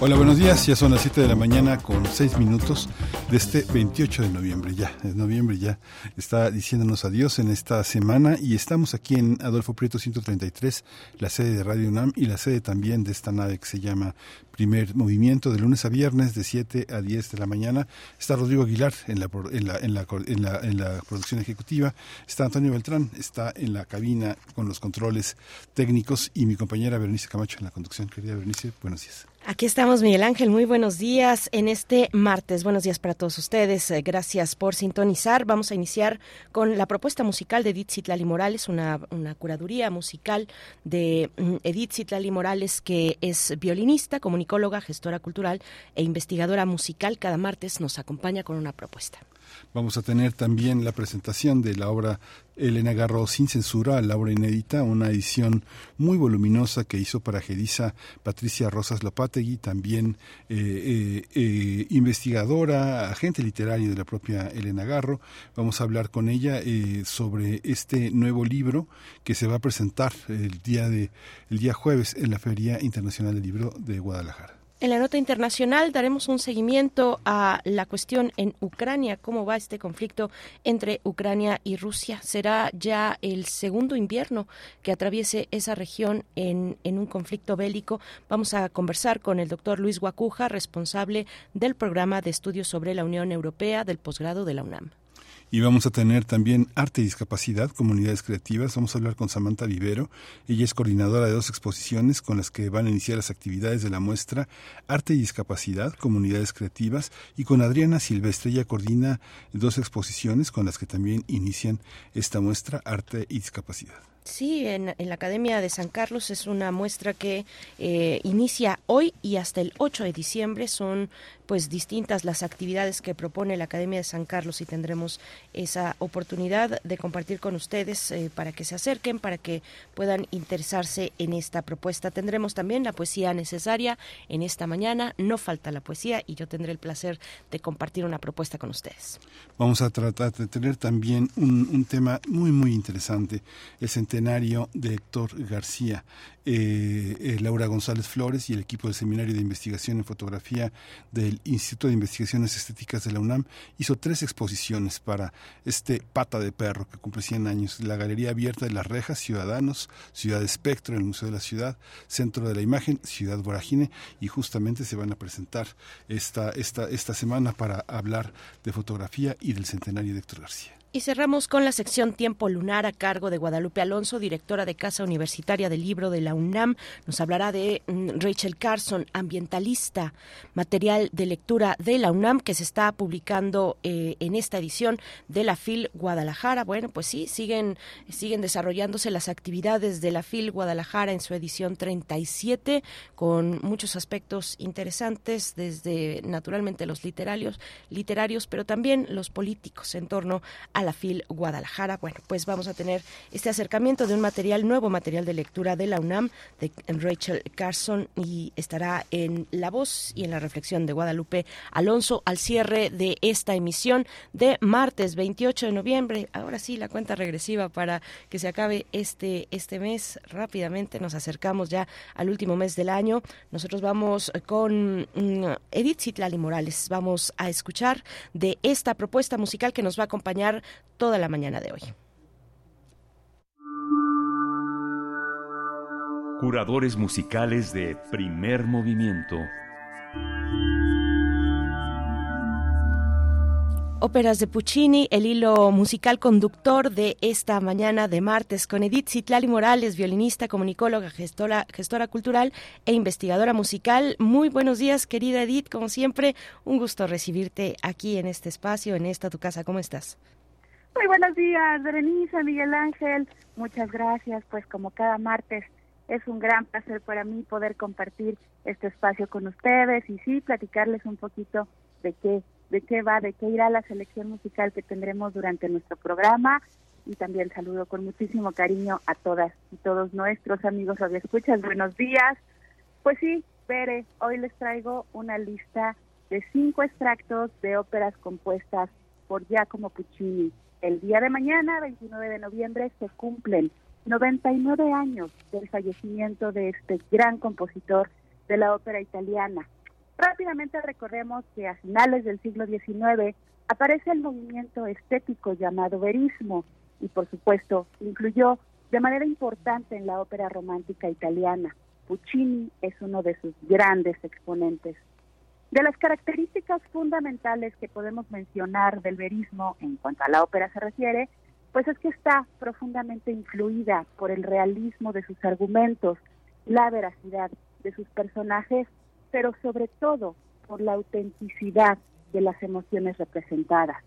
Hola, buenos días. Ya son las 7 de la mañana con 6 minutos de este 28 de noviembre. Ya, es noviembre ya está diciéndonos adiós en esta semana y estamos aquí en Adolfo Prieto 133, la sede de Radio UNAM y la sede también de esta nave que se llama Primer Movimiento de lunes a viernes de 7 a 10 de la mañana. Está Rodrigo Aguilar en la, en la, en la, en la, en la producción ejecutiva. Está Antonio Beltrán, está en la cabina con los controles técnicos y mi compañera Berenice Camacho en la conducción. Querida Berenice, buenos días. Aquí estamos, Miguel Ángel. Muy buenos días en este martes. Buenos días para todos ustedes. Eh, gracias por sintonizar. Vamos a iniciar con la propuesta musical de Edith Citlali Morales, una, una curaduría musical de mm, Edith Citlali Morales, que es violinista, comunicóloga, gestora cultural e investigadora musical. Cada martes nos acompaña con una propuesta. Vamos a tener también la presentación de la obra Elena Garro sin censura, la obra inédita, una edición muy voluminosa que hizo para Gedisa Patricia Rosas Lopategui, también eh, eh, eh, investigadora, agente literario de la propia Elena Garro. Vamos a hablar con ella sobre este nuevo libro que se va a presentar el día de el día jueves en la Feria Internacional del Libro de Guadalajara. En la nota internacional daremos un seguimiento a la cuestión en Ucrania, cómo va este conflicto entre Ucrania y Rusia. Será ya el segundo invierno que atraviese esa región en, un conflicto bélico. Vamos a conversar con el doctor Luis Guacuja, responsable del programa de estudios sobre la Unión Europea del posgrado de la UNAM. Y vamos a tener también arte y discapacidad, comunidades creativas. Vamos a hablar con Samantha Vivero. Ella es coordinadora de dos exposiciones con las que van a iniciar las actividades de la muestra Arte y discapacidad, comunidades creativas. Y con Adriana Silvestre, ella coordina dos exposiciones con las que también inician esta muestra Arte y discapacidad. Sí, en, la Academia de San Carlos es una muestra que eh, inicia hoy y hasta el 8 de diciembre. Son pues distintas las actividades que propone la Academia de San Carlos y tendremos esa oportunidad de compartir con ustedes eh, para que se acerquen, para que puedan interesarse en esta propuesta. Tendremos también la poesía necesaria en esta mañana. No falta la poesía y yo tendré el placer de compartir una propuesta con ustedes. Vamos a tratar de tener también un, tema muy, muy interesante, el centenario de Héctor García. Eh, eh, Laura González Flores y el equipo del Seminario de Investigación en Fotografía del Instituto de Investigaciones Estéticas de la UNAM hizo tres exposiciones para este pata de perro que cumple 100 años. La Galería Abierta de las Rejas, Ciudadanos, Ciudad Espectro, el Museo de la Ciudad, Centro de la Imagen, Ciudad Voragine y justamente se van a presentar esta, esta, esta semana para hablar de fotografía y del centenario de Héctor García. Y cerramos con la sección Tiempo Lunar a cargo de Guadalupe Alonso, directora de Casa Universitaria del Libro de la UNAM. Nos hablará de mm, Rachel Carson, ambientalista, material de lectura de la UNAM que se está publicando eh, en esta edición de la FIL Guadalajara. Bueno, pues sí, siguen, siguen desarrollándose las actividades de la FIL Guadalajara en su edición 37 con muchos aspectos interesantes, desde naturalmente los literarios, literarios pero también los políticos en torno a a la FIL Guadalajara. Bueno, pues vamos a tener este acercamiento de un material, nuevo material de lectura de la UNAM, de Rachel Carson, y estará en la voz y en la reflexión de Guadalupe Alonso al cierre de esta emisión de martes 28 de noviembre. Ahora sí, la cuenta regresiva para que se acabe este, este mes. Rápidamente nos acercamos ya al último mes del año. Nosotros vamos con mm, Edith Citlali Morales. Vamos a escuchar de esta propuesta musical que nos va a acompañar toda la mañana de hoy. Curadores musicales de primer movimiento. Óperas de Puccini, el hilo musical conductor de esta mañana de martes con Edith Citlali Morales, violinista, comunicóloga, gestora, gestora cultural e investigadora musical. Muy buenos días, querida Edith, como siempre, un gusto recibirte aquí en este espacio, en esta tu casa. ¿Cómo estás? Muy buenos días, Berenice, Miguel Ángel. Muchas gracias. Pues como cada martes es un gran placer para mí poder compartir este espacio con ustedes y sí, platicarles un poquito de qué de qué va, de qué irá la selección musical que tendremos durante nuestro programa. Y también saludo con muchísimo cariño a todas y todos nuestros amigos escuchas Buenos días. Pues sí, Pere, hoy les traigo una lista de cinco extractos de óperas compuestas por Giacomo Puccini. El día de mañana, 29 de noviembre, se cumplen 99 años del fallecimiento de este gran compositor de la ópera italiana. Rápidamente recordemos que a finales del siglo XIX aparece el movimiento estético llamado verismo y por supuesto influyó de manera importante en la ópera romántica italiana. Puccini es uno de sus grandes exponentes. De las características fundamentales que podemos mencionar del verismo en cuanto a la ópera se refiere, pues es que está profundamente influida por el realismo de sus argumentos, la veracidad de sus personajes pero sobre todo por la autenticidad de las emociones representadas.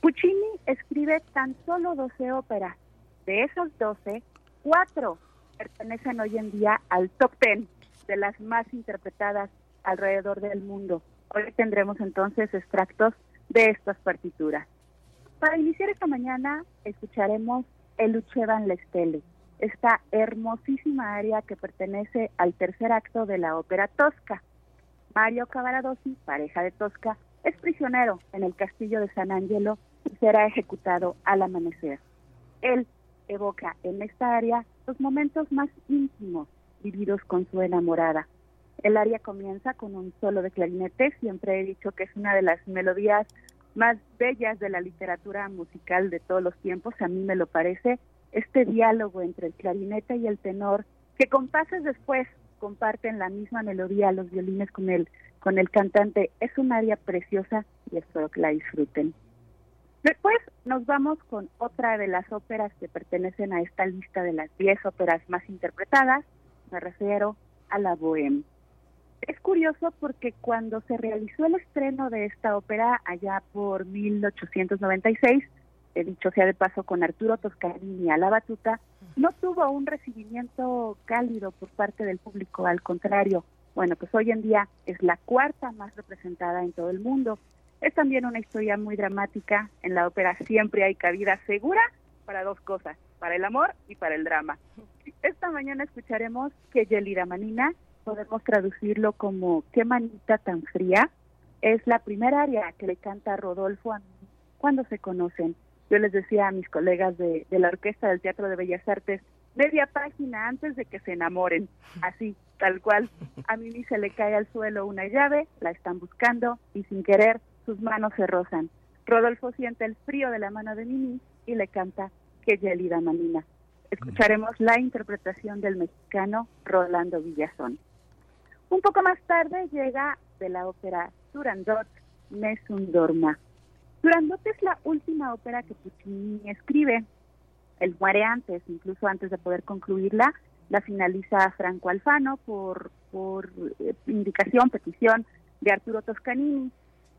Puccini escribe tan solo 12 óperas. De esas 12, cuatro pertenecen hoy en día al top 10 de las más interpretadas alrededor del mundo. Hoy tendremos entonces extractos de estas partituras. Para iniciar esta mañana escucharemos El Luchevan Lestele, esta hermosísima área que pertenece al tercer acto de la ópera Tosca. Mario Cavaradossi, pareja de Tosca, es prisionero en el castillo de San Angelo y será ejecutado al amanecer. Él evoca en esta área los momentos más íntimos vividos con su enamorada. El área comienza con un solo de clarinete, siempre he dicho que es una de las melodías más bellas de la literatura musical de todos los tiempos, a mí me lo parece, este diálogo entre el clarinete y el tenor, que compases después comparten la misma melodía los violines con el, con el cantante, es un área preciosa y espero que la disfruten. Después nos vamos con otra de las óperas que pertenecen a esta lista de las 10 óperas más interpretadas, me refiero a la Bohème. Es curioso porque cuando se realizó el estreno de esta ópera allá por 1896, he dicho sea de paso con Arturo Toscanini a la batuta, no tuvo un recibimiento cálido por parte del público, al contrario, bueno, pues hoy en día es la cuarta más representada en todo el mundo. Es también una historia muy dramática. En la ópera siempre hay cabida segura para dos cosas, para el amor y para el drama. Esta mañana escucharemos que Yelida Manina, podemos traducirlo como qué manita tan fría, es la primera área que le canta Rodolfo a mí cuando se conocen. Yo les decía a mis colegas de, la Orquesta del Teatro de Bellas Artes, media página antes de que se enamoren, así, tal cual. A Mimi se le cae al suelo una llave, la están buscando y sin querer sus manos se rozan. Rodolfo siente el frío de la mano de Mimi y le canta que gelida manina. Escucharemos la interpretación del mexicano Rolando Villazón. Un poco más tarde llega de la ópera Turandot Nessun Dorma Turandot es la última ópera que Puccini escribe. Él muere antes, incluso antes de poder concluirla, la finaliza Franco Alfano por, por eh, indicación, petición de Arturo Toscanini.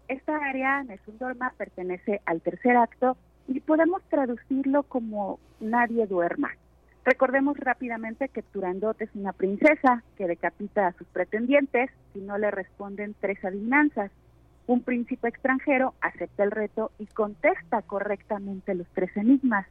Esta área, Nessun Dorma, pertenece al tercer acto y podemos traducirlo como Nadie duerma. Recordemos rápidamente que Turandot es una princesa que decapita a sus pretendientes si no le responden tres adivinanzas. Un príncipe extranjero acepta el reto y contesta correctamente los tres enigmas.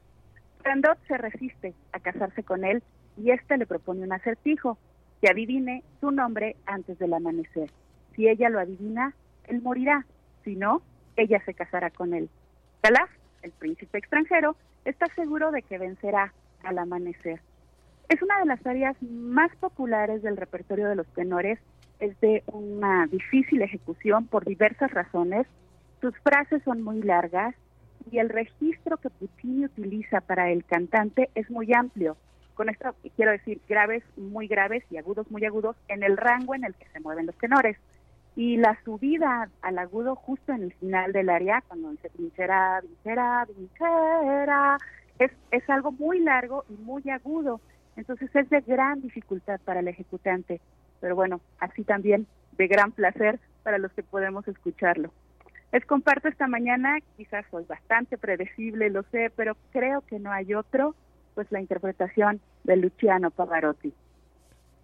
Brandot se resiste a casarse con él y éste le propone un acertijo, que adivine su nombre antes del amanecer. Si ella lo adivina, él morirá, si no, ella se casará con él. Calaf, el príncipe extranjero, está seguro de que vencerá al amanecer. Es una de las áreas más populares del repertorio de los tenores es de una difícil ejecución por diversas razones. Sus frases son muy largas y el registro que Puccini utiliza para el cantante es muy amplio. Con esto quiero decir graves muy graves y agudos muy agudos en el rango en el que se mueven los tenores. Y la subida al agudo justo en el final del área, cuando dice vincera, vincera, vincera, es, es algo muy largo y muy agudo. Entonces es de gran dificultad para el ejecutante pero bueno, así también de gran placer para los que podemos escucharlo. Les comparto esta mañana, quizás soy bastante predecible, lo sé, pero creo que no hay otro, pues la interpretación de Luciano Pavarotti.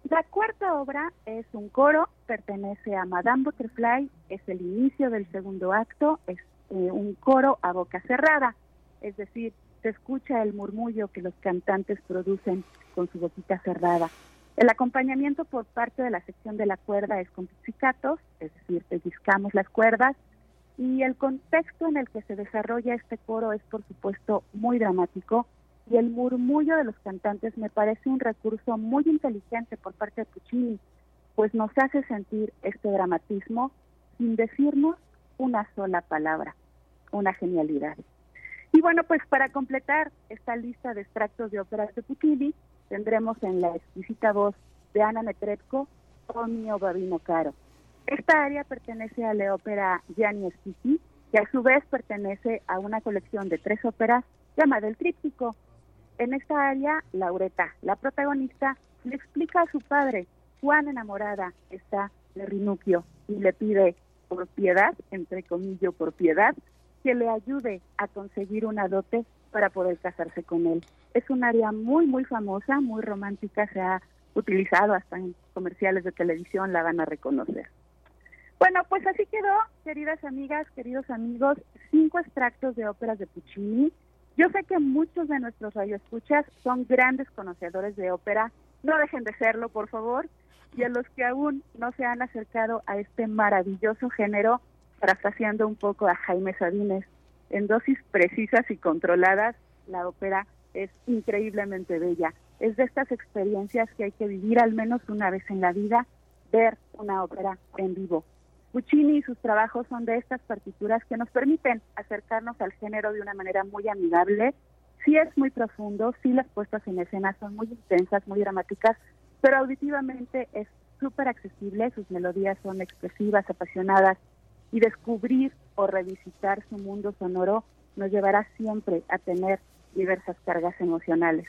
La cuarta obra es un coro, pertenece a Madame Butterfly, es el inicio del segundo acto, es eh, un coro a boca cerrada, es decir, se escucha el murmullo que los cantantes producen con su boquita cerrada. El acompañamiento por parte de la sección de la cuerda es con pizzicatos, es decir, pellizcamos las cuerdas, y el contexto en el que se desarrolla este coro es, por supuesto, muy dramático, y el murmullo de los cantantes me parece un recurso muy inteligente por parte de Puccini, pues nos hace sentir este dramatismo sin decirnos una sola palabra, una genialidad. Y bueno, pues para completar esta lista de extractos de óperas de Puccini, tendremos en la exquisita voz de Ana Netrebko o Mio Babino Caro. Esta área pertenece a la ópera Gianni Schicchi, que a su vez pertenece a una colección de tres óperas llamada El Tríptico. En esta área, Laureta, la protagonista, le explica a su padre cuán enamorada está de Rinuccio y le pide por piedad, entre comillas por piedad, que le ayude a conseguir una dote para poder casarse con él. Es un área muy, muy famosa, muy romántica, se ha utilizado hasta en comerciales de televisión, la van a reconocer. Bueno, pues así quedó, queridas amigas, queridos amigos, cinco extractos de óperas de Puccini. Yo sé que muchos de nuestros radioescuchas son grandes conocedores de ópera, no dejen de serlo, por favor, y a los que aún no se han acercado a este maravilloso género, parafraseando un poco a Jaime Sabines, en dosis precisas y controladas, la ópera es increíblemente bella. Es de estas experiencias que hay que vivir al menos una vez en la vida, ver una ópera en vivo. Puccini y sus trabajos son de estas partituras que nos permiten acercarnos al género de una manera muy amigable. Sí es muy profundo, sí las puestas en escena son muy intensas, muy dramáticas, pero auditivamente es súper accesible, sus melodías son expresivas, apasionadas, y descubrir o revisitar su mundo sonoro nos llevará siempre a tener diversas cargas emocionales.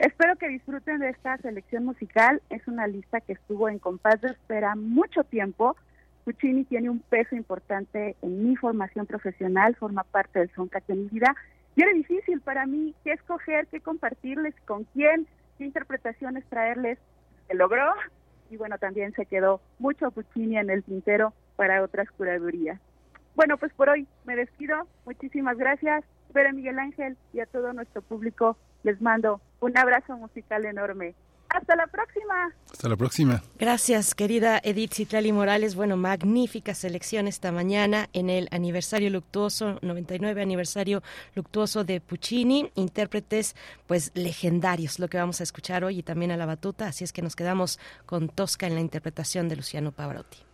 Espero que disfruten de esta selección musical. Es una lista que estuvo en compás de espera mucho tiempo. Puccini tiene un peso importante en mi formación profesional, forma parte del soundtrack de mi vida. Y era difícil para mí qué escoger, qué compartirles, con quién, qué interpretaciones traerles. Se logró y bueno, también se quedó mucho Puccini en el tintero para otras curadurías. Bueno, pues por hoy me despido. Muchísimas gracias. Pero Miguel Ángel y a todo nuestro público les mando un abrazo musical enorme. Hasta la próxima. Hasta la próxima. Gracias, querida Edith Citlali Morales. Bueno, magnífica selección esta mañana en el aniversario luctuoso, 99 aniversario luctuoso de Puccini, intérpretes pues legendarios, lo que vamos a escuchar hoy y también a la batuta, así es que nos quedamos con Tosca en la interpretación de Luciano Pavarotti.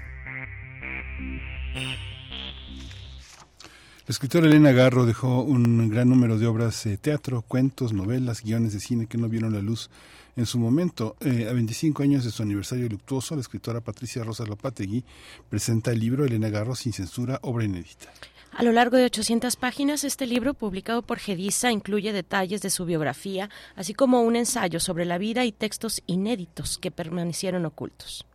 La escritora Elena Garro dejó un gran número de obras de teatro, cuentos, novelas, guiones de cine que no vieron la luz en su momento. Eh, a 25 años de su aniversario luctuoso, la escritora Patricia Rosa Lopategui presenta el libro Elena Garro sin censura, obra inédita. A lo largo de 800 páginas, este libro, publicado por Gedisa, incluye detalles de su biografía, así como un ensayo sobre la vida y textos inéditos que permanecieron ocultos.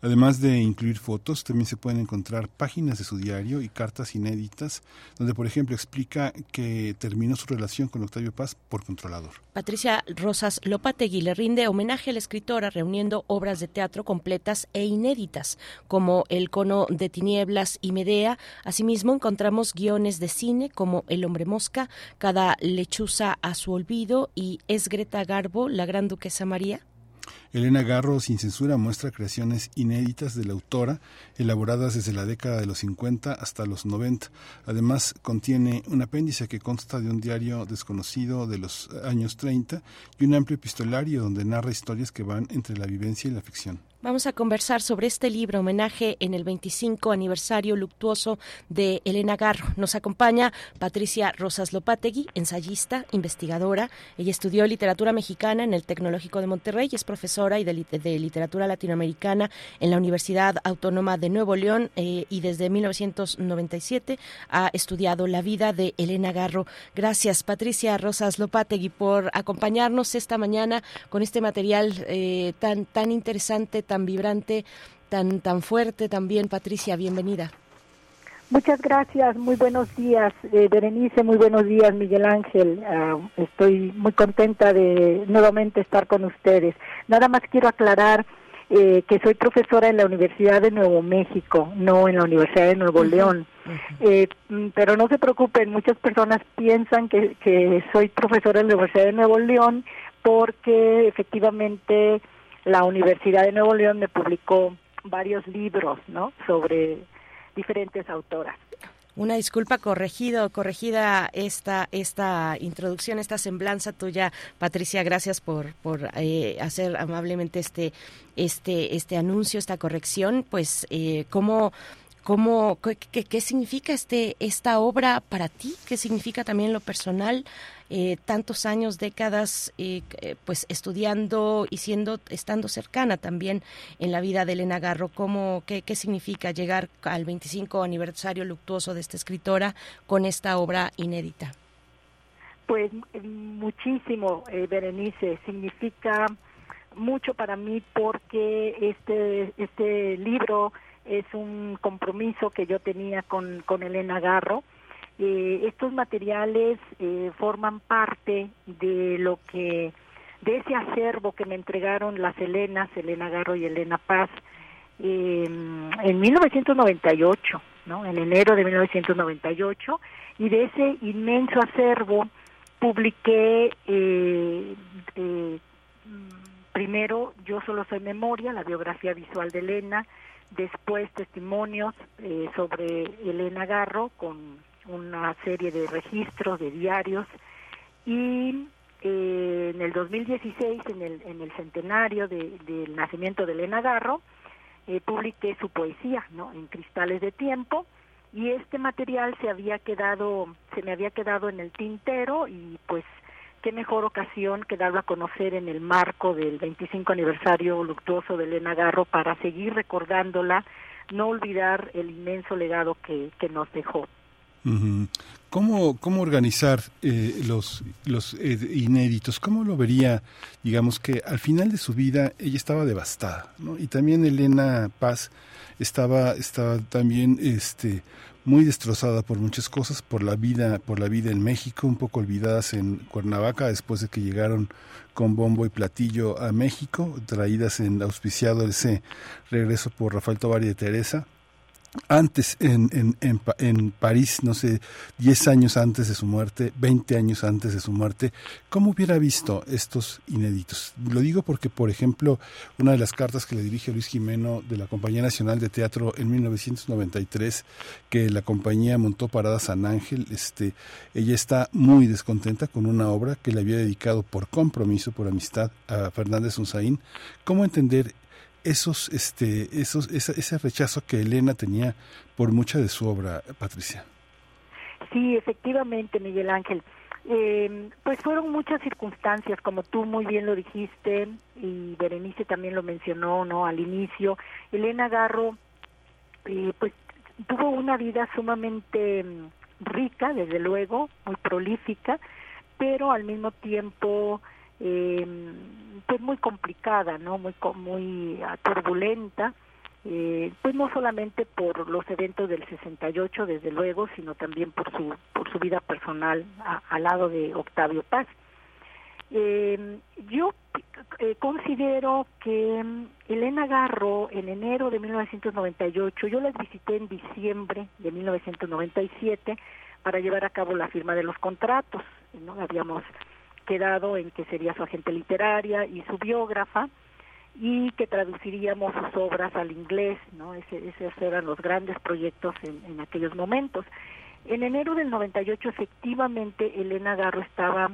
Además de incluir fotos, también se pueden encontrar páginas de su diario y cartas inéditas, donde por ejemplo explica que terminó su relación con Octavio Paz por controlador. Patricia Rosas Lopategui le rinde homenaje a la escritora reuniendo obras de teatro completas e inéditas, como El cono de tinieblas y Medea. Asimismo encontramos guiones de cine como El hombre mosca, Cada lechuza a su olvido y Es Greta Garbo, la gran duquesa María. Elena Garro, sin censura, muestra creaciones inéditas de la autora, elaboradas desde la década de los 50 hasta los 90. Además, contiene un apéndice que consta de un diario desconocido de los años 30 y un amplio epistolario donde narra historias que van entre la vivencia y la ficción. Vamos a conversar sobre este libro, homenaje en el 25 aniversario luctuoso de Elena Garro. Nos acompaña Patricia Rosas Lopategui, ensayista, investigadora. Ella estudió literatura mexicana en el Tecnológico de Monterrey, es profesora y de, literatura latinoamericana en la Universidad Autónoma de Nuevo León eh, y desde 1997 ha estudiado la vida de Elena Garro. Gracias, Patricia Rosas Lopategui, por acompañarnos esta mañana con este material eh, tan, tan interesante, tan vibrante, tan, tan fuerte también. Patricia, bienvenida. Muchas gracias, muy buenos días, eh, Berenice, muy buenos días, Miguel Ángel. Ah, estoy muy contenta de nuevamente estar con ustedes. Nada más quiero aclarar eh, que soy profesora en la Universidad de Nuevo México, no en la Universidad de Nuevo León. Eh, mm, pero no se preocupen, muchas personas piensan que, que soy profesora en la Universidad de Nuevo León porque efectivamente la Universidad de Nuevo León me publicó varios libros, ¿no? Sobre diferentes autoras. Una disculpa corregido, corregida esta esta introducción, esta semblanza tuya, Patricia. Gracias por por eh, hacer amablemente este este este anuncio, esta corrección. Pues eh, cómo cómo qué, qué, significa este esta obra para ti, qué significa también lo personal. Eh, tantos años, décadas, eh, eh, pues estudiando y siendo, estando cercana también en la vida de Elena Garro. ¿Cómo, qué, qué significa llegar al 25 aniversario luctuoso de esta escritora con esta obra inédita? Pues muchísimo, Berenice, significa mucho para mí porque este, este libro es un compromiso que yo tenía con, con Elena Garro eh, estos materiales eh, forman parte de lo que de ese acervo que me entregaron las Elenas, Elena Garro y Elena Paz, en 1998, ¿no? En enero de 1998, y de ese inmenso acervo publiqué eh, eh, primero Yo solo soy memoria, la biografía visual de Elena, después testimonios eh, sobre Elena Garro con una serie de registros, de diarios, y eh, en el 2016, en el, en el centenario del nacimiento de Elena Garro, eh, publiqué su poesía, ¿no? En Cristales de Tiempo, y este material se había quedado, se me había quedado en el tintero, y pues qué mejor ocasión que darlo a conocer en el marco del 25 aniversario luctuoso de Elena Garro para seguir recordándola, no olvidar el inmenso legado que, que nos dejó. ¿Cómo, ¿Cómo organizar eh, los, los eh, inéditos? ¿Cómo lo vería, digamos que al final de su vida ella estaba devastada, ¿no? Y también Elena Paz estaba, estaba también este, muy destrozada por muchas cosas, por la vida, por la vida en México, un poco olvidadas en Cuernavaca después de que llegaron con bombo y platillo a México, traídas en auspiciado ese regreso por Rafael Tovar y de Teresa antes en, en, en, en, París, no sé, 10 años antes de su muerte, 20 años antes de su muerte, ¿cómo hubiera visto estos inéditos? Lo digo porque, por ejemplo, una de las cartas que le dirige Luis Jimeno de la Compañía Nacional de Teatro en 1993, que la compañía montó Parada San Ángel, este, ella está muy descontenta con una obra que le había dedicado por compromiso, por amistad a Fernández Unzaín. ¿Cómo entender esos, este, esos, ese rechazo que Elena tenía por mucha de su obra, Patricia. Sí, efectivamente, Miguel Ángel. Eh, pues fueron muchas circunstancias, como tú muy bien lo dijiste y Berenice también lo mencionó, no, al inicio. Elena Garro, eh, pues tuvo una vida sumamente mm, rica, desde luego, muy prolífica, pero al mismo tiempo eh, pues muy complicada, ¿no? Muy, muy ah, turbulenta, eh, pues no solamente por los eventos del 68, desde luego, sino también por su, por su vida personal al lado de Octavio Paz. Eh, yo eh, considero que mm, Elena Garro en enero de 1998, yo las visité en diciembre de 1997 para llevar a cabo la firma de los contratos, ¿no? Habíamos quedado en que sería su agente literaria y su biógrafa y que traduciríamos sus obras al inglés, ¿no? Ese, esos eran los grandes proyectos en, en aquellos momentos. En enero del 98 efectivamente Elena Garro estaba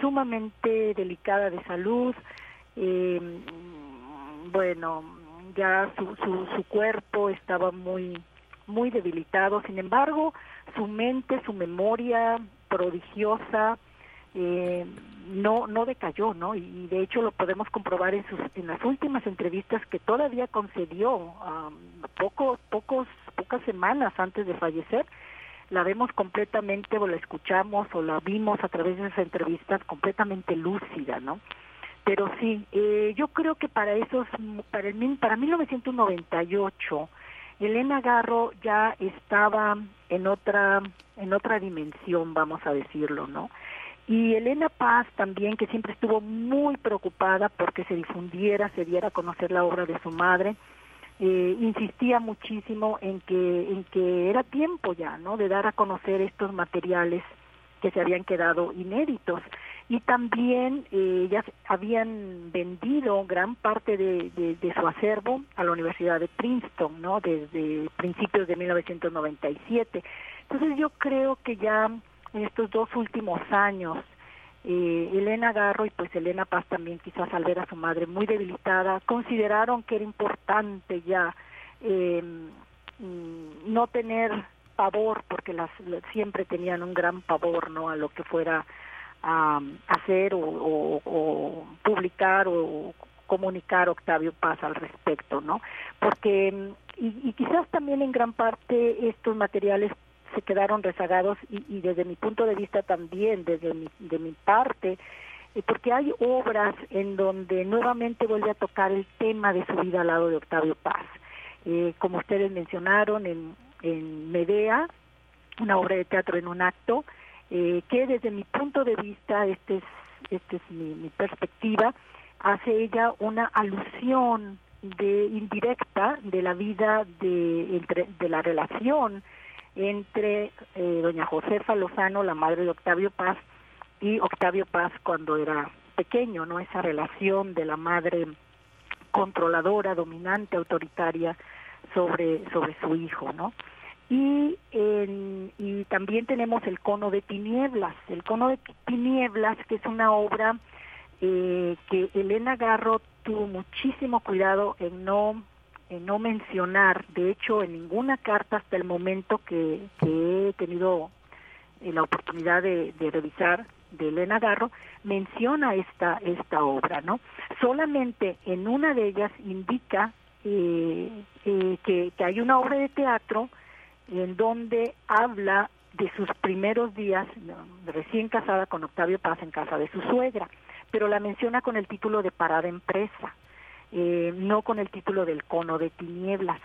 sumamente delicada de salud, eh, bueno, ya su, su, su cuerpo estaba muy muy debilitado, sin embargo, su mente, su memoria prodigiosa, eh, no no decayó, ¿no? Y, de hecho lo podemos comprobar en sus en las últimas entrevistas que todavía concedió pocos pocos pocas semanas antes de fallecer. La vemos completamente o la escuchamos o la vimos a través de esas entrevistas completamente lúcida, ¿no? Pero sí, eh, yo creo que para esos para el para 1998 Elena Garro ya estaba en otra en otra dimensión, vamos a decirlo, ¿no? Y Elena Paz también, que siempre estuvo muy preocupada porque se difundiera, se diera a conocer la obra de su madre, eh, insistía muchísimo en que, en que era tiempo ya, ¿no? De dar a conocer estos materiales que se habían quedado inéditos. Y también eh, ya habían vendido gran parte de, de, de, su acervo a la Universidad de Princeton, ¿no? Desde principios de 1997. Entonces yo creo que ya en estos dos últimos años. Eh, Elena Garro y pues Elena Paz también quizás al ver a su madre muy debilitada, consideraron que era importante ya em, mm, no tener pavor, porque las, siempre tenían un gran pavor no a lo que fuera a hacer o, publicar o comunicar Octavio Paz al respecto, ¿no? Porque y, y, quizás también en gran parte estos materiales se quedaron rezagados y, desde mi punto de vista también, desde mi, de mi parte, eh, porque hay obras en donde nuevamente vuelve a tocar el tema de su vida al lado de Octavio Paz. Eh, como ustedes mencionaron, en, en Medea, una obra de teatro en un acto, eh, que desde mi punto de vista, este es, este es mi, perspectiva, hace ella una alusión de indirecta de la vida de la relación entre eh, doña Josefa Lozano, la madre de Octavio Paz, y Octavio Paz cuando era pequeño, ¿no? Esa relación de la madre controladora, dominante, autoritaria sobre, sobre su hijo, ¿no? Y, y también tenemos el cono de tinieblas, el cono de tinieblas, que es una obra eh, que Elena Garro tuvo muchísimo cuidado en no no mencionar, de hecho, en ninguna carta hasta el momento que, he tenido eh, la oportunidad de, revisar de Elena Garro, menciona esta, esta obra, ¿no? Solamente en una de ellas indica eh, eh, que, que hay una obra de teatro en donde habla de sus primeros días, recién casada con Octavio Paz en casa de su suegra, pero la menciona con el título de Parada Empresa, eh, no con el título del Cono de Tinieblas.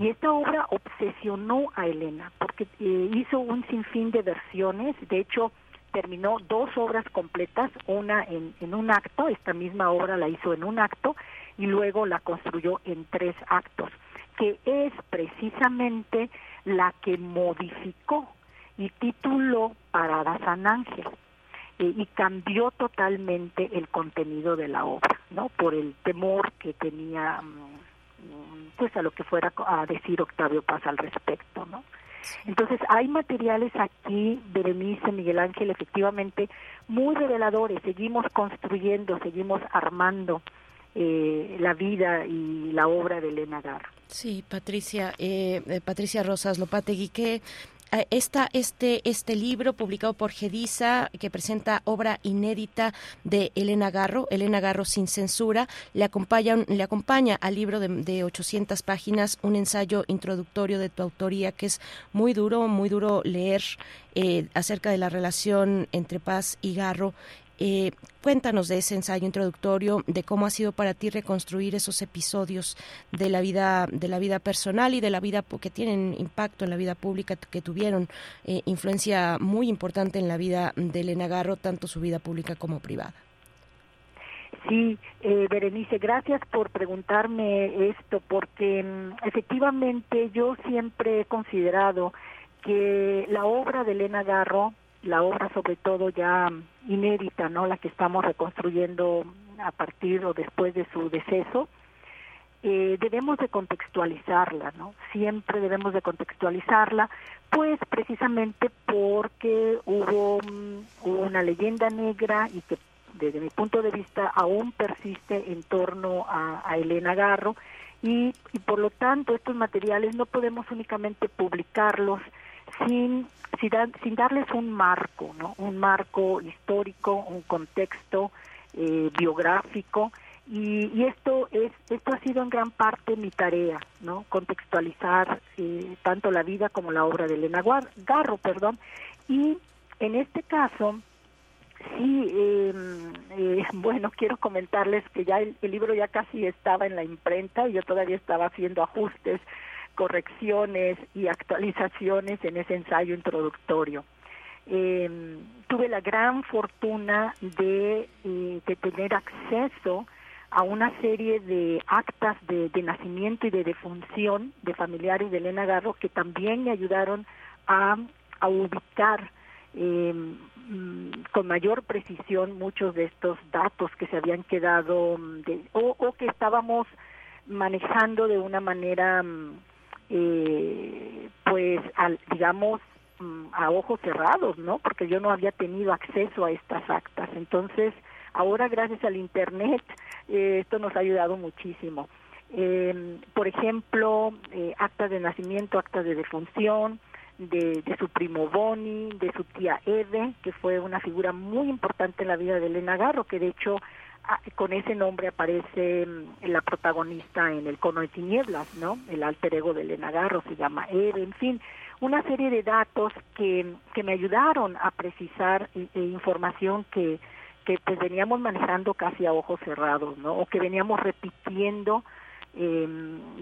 Y esta obra obsesionó a Elena, porque eh, hizo un sinfín de versiones, de hecho terminó dos obras completas, una en, en un acto, esta misma obra la hizo en un acto, y luego la construyó en tres actos, que es precisamente la que modificó y tituló Parada San Ángel eh, y cambió totalmente el contenido de la obra, ¿no? Por el temor que tenía, mm, pues a lo que fuera a decir Octavio Paz al respecto, ¿no? Entonces hay materiales aquí, Berenice, Miguel Ángel, efectivamente muy reveladores. Seguimos construyendo, seguimos armando eh, la vida y la obra de Elena Garro. Sí, Patricia, eh, eh, Patricia Rosas Lopategui, que Esta, este, este libro publicado por Gedisa, que presenta obra inédita de Elena Garro, Elena Garro sin censura, le acompaña, le acompaña al libro de, de 800 páginas un ensayo introductorio de tu autoría que es muy duro, muy duro leer eh, acerca de la relación entre Paz y Garro eh, cuéntanos de ese ensayo introductorio, de cómo ha sido para ti reconstruir esos episodios de la vida, de la vida personal y de la vida que tienen impacto en la vida pública, que tuvieron eh, influencia muy importante en la vida de Elena Garro, tanto su vida pública como privada. Sí, eh, Berenice, gracias por preguntarme esto, porque mm, efectivamente yo siempre he considerado que la obra de Elena Garro la obra sobre todo ya inédita, ¿no? La que estamos reconstruyendo a partir o después de su deceso, eh, debemos de contextualizarla, ¿no? Siempre debemos de contextualizarla, pues precisamente porque hubo mm, una leyenda negra y que desde mi punto de vista aún persiste en torno a, a Elena Garro y, y por lo tanto estos materiales no podemos únicamente publicarlos sin, sin, darles un marco, ¿no? Un marco histórico, un contexto eh, biográfico. Y, esto es esto ha sido en gran parte mi tarea no contextualizar eh, tanto la vida como la obra de Elena Garro perdón y en este caso sí em, eh, bueno quiero comentarles que ya el, libro ya casi estaba en la imprenta y yo todavía estaba haciendo ajustes correcciones y actualizaciones en ese ensayo introductorio. Eh, tuve la gran fortuna de, eh, de, tener acceso a una serie de actas de, nacimiento y de defunción de familiares de Elena Garro que también me ayudaron a, a ubicar eh, con mayor precisión muchos de estos datos que se habían quedado de, o, o, que estábamos manejando de una manera eh, pues al, digamos mm, a ojos cerrados, ¿no? Porque yo no había tenido acceso a estas actas. Entonces, ahora gracias al Internet, eh, esto nos ha ayudado muchísimo. Eh, por ejemplo, eh, actas de nacimiento, actas de defunción, de, de, su primo Boni, de su tía Eve, que fue una figura muy importante en la vida de Elena Garro, que de hecho con ese nombre aparece mm, la protagonista en El cono de tinieblas, ¿no? El alter ego de Elena Garro se llama Eve, en fin, una serie de datos que, que me ayudaron a precisar e, e información que, que pues veníamos manejando casi a ojos cerrados, ¿no? O que veníamos repitiendo eh,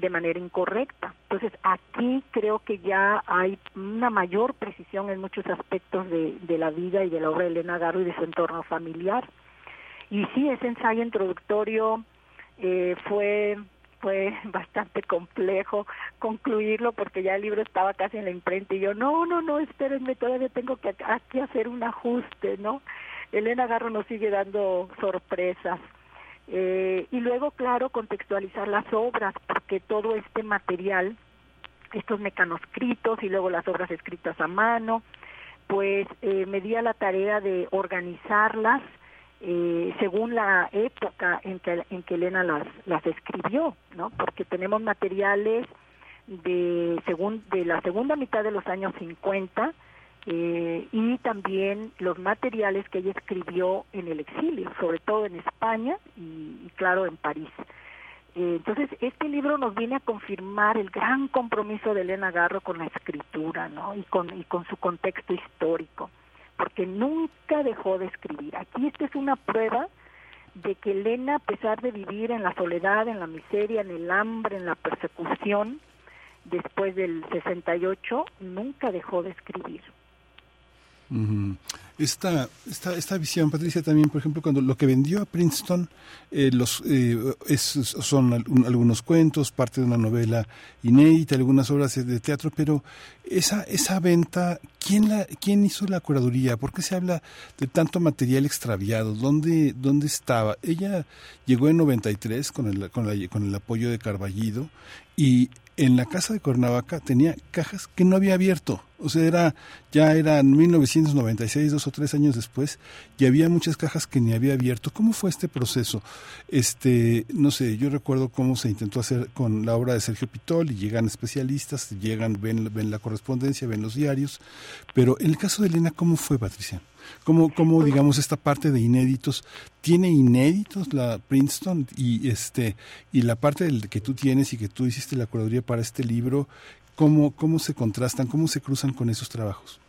de manera incorrecta. Entonces, aquí creo que ya hay una mayor precisión en muchos aspectos de, de la vida y de la obra de Elena Garro y de su entorno familiar. Y sí, ese ensayo introductorio eh, fue fue bastante complejo concluirlo porque ya el libro estaba casi en la imprenta y yo, no, no, no, espérenme, todavía tengo que aquí hacer un ajuste, ¿no? Elena Garro nos sigue dando sorpresas. Eh, y luego, claro, contextualizar las obras, porque todo este material, estos mecanoscritos y luego las obras escritas a mano, pues eh, me di a la tarea de organizarlas, eh, según la época en que, en que Elena las, las escribió, ¿no? Porque tenemos materiales de, según, de la segunda mitad de los años 50 eh, y también los materiales que ella escribió en el exilio, sobre todo en España y, claro, en París. Eh, entonces, este libro nos viene a confirmar el gran compromiso de Elena Garro con la escritura. Y con, y con su contexto histórico, porque nunca dejó de escribir. Aquí esta es una prueba de que Elena, a pesar de vivir en la soledad, en la miseria, en el hambre, en la persecución, después del 68, nunca dejó de escribir. Esta, esta, esta visión, Patricia, también, por ejemplo, cuando lo que vendió a Princeton eh, los, eh, son algunos cuentos, parte de una novela inédita, algunas obras de teatro, pero esa, esa venta, ¿quién, la, ¿quién hizo la curaduría? ¿Por qué se habla de tanto material extraviado? ¿Dónde, dónde estaba? Ella llegó en 93 con el, con, la, con el apoyo de Carballido y en la casa de Cuernavaca tenía cajas que no había abierto. O sea, era, ya era 1996, dos o tres años después, y había muchas cajas que ni había abierto. ¿Cómo fue este proceso? Este, no sé, yo recuerdo cómo se intentó hacer con la obra de Sergio Pitol, y llegan especialistas, llegan, ven, ven la correspondencia, ven los diarios. Pero en el caso de Elena, ¿cómo fue, Patricia? ¿Cómo, cómo digamos, esta parte de inéditos, tiene inéditos la Princeton y este y la parte del que tú tienes y que tú hiciste la curaduría para este libro, ¿cómo, cómo se contrastan, cómo se cruzan con esos trabajos?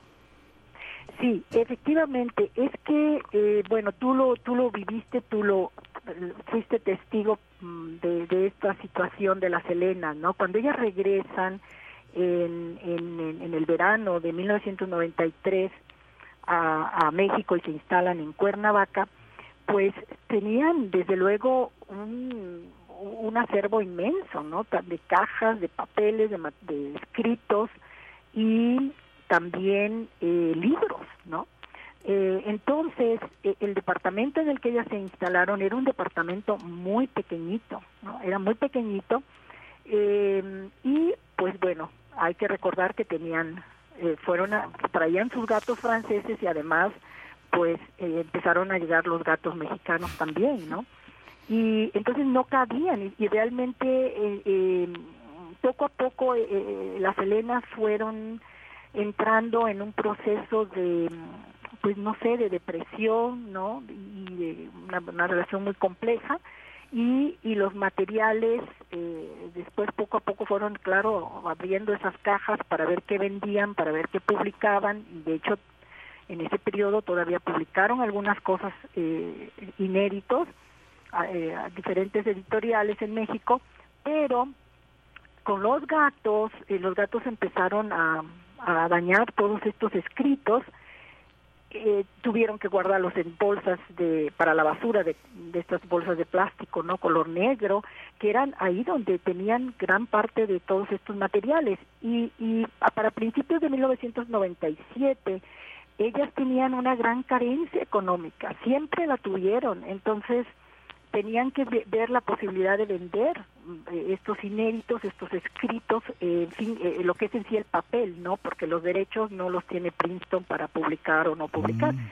Sí, efectivamente, es que, eh, bueno, tú lo, tú lo viviste, tú lo fuiste testigo mm, de, esta situación de las Helenas, ¿no? Cuando ellas regresan en, en, en el verano de 1993 a, México y se instalan en Cuernavaca, pues tenían desde luego un, un acervo inmenso, ¿no? De cajas, de papeles, de, escritos y también eh, libros, ¿no? Eh, entonces, eh, el departamento en el que ellas se instalaron era un departamento muy pequeñito, ¿no? Era muy pequeñito y, pues bueno, hay que recordar que tenían eh, fueron traían sus gatos franceses y además pues eh, empezaron a llegar los gatos mexicanos también, ¿no? Y entonces no cabían y, realmente eh, poco a poco las helenas fueron entrando en un proceso de pues no sé de depresión no y una relación muy compleja y, y los materiales eh, después poco a poco fueron, claro, abriendo esas cajas para ver qué vendían, para ver qué publicaban, y de hecho en ese periodo todavía publicaron algunas cosas eh, inéditos a, eh, a diferentes editoriales en México, pero con los gatos, eh, los gatos empezaron a, a dañar todos estos escritos, eh, tuvieron que guardarlos en bolsas de para la basura de, de, estas bolsas de plástico no color negro que eran ahí donde tenían gran parte de todos estos materiales. Y, y para principios de 1997 ellas tenían una gran carencia económica siempre la tuvieron. Entonces tenían que ver la posibilidad de vender eh, estos inéditos, estos escritos, eh, en fin, eh, lo que es en sí el papel, ¿no? Porque los derechos no los tiene Princeton para publicar o no publicar. Mm.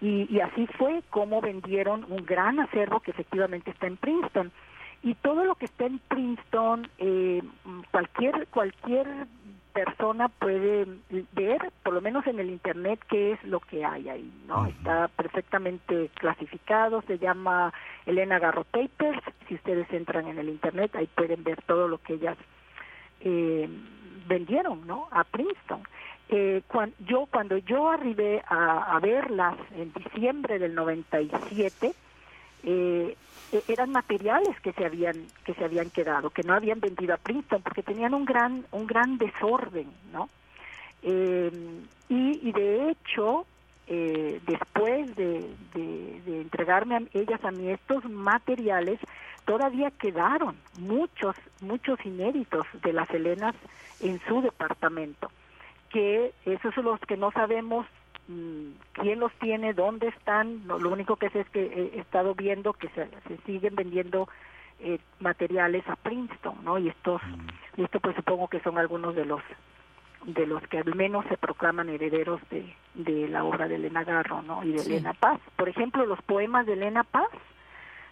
Y, y así fue como vendieron un gran acervo que efectivamente está en Princeton. Y todo lo que está en Princeton, cualquier cualquier persona puede ver, por lo menos en el Internet, qué es lo que hay ahí, ¿no? Está perfectamente clasificado, se llama Elena Garro Papers, si ustedes entran en el Internet, ahí pueden ver todo lo que ellas eh, vendieron, ¿no? A Princeton. Eh, cuando, yo cuando yo arribé a, a verlas en diciembre del 97, eh, e-, eran materiales que se habían que se habían quedado que no habían vendido a Princeton porque tenían un gran un gran desorden no eh, y, de hecho eh, después de, de, entregarme a ellas a mí estos materiales todavía quedaron muchos muchos inéditos de las Helenas en su departamento que esos son los que no sabemos quién los tiene, dónde están. lo único que sé es que he estado viendo que se, siguen vendiendo eh, materiales a Princeton, ¿no? Y estos, y esto pues supongo que son algunos de los de los que al menos se proclaman herederos de, de la obra de Elena Garro, ¿no? Y de Elena Paz. Por ejemplo, los poemas de Elena Paz.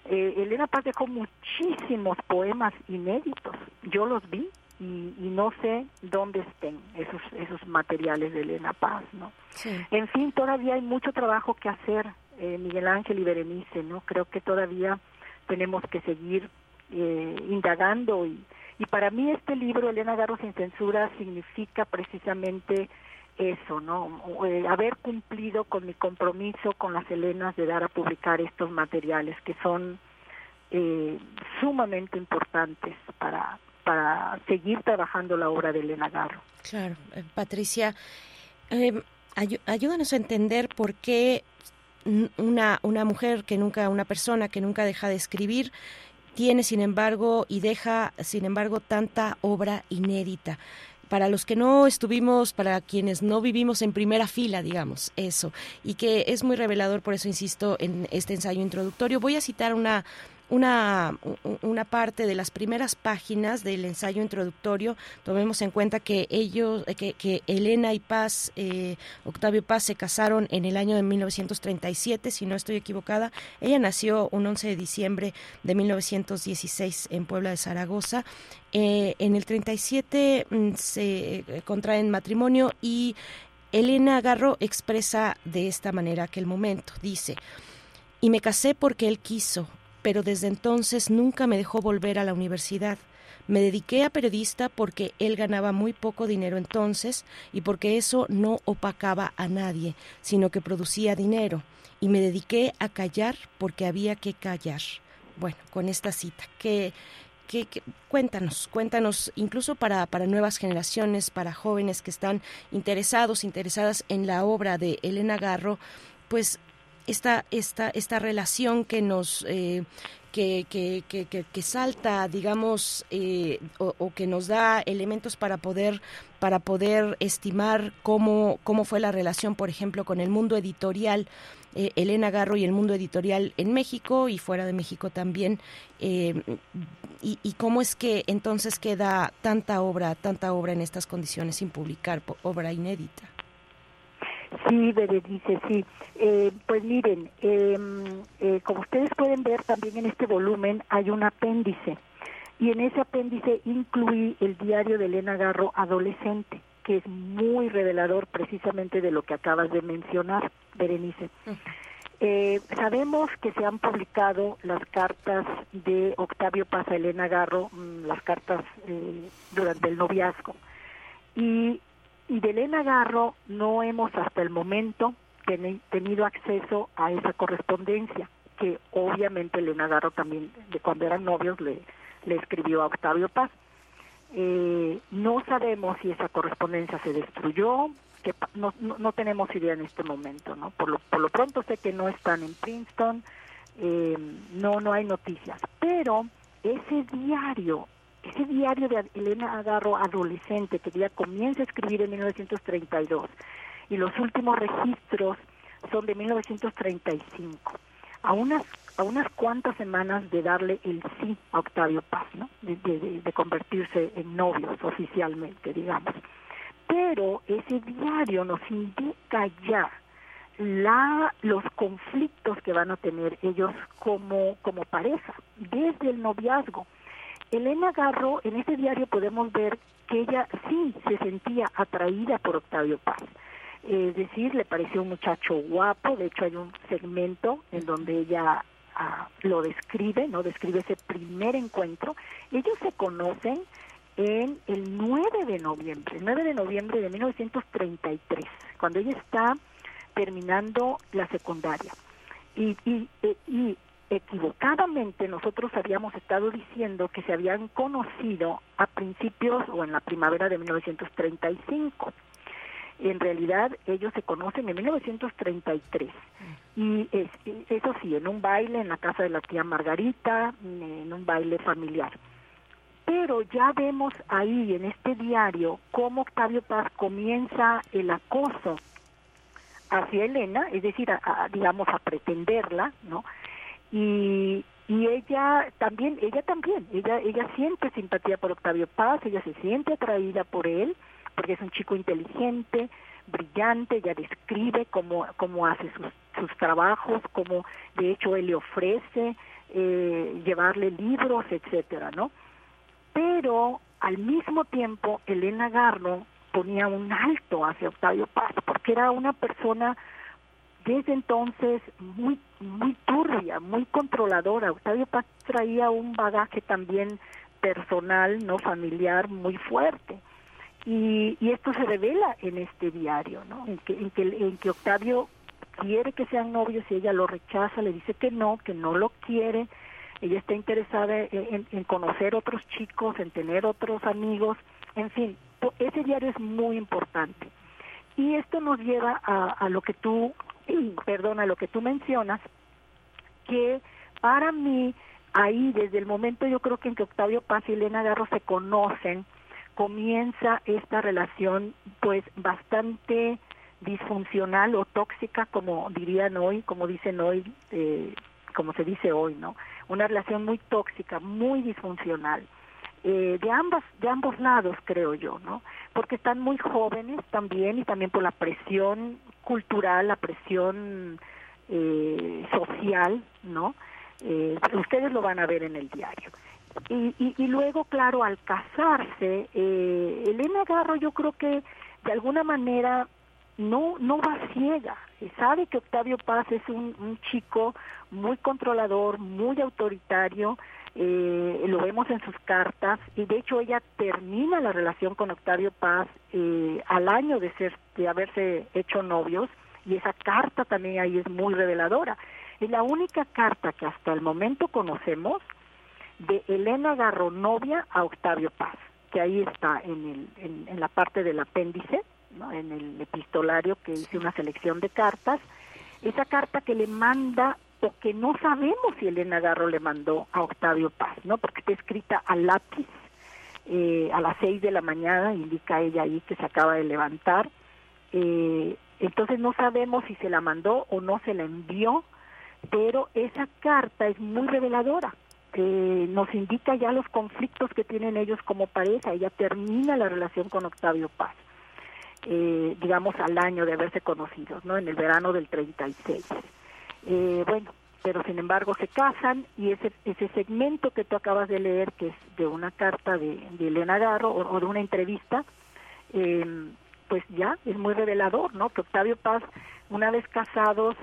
Eh, Elena Paz dejó muchísimos poemas inéditos. Yo los vi y, y, no sé dónde estén esos esos materiales de Elena Paz, ¿no? En fin, todavía hay mucho trabajo que hacer, eh, Miguel Ángel y Berenice, ¿no? Creo que todavía tenemos que seguir eh, indagando y, y para mí este libro, Elena Garro sin censura, significa precisamente eso, ¿no? Eh, haber cumplido con mi compromiso con las Elenas de dar a publicar estos materiales que son eh, sumamente importantes para, para seguir trabajando la obra de Elena Garro. Claro, eh, Patricia, em, ayúdanos a entender por qué una, una mujer que nunca, una persona que nunca deja de escribir, tiene sin embargo y deja sin embargo tanta obra inédita para los que no estuvimos, para quienes no vivimos en primera fila, digamos, eso, y que es muy revelador, por eso insisto en este ensayo introductorio. Voy a citar una una, una parte de las primeras páginas del ensayo introductorio. Tomemos en cuenta que ellos, eh, que, Elena y Paz, eh, Octavio Paz, se casaron en el año de 1937, si no estoy equivocada. Ella nació un 11 de diciembre de 1916 en Puebla de Zaragoza. Eh, en el 37 mm, se contraen matrimonio y Elena Garro expresa de esta manera aquel momento. Dice, y me casé porque él quiso, pero desde entonces nunca me dejó volver a la universidad. Me dediqué a periodista porque él ganaba muy poco dinero entonces y porque eso no opacaba a nadie, sino que producía dinero. Y me dediqué a callar porque había que callar. Bueno, con esta cita, que, que, cuéntanos, cuéntanos, incluso para, para nuevas generaciones, para jóvenes que están interesados, interesadas en la obra de Elena Garro, pues esta, esta, esta relación que nos... Eh, que, que, que, que, salta, digamos, eh, o, que nos da elementos para poder, para poder estimar cómo, cómo fue la relación, por ejemplo, con el mundo editorial, eh, Elena Garro y el mundo editorial en México y fuera de México también, y, y, cómo es que entonces queda tanta obra, tanta obra en estas condiciones sin publicar, obra inédita. Sí, Berenice, sí. Eh, pues miren, em, eh, como ustedes pueden ver también en este volumen hay un apéndice y en ese apéndice incluí el diario de Elena Garro adolescente, que es muy revelador precisamente de lo que acabas de mencionar, Berenice. Eh, sabemos que se han publicado las cartas de Octavio Paz a Elena Garro, mm, las cartas durante el noviazgo. Y y de Elena Garro no hemos hasta el momento tenido acceso a esa correspondencia, que obviamente Elena Garro también, de cuando eran novios, le, escribió a Octavio Paz. Eh, no sabemos si esa correspondencia se destruyó, que no, no, tenemos idea en este momento, ¿no? Por lo, por lo pronto sé que no están en Princeton, eh, no, no hay noticias, pero ese diario ese diario de Elena Agarro adolescente que ya comienza a escribir en 1932 y los últimos registros son de 1935, a unas a unas cuantas semanas de darle el sí a Octavio Paz, ¿no? de, convertirse en novios oficialmente, digamos. Pero ese diario nos indica ya la, los conflictos que van a tener ellos como, como pareja, desde el noviazgo. Elena Garro, en este diario podemos ver que ella sí se sentía atraída por Octavio Paz. Es decir, le pareció un muchacho guapo, de hecho hay un segmento en donde ella ah, lo describe, ¿no? Describe ese primer encuentro. Ellos se conocen en el 9 de noviembre, el 9 de noviembre de 1933, cuando ella está terminando la secundaria. Y, y, y equivocadamente nosotros habíamos estado diciendo que se habían conocido a principios o en la primavera de 1935. En realidad ellos se conocen en 1933 y es, eso sí, en un baile en la casa de la tía Margarita, en un baile familiar. Pero ya vemos ahí en este diario cómo Octavio Paz comienza el acoso hacia Elena, es decir, digamos a pretenderla, ¿no? Y, y ella también, ella también, ella, ella siente simpatía por Octavio Paz, ella se siente atraída por él, porque es un chico inteligente, brillante, ella describe cómo, cómo hace sus, sus trabajos, cómo de hecho él le ofrece eh, llevarle libros, etcétera, ¿no? Pero al mismo tiempo Elena Garno ponía un alto hacia Octavio Paz, porque era una persona desde entonces muy muy turbia, muy controladora. Octavio Paz traía un bagaje también personal, no familiar, muy fuerte. Y, y esto se revela en este diario, ¿no? En que, en que, Octavio quiere que sean novios y ella lo rechaza, le dice que no, que no lo quiere. Ella está interesada en, en conocer otros chicos, en tener otros amigos, en fin, ese diario es muy importante. Y esto nos lleva a, a lo que tú, perdón, a lo que tú mencionas, que para mí ahí desde el momento yo creo que en que Octavio Paz y Elena Garro se conocen, comienza esta relación pues bastante disfuncional o tóxica como dirían hoy, como dicen hoy, eh, como se dice hoy, ¿no? Una relación muy tóxica, muy disfuncional. Eh, de ambas de ambos lados creo yo no porque están muy jóvenes también y también por la presión cultural la presión eh, social no eh, ustedes lo van a ver en el diario. Y, y, y luego claro al casarse eh, Elena Garro yo creo que de alguna manera no no va ciega. Sabe que Octavio Paz es un, un chico muy controlador muy autoritario eh, lo vemos en sus cartas y de hecho ella termina la relación con Octavio Paz eh, al año de ser de haberse hecho novios y esa carta también ahí es muy reveladora. Es la única carta que hasta el momento conocemos de Elena Garro novia a Octavio Paz que ahí está en, el, en, en la parte del apéndice ¿no? en el epistolario que hice una selección de cartas. Esa carta que le manda que no sabemos si Elena Garro le mandó a Octavio Paz, ¿no? Porque está escrita a lápiz eh, a las seis de la mañana, indica ella ahí que se acaba de levantar. Eh, entonces no sabemos si se la mandó o no se la envió, pero esa carta es muy reveladora. Eh, nos indica ya los conflictos que tienen ellos como pareja. Ella termina la relación con Octavio Paz, eh, digamos al año de haberse conocido, ¿no? En el verano del 36. Eh, bueno, pero sin embargo se casan y ese, ese segmento que tú acabas de leer, que es de una carta de, Elena Garro o, de una entrevista, eh, pues ya es muy revelador, ¿no? Que Octavio Paz, una vez casados,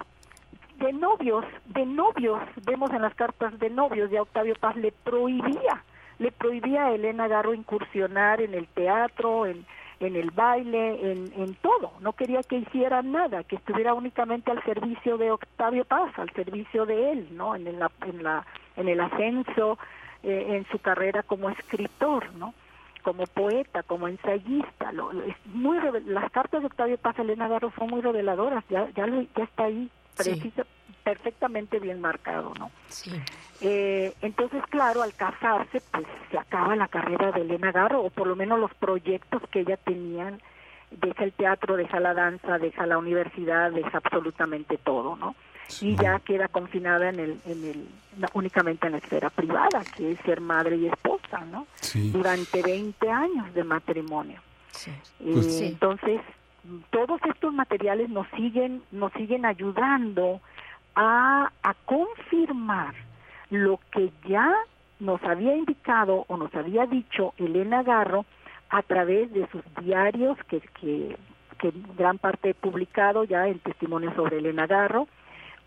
de novios, de novios, vemos en las cartas de novios, ya Octavio Paz le prohibía, le prohibía a Elena Garro incursionar en el teatro, en, en el baile, en, en todo. No quería que hiciera nada, que estuviera únicamente al servicio de Octavio Paz, al servicio de él, ¿no? En, la, en, la, en el ascenso, eh, en su carrera como escritor, ¿no? Como poeta, como ensayista. Lo, es muy las cartas de Octavio Paz Elena Garro son muy reveladoras, ya, ya, ya está ahí precisa, perfectamente bien marcado, ¿no? Sí. Eh, entonces, claro, al casarse, pues se acaba la carrera de Elena Garro, o por lo menos los proyectos que ella tenía, deja el teatro, deja la danza, deja la universidad, deja absolutamente todo, ¿no? Y ya queda confinada en el, en el, únicamente en la esfera privada, que es ser madre y esposa, ¿no? Durante 20 años de matrimonio. Sí. Eh, pues entonces, todos estos materiales nos siguen, nos siguen ayudando a, confirmar lo que ya nos había indicado o nos había dicho Elena Garro a través de sus diarios que, gran parte he publicado ya en testimonio sobre Elena Garro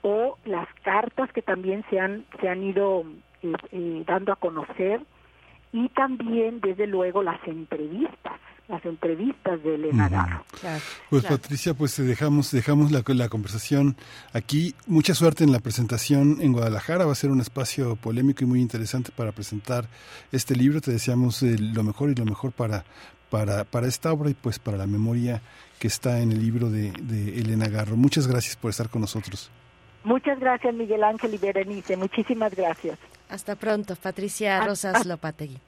o las cartas que también se han, se han ido eh, eh, dando a conocer y también desde luego las entrevistas las entrevistas de Elena Garro. pues Patricia, pues dejamos dejamos la, la conversación aquí. Mucha suerte en la presentación en Guadalajara. Va a ser un espacio polémico y muy interesante para presentar este libro. Te deseamos eh, lo mejor y lo mejor para, para, para esta obra y pues para la memoria que está en el libro de, de Elena Garro. Muchas gracias por estar con nosotros. Muchas gracias, Miguel Ángel y Berenice. Muchísimas gracias. Hasta pronto, Patricia ah, Rosas ah. Lopategui.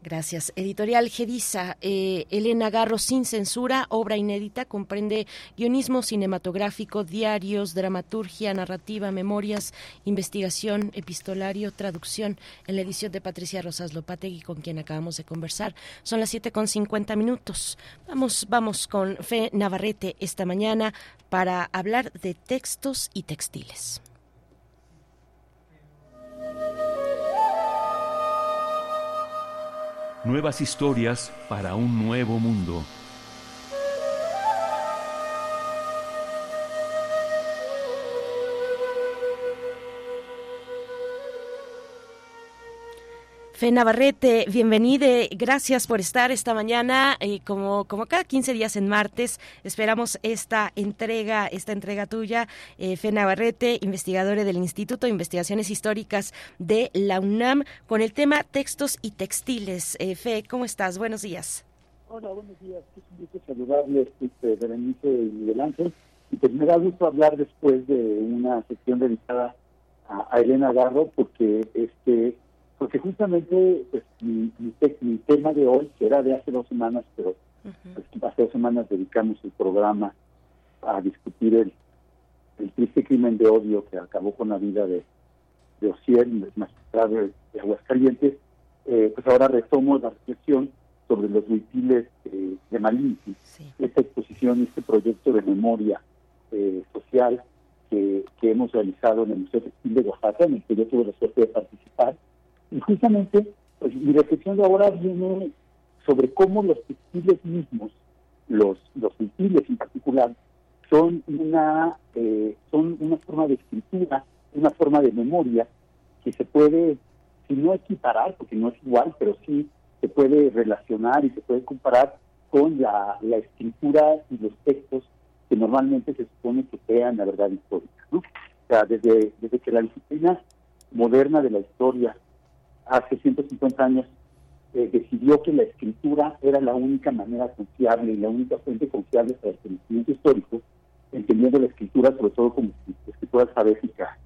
Gracias. Editorial Gedisa, eh, Elena Garro sin censura, obra inédita, comprende guionismo cinematográfico, diarios, dramaturgia, narrativa, memorias, investigación, epistolario, traducción, en la edición de Patricia Rosas Lopategui, con quien acabamos de conversar. Son las siete con cincuenta minutos. Vamos, vamos con Fe Navarrete esta mañana para hablar de textos y textiles. Nuevas historias para un nuevo mundo. Fe Navarrete, bienvenida. Gracias por estar esta mañana. Eh, como, como cada 15 días en martes, esperamos esta entrega, esta entrega tuya. Eh, Fe Navarrete, investigadora del Instituto de Investigaciones Históricas de la UNAM, con el tema textos y textiles. Eh, Fe, ¿cómo estás? Buenos días. Hola, buenos días. Es un gusto saludarles, este, Berenice y Miguel Ángel. Y pues me da gusto hablar después de una sección dedicada a, Elena Garro, porque este porque justamente pues, mi, tema de hoy, que era de hace dos semanas, pero pues, hace dos semanas dedicamos el programa a discutir el, el triste crimen de odio que acabó con la vida de, de Ociel, el magistrado de, Aguascalientes, eh, pues ahora retomo la reflexión sobre los mitiles eh, de Malinki, esta exposición, este proyecto de memoria eh, social que, que, hemos realizado en el Museo Textil de Oaxaca, en el que yo tuve la suerte de participar. Y justamente, pues mi reflexión de ahora viene sobre cómo los textiles mismos, los, los textiles en particular, son una, eh, son una forma de escritura, una forma de memoria que se puede, si no equiparar, porque no es igual, pero sí se puede relacionar y se puede comparar con la, la escritura y los textos que normalmente se supone que crean la verdad histórica. ¿no? O sea, desde, desde que la disciplina moderna de la historia hace 150 años eh, decidió que la escritura era la única manera confiable y la única fuente confiable para el conocimiento histórico, entendiendo la escritura sobre todo como escritura alfabética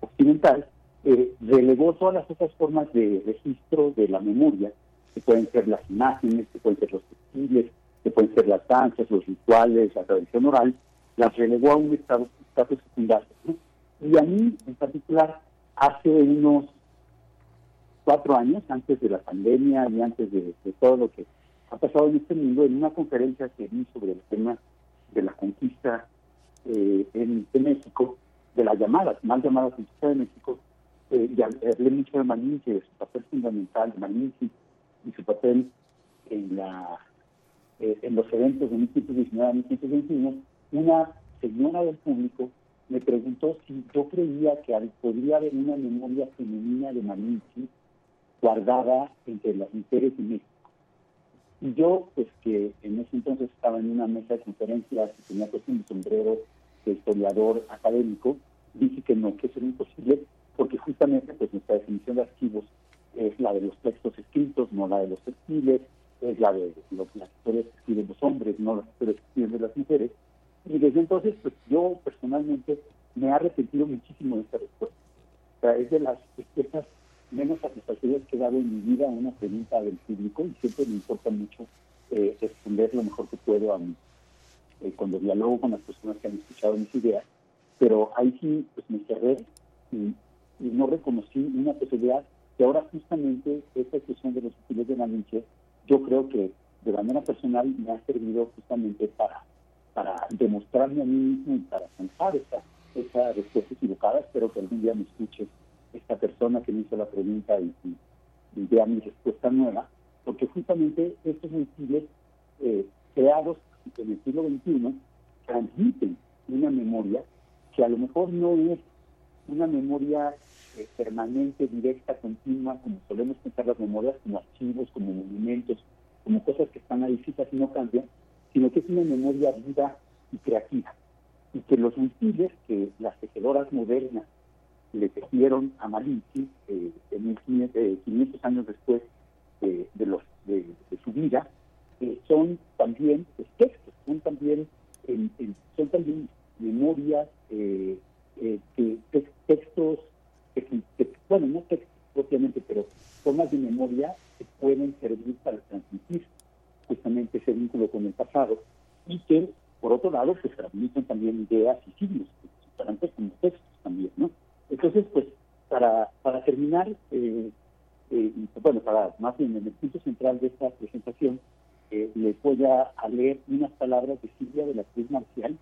occidental, eh, relegó todas las otras formas de registro de la memoria, que pueden ser las imágenes, que pueden ser los textiles, que pueden ser las danzas, los rituales, la tradición oral, las relegó a un estado, estatus secundario. Y a mí, en particular, hace unos cuatro años, antes de la pandemia y antes de, todo lo que ha pasado en este mundo, en una conferencia que vi sobre el tema de la conquista eh, en, México, de la llamada, mal llamada conquista de México, eh, y hablé mucho de Malinche, de su papel fundamental de Malinche y su papel en la eh, en los eventos de 1519 a 1521, una señora del público me preguntó si yo creía que podría haber una memoria femenina de Malinche guardada entre las mujeres de México. Y yo, pues que en ese entonces estaba en una mesa de conferencias y tenía puesto un sombrero de historiador académico, dije que no, que eso era imposible, porque justamente pues nuestra definición de archivos es la de los textos escritos, no la de los textiles, es la de lo, las historias que escriben los hombres, no las historias que escriben las mujeres. Y desde entonces, pues yo personalmente me he arrepentido muchísimo de esta respuesta. O sea, es de las respuestas menos satisfactorias que he dado en mi vida a una pregunta del público y siempre me importa mucho eh, responder lo mejor que puedo a mí eh, cuando dialogo con las personas que han escuchado mis ideas. Pero ahí sí, pues me cerré y, no reconocí una posibilidad que ahora justamente esta cuestión de los útiles de la Malinche yo creo que de manera personal me ha servido justamente para, para demostrarme a mí mismo y para pensar esa, esa respuesta equivocada. Espero que algún día me escuche esta persona que me hizo la pregunta y, vea mi respuesta nueva, porque justamente estos mentiles eh, creados en el siglo XXI transmiten una memoria que a lo mejor no es una memoria eh, permanente, directa, continua, como solemos pensar las memorias, como archivos, como monumentos, como cosas que están ahí fijas y no cambian, sino que es una memoria viva y creativa. Y que los misiles que las tejedoras modernas le tejieron a Malinche eh, en 500 eh, años después de, los, de, su vida, son también textos, son también, son también memorias, textos bueno, no textos propiamente, pero formas de memoria que pueden servir para transmitir justamente ese vínculo con el pasado y que, por otro lado, pues transmiten también ideas y signos, antes como textos también, ¿no? Entonces, pues, para, para terminar, eh, eh, bueno, para más bien en el punto central de esta presentación, eh, les voy a, leer unas palabras de Silvia de la Cruz Marcial,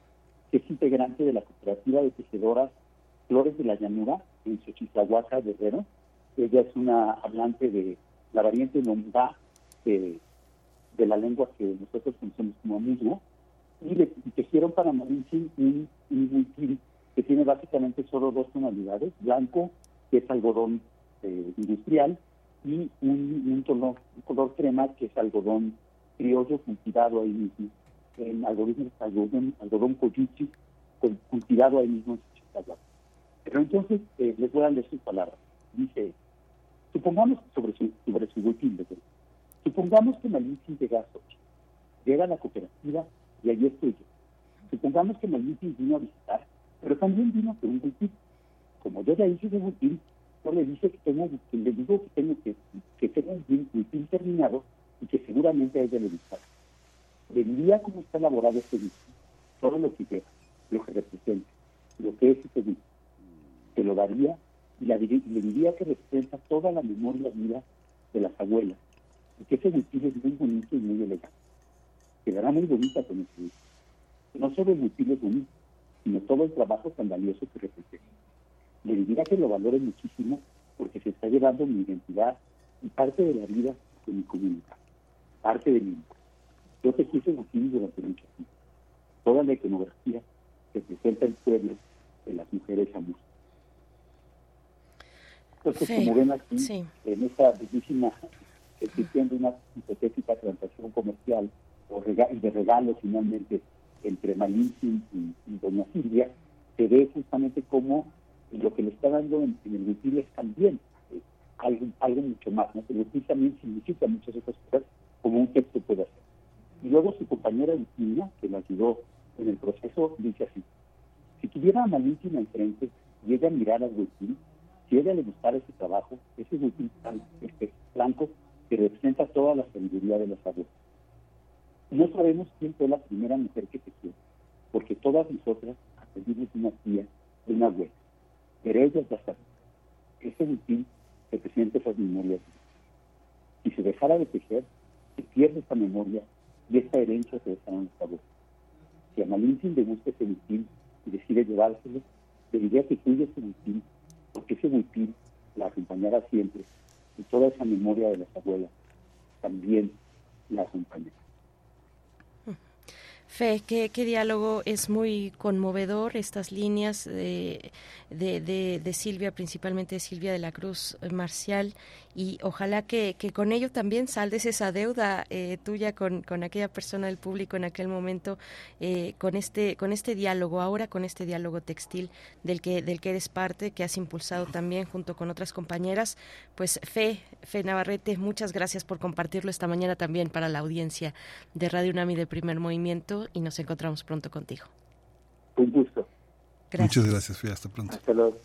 que es integrante de la cooperativa de tejedoras Flores de la Llanura, en Xochitlahuaca, Guerrero. Ella es una hablante de la variante Nombá de, de la lengua que nosotros conocemos como amigo, y le tejieron para Mauricio un, un que tiene básicamente solo dos tonalidades, blanco, que es algodón eh, industrial, y un, color, un color crema que es algodón criollo cultivado ahí mismo, en algodón, algodón, algodón cultivado ahí mismo en Pero entonces eh, les voy a leer sus palabras. Dice, supongamos sobre su, sobre su supongamos que llega a Sochi, llega a la cooperativa y allí estoy yo. Supongamos que Malintzin vino a visitar, pero también vino por un Huitil. Como yo ya hice de Huitil, yo le dice que tengo, le digo que tengo que, que tengo un Huitil terminado y que seguramente a ella le gustará. Le diría cómo está elaborado este disco, todo lo que lleva, lo que representa, lo que es este disco. Se lo daría y, le diría que representa toda la memoria vida de las abuelas, y que ese vestido es muy bonito y muy elegante. Quedará muy bonita con ese disco. No solo el vestido es bonito, sino todo el trabajo tan valioso que representa. Le diría que lo valore muchísimo porque se está llevando mi identidad y parte de la vida de mi comunidad parte de mí. Yo te quise aquí durante mucho tiempo. Toda la iconografía que presenta el pueblo de las mujeres amorosas. Entonces, como ven aquí, en esta bellísima, existiendo una hipotética transacción comercial o y de regalo finalmente entre Malinche y, Doña Silvia, se ve justamente como lo que le está dando en, el útil es también eh, algo, mucho más, ¿no? El útil también significa muchas otras cosas como un texto puede hacer. Y luego su compañera Virginia, que la ayudó en el proceso, dice así, si tuviera a Malintina enfrente y ella mirara al Huitín, si ella le gustara ese trabajo, ese Huitín este blanco que representa toda la sabiduría de los abuelos. No sabemos quién fue la primera mujer que tejió, porque todas nosotras aprendimos una tía de una abuela, pero ella ya saben. Ese Huitín representa esas memorias. Si se dejara de tejer, pierde esta memoria y esta herencia se dejará en nuestra boca. Si a Malintzin le gusta ese buitil y decide llevárselo, le diría que cuide ese buitil, porque ese buitil la acompañará siempre y toda esa memoria de las abuelas también la acompañará. Fe, qué, diálogo es muy conmovedor, estas líneas de, de, Silvia, principalmente de Silvia de la Cruz eh, Marcial, y ojalá que, con ello también saldes esa deuda eh, tuya con, con, aquella persona del público en aquel momento, eh, con, este, con este diálogo, ahora con este diálogo textil del que, del que eres parte, que has impulsado también junto con otras compañeras. Pues Fe, Fe Navarrete, muchas gracias por compartirlo esta mañana también para la audiencia de Radio UNAMI de Primer Movimiento y nos encontramos pronto contigo. Un gusto. Muchas gracias, Fe. Hasta pronto. Hasta luego.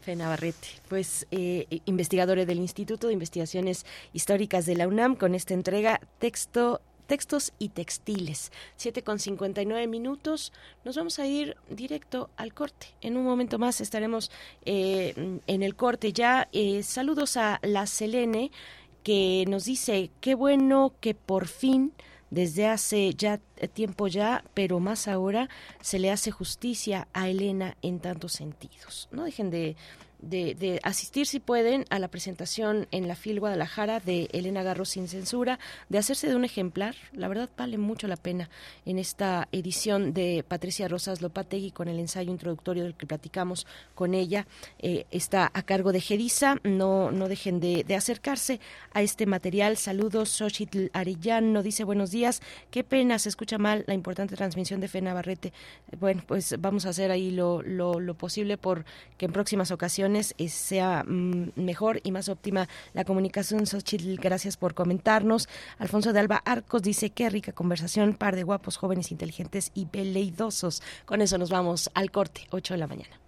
Fe Navarrete, pues eh, investigadora del Instituto de Investigaciones Históricas de la UNAM, con esta entrega texto textos y textiles. 7 con 59 minutos. Nos vamos a ir directo al corte. En un momento más estaremos eh, en el corte ya. Eh, saludos a la Selene que nos dice, qué bueno que por fin desde hace ya tiempo ya, pero más ahora se le hace justicia a Elena en tantos sentidos. No dejen de de, asistir si pueden a la presentación en la FIL Guadalajara de Elena Garro sin censura, de hacerse de un ejemplar. La verdad vale mucho la pena en esta edición de Patricia Rosas Lopategui con el ensayo introductorio del que platicamos con ella. Eh, está a cargo de Gedisa. No, no dejen de, acercarse a este material. Saludos, Xochitl Arillán dice buenos días. Qué pena, se escucha mal la importante transmisión de Fe Navarrete. Bueno, pues vamos a hacer ahí lo, lo, lo posible por que en próximas ocasiones eh, sea mm, mejor y más óptima la comunicación. Xochitl, gracias por comentarnos. Alfonso de Alba Arcos dice, qué rica conversación, par de guapos, jóvenes, inteligentes y veleidosos. Con eso nos vamos al corte, 8 de la mañana.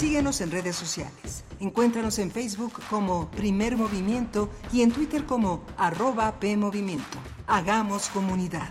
Síguenos en redes sociales. Encuéntranos en Facebook como Primer Movimiento y en Twitter como arroba PMovimiento. Hagamos comunidad.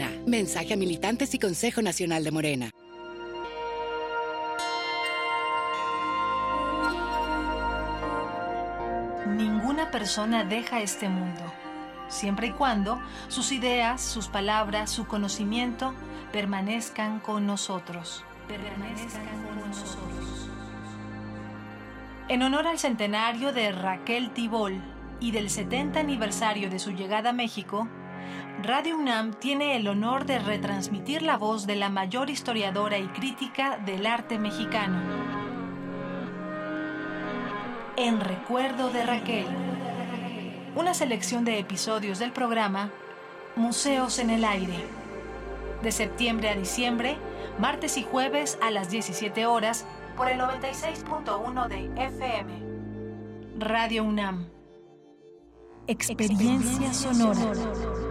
Mensaje a militantes y Consejo Nacional de Morena. Ninguna persona deja este mundo, siempre y cuando sus ideas, sus palabras, su conocimiento permanezcan con nosotros. Permanezcan con nosotros. En honor al centenario de Raquel Tibol y del 70 aniversario de su llegada a México, Radio UNAM tiene el honor de retransmitir la voz de la mayor historiadora y crítica del arte mexicano. En recuerdo de Raquel. Una selección de episodios del programa Museos en el Aire. De septiembre a diciembre, martes y jueves a las 17 horas por el 96.1 de FM. Radio UNAM. Experiencia, sonora.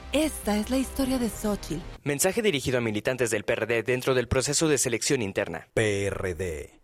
Esta es la historia de Xochitl. Mensaje dirigido a militantes del PRD dentro del proceso de selección interna. PRD.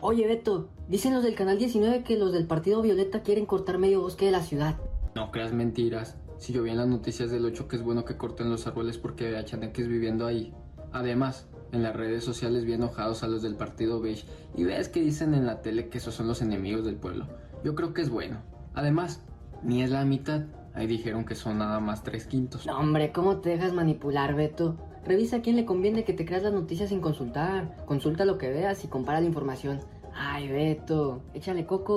Oye, Beto, dicen los del Canal 19 que los del Partido Violeta quieren cortar medio bosque de la ciudad. No creas mentiras. Si yo vi en las noticias del 8 que es bueno que corten los árboles porque hay chaneques viviendo ahí. Además, en las redes sociales vi enojados a los del Partido Beige y ves que dicen en la tele que esos son los enemigos del pueblo. Yo creo que es bueno. Además, ni es la mitad. Ahí dijeron que son nada más tres quintos. No, hombre, ¿cómo te dejas manipular, Beto? Revisa a quién le conviene que te creas las noticias sin consultar. Consulta lo que veas y compara la información. Ay, Beto, échale coco.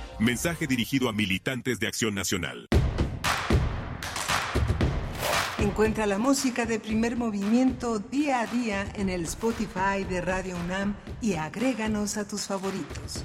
Mensaje dirigido a militantes de Acción Nacional. Encuentra la música de primer movimiento día a día en el Spotify de Radio UNAM y agréganos a tus favoritos.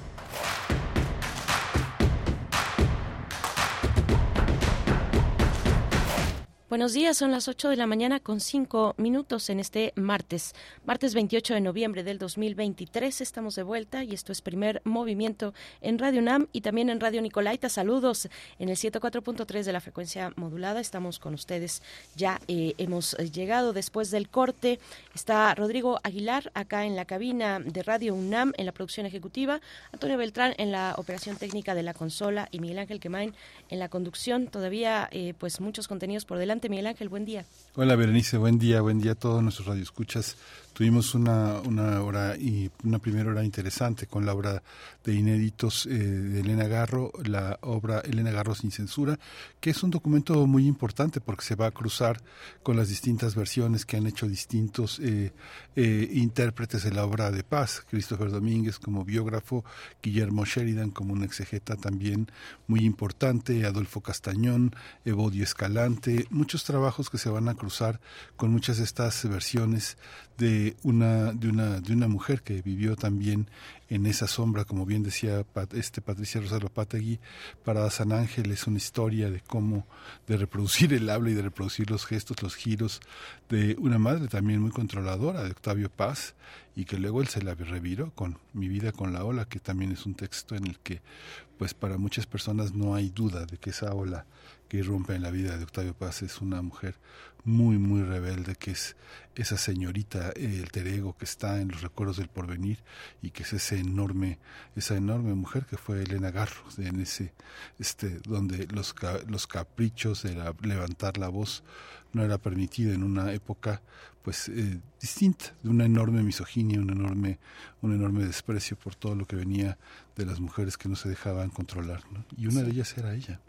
Buenos días, son las 8 de la mañana con 5 minutos en este martes, martes 28 de noviembre del 2023. Estamos de vuelta y esto es primer movimiento en Radio UNAM y también en Radio Nicolaita. Saludos en el 104.3 de la frecuencia modulada. Estamos con ustedes. Ya eh, hemos llegado después del corte. Está Rodrigo Aguilar acá en la cabina de Radio UNAM en la producción ejecutiva, Antonio Beltrán en la operación técnica de la consola y Miguel Ángel Quemain en la conducción. Todavía eh, pues muchos contenidos por delante Miguel Ángel, buen día. Hola Berenice, buen día, buen día a todos nuestros radioescuchas. Tuvimos una, una hora y una primera hora interesante con la obra de inéditos eh, de Elena Garro, la obra Elena Garro sin censura, que es un documento muy importante porque se va a cruzar con las distintas versiones que han hecho distintos eh, eh, intérpretes de la obra de paz. Christopher Domínguez como biógrafo, Guillermo Sheridan como un exegeta también muy importante, Adolfo Castañón, Evodio Escalante, muchos trabajos que se van a cruzar con muchas de estas versiones de una, de una, de una mujer que vivió también en esa sombra, como bien decía este Patricia Rosario Pategui, para San Ángel. Es una historia de cómo, de reproducir el habla y de reproducir los gestos, los giros de una madre también muy controladora, de Octavio Paz, y que luego él se la reviró con Mi vida con la ola, que también es un texto en el que, pues para muchas personas no hay duda de que esa ola que irrumpe en la vida de Octavio Paz es una mujer muy, muy rebelde, que es esa señorita, el terego que está en los recuerdos del porvenir y que es ese enorme, esa enorme mujer que fue Elena Garro, en ese, este, donde los, los caprichos de levantar la voz no era permitido en una época pues eh, distinta, de una enorme misoginia, un enorme, un enorme desprecio por todo lo que venía de las mujeres que no se dejaban controlar, y una de ellas era ella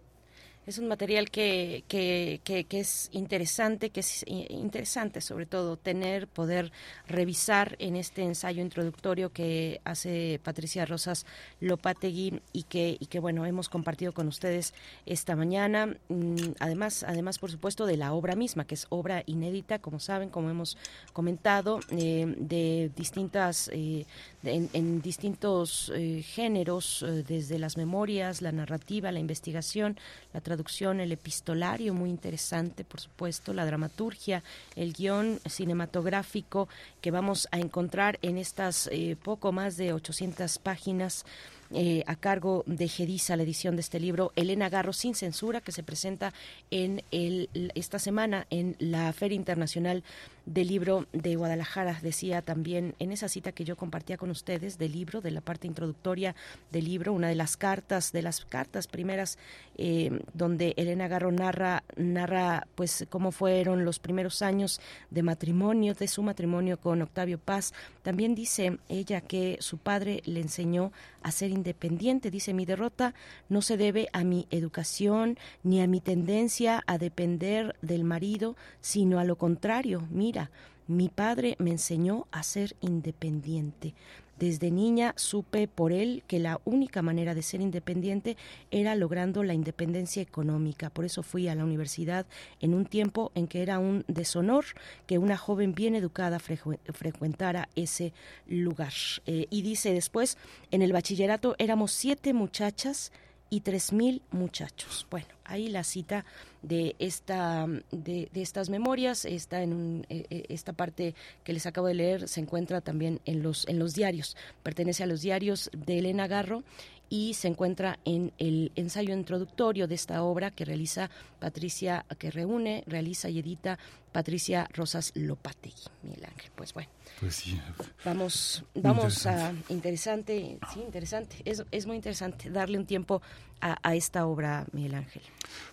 es un material que, que, que, es interesante, que es interesante sobre todo tener, poder revisar en este ensayo introductorio que hace Patricia Rosas Lopategui y que, y que bueno, hemos compartido con ustedes esta mañana. Mm, además, además, por supuesto, de la obra misma, que es obra inédita, como saben, como hemos comentado, eh, de distintas, eh, en, distintos eh, géneros, desde las memorias, la narrativa, la investigación, la traducción el epistolario muy interesante, por supuesto, la dramaturgia, el guion cinematográfico que vamos a encontrar en estas eh, poco más de 800 páginas eh, a cargo de Gedisa, la edición de este libro, Elena Garro sin censura, que se presenta en el, esta semana en la Feria Internacional del Libro de Guadalajara. Decía también en esa cita que yo compartía con ustedes del libro, de la parte introductoria del libro, una de las cartas, de las cartas primeras, eh, donde Elena Garro narra, narra pues cómo fueron los primeros años de matrimonio, de su matrimonio con Octavio Paz. También dice ella que su padre le enseñó a ser independiente. Dice, mi derrota no se debe a mi educación ni a mi tendencia a depender del marido, sino a lo contrario. Mira, mi padre me enseñó a ser independiente. Desde niña supe por él que la única manera de ser independiente era logrando la independencia económica. Por eso fui a la universidad en un tiempo en que era un deshonor que una joven bien educada frecuentara ese lugar. Eh, y dice después, en el bachillerato éramos siete muchachas y tres mil muchachos. Bueno, ahí la cita de esta de, estas memorias está en un, eh, eh, esta parte que les acabo de leer se encuentra también en los en los diarios pertenece a los diarios de Elena Garro y se encuentra en el ensayo introductorio de esta obra que realiza Patricia, que reúne, realiza y edita Patricia Rosas Lopategui, Miguel Ángel. Pues bueno. Pues sí. Vamos, vamos a interesante, sí, interesante. Es, es muy interesante darle un tiempo a, a esta obra, Miguel Ángel.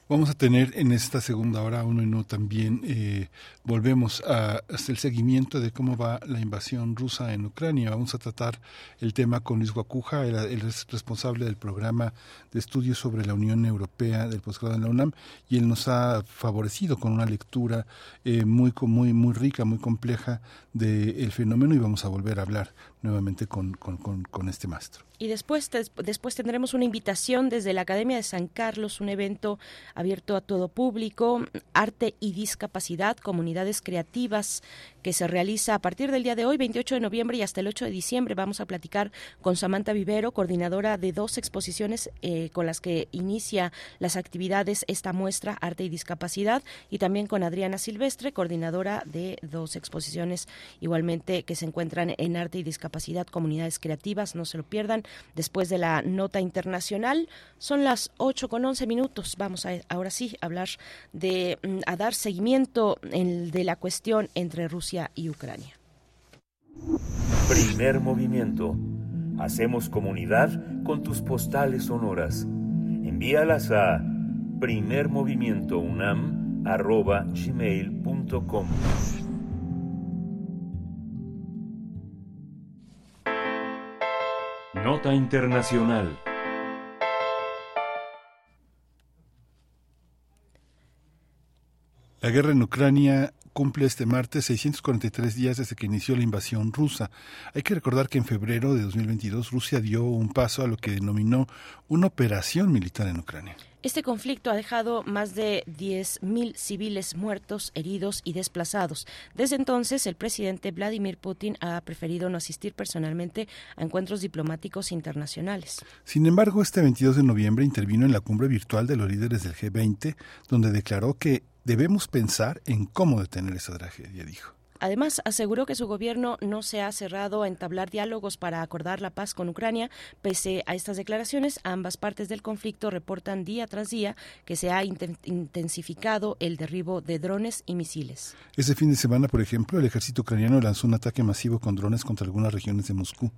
Vamos a tener en esta segunda hora uno y no también eh, volvemos a hacer el seguimiento de cómo va la invasión rusa en Ucrania. Vamos a tratar el tema con Luis Guacuja, el, responsable del programa de estudios sobre la Unión Europea del posgrado en la UNAM, y él nos ha favorecido con una lectura eh, muy, muy, muy rica, muy compleja del fenómeno y vamos a volver a hablar nuevamente con, con, este maestro. Y después, después tendremos una invitación desde la Academia de San Carlos, un evento abierto a todo público, arte y discapacidad, comunidades creativas, que se realiza a partir del día de hoy, 28 de noviembre y hasta el 8 de diciembre. Vamos a platicar con Samantha Vivero, coordinadora de dos exposiciones eh, con las que inicia las actividades esta muestra Arte y Discapacidad y también con Adriana Silvestre, coordinadora de dos exposiciones igualmente que se encuentran en Arte y Discapacidad, Comunidades Creativas. No se lo pierdan. Después de la nota internacional, son las 8 con 11 minutos. Vamos a ahora sí a hablar de mm, a dar seguimiento en, de la cuestión entre Rusia y Ucrania. Primer movimiento. Hacemos comunidad con tus postales sonoras. Envíalas a primermovimientounam.gmail.com Nota Internacional La guerra en Ucrania cumple este martes 643 días desde que inició la invasión rusa. Hay que recordar que en febrero de 2022 Rusia dio un paso a lo que denominó una operación militar en Ucrania. Este conflicto ha dejado más de 10.000 civiles muertos, heridos y desplazados. Desde entonces, el presidente Vladimir Putin ha preferido no asistir personalmente a encuentros diplomáticos internacionales. Sin embargo, este 22 de noviembre intervino en la cumbre virtual de los líderes del G20, donde declaró que Debemos pensar en cómo detener esa tragedia, dijo. Además, aseguró que su gobierno no se ha cerrado a entablar diálogos para acordar la paz con Ucrania. Pese a estas declaraciones, ambas partes del conflicto reportan día tras día que se ha intensificado el derribo de drones y misiles. Ese fin de semana, por ejemplo, el ejército ucraniano lanzó un ataque masivo con drones contra algunas regiones de Moscú.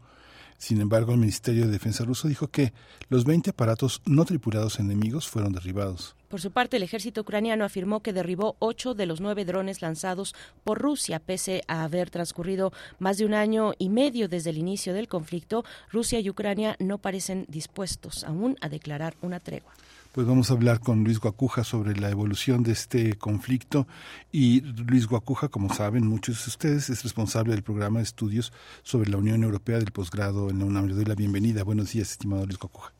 Sin embargo, el Ministerio de Defensa ruso dijo que los 20 aparatos no tripulados enemigos fueron derribados. Por su parte, el ejército ucraniano afirmó que derribó ocho de los nueve drones lanzados por Rusia, pese a haber transcurrido más de un año y medio desde el inicio del conflicto. Rusia y Ucrania no parecen dispuestos aún a declarar una tregua. Pues vamos a hablar con Luis Guacuja sobre la evolución de este conflicto. Y Luis Guacuja, como saben muchos de ustedes, es responsable del programa de estudios sobre la Unión Europea del posgrado en la UNAM. Le doy la bienvenida. Buenos días, estimado Luis Guacuja.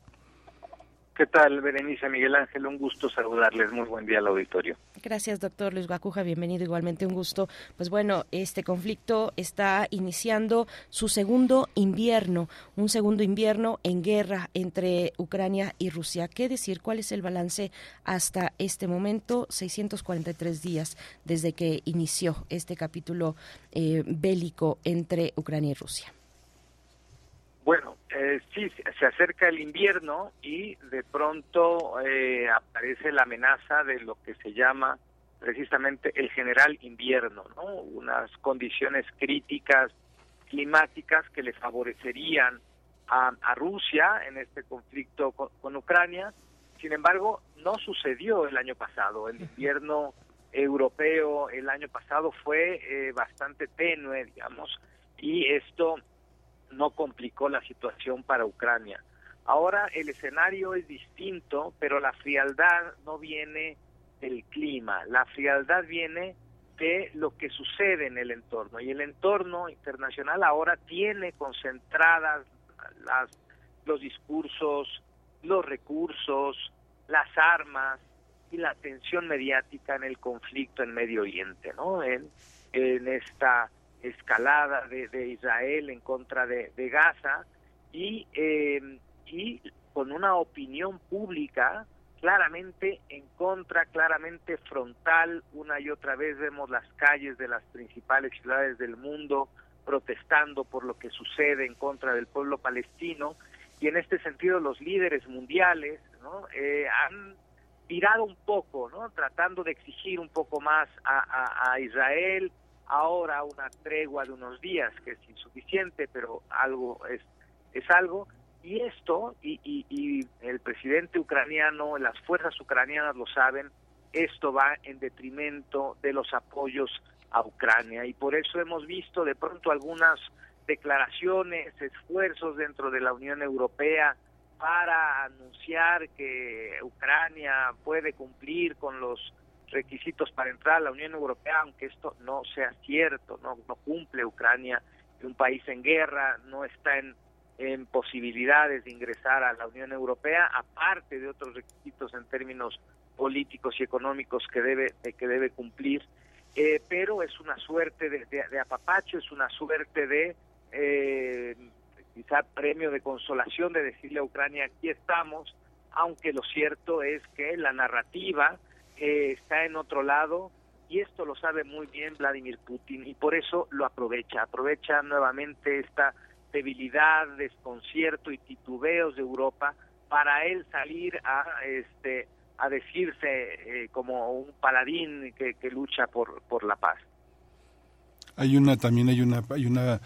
¿Qué tal, Berenice Miguel Ángel? Un gusto saludarles. Muy buen día al auditorio. Gracias, doctor Luis Guacuja. Bienvenido. Igualmente un gusto. Pues bueno, este conflicto está iniciando su segundo invierno, un segundo invierno en guerra entre Ucrania y Rusia. ¿Qué decir? ¿Cuál es el balance hasta este momento? 643 días desde que inició este capítulo eh, bélico entre Ucrania y Rusia. Bueno, eh, sí, se acerca el invierno y de pronto eh, aparece la amenaza de lo que se llama precisamente el general invierno, ¿no? Unas condiciones críticas climáticas que le favorecerían a, Rusia en este conflicto con, Ucrania. Sin embargo, no sucedió el año pasado. El invierno europeo el año pasado fue eh, bastante tenue, digamos, y esto no complicó la situación para Ucrania. Ahora el escenario es distinto, pero la frialdad no viene del clima, la frialdad viene de lo que sucede en el entorno. Y el entorno internacional ahora tiene concentradas las, los discursos, los recursos, las armas y la atención mediática en el conflicto en Medio Oriente, ¿no? En, en esta escalada de, Israel en contra de, Gaza y, eh, y con una opinión pública claramente en contra, claramente frontal. Una y otra vez vemos las calles de las principales ciudades del mundo protestando por lo que sucede en contra del pueblo palestino y en este sentido los líderes mundiales ¿no? eh, han tirado un poco, ¿no? tratando de exigir un poco más a, a Israel, ahora una tregua de unos días, que es insuficiente, pero algo es, es algo. Y esto, y, y, el presidente ucraniano, las fuerzas ucranianas lo saben, esto va en detrimento de los apoyos a Ucrania. Y por eso hemos visto de pronto algunas declaraciones, esfuerzos dentro de la Unión Europea para anunciar que Ucrania puede cumplir con los requisitos para entrar a la Unión Europea, aunque esto no sea cierto, no, cumple Ucrania, un país en guerra, no está en, en posibilidades de ingresar a la Unión Europea, aparte de otros requisitos en términos políticos y económicos que debe que debe cumplir. Eh, pero es una suerte de, de, apapacho es una suerte de eh, quizá premio de consolación de decirle a Ucrania aquí estamos aunque lo cierto es que la narrativa está en otro lado y esto lo sabe muy bien Vladimir Putin y por eso lo aprovecha, aprovecha nuevamente esta debilidad, desconcierto y titubeos de Europa para él salir a este a decirse eh, como un paladín que, que lucha por, por la paz. Hay una también hay una hay una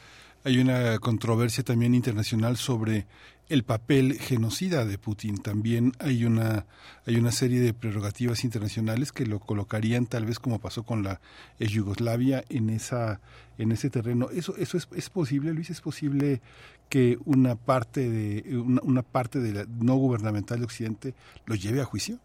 hay una controversia también internacional sobre el papel genocida de Putin. También hay una, hay una serie de prerrogativas internacionales que lo colocarían tal vez como pasó con la Yugoslavia en esa, en ese terreno. Eso, eso es, es posible, Luis, es posible que una parte de, una, una parte de la no gubernamental de Occidente lo lleve a juicio.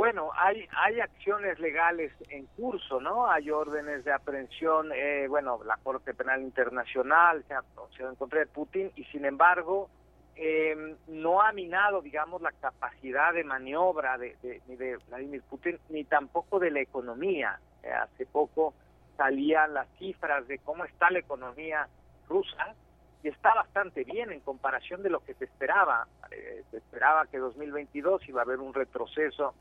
Bueno, hay, hay acciones legales en curso, ¿no? Hay órdenes de aprehensión, eh, bueno, la Corte Penal Internacional se ha, se en contra de Putin y sin embargo eh, no ha minado, digamos, la capacidad de maniobra de, de, ni de Vladimir Putin ni tampoco de la economía. Eh, hace poco salían las cifras de cómo está la economía rusa y está bastante bien en comparación de lo que se esperaba. se esperaba que 2022 iba a haber un retroceso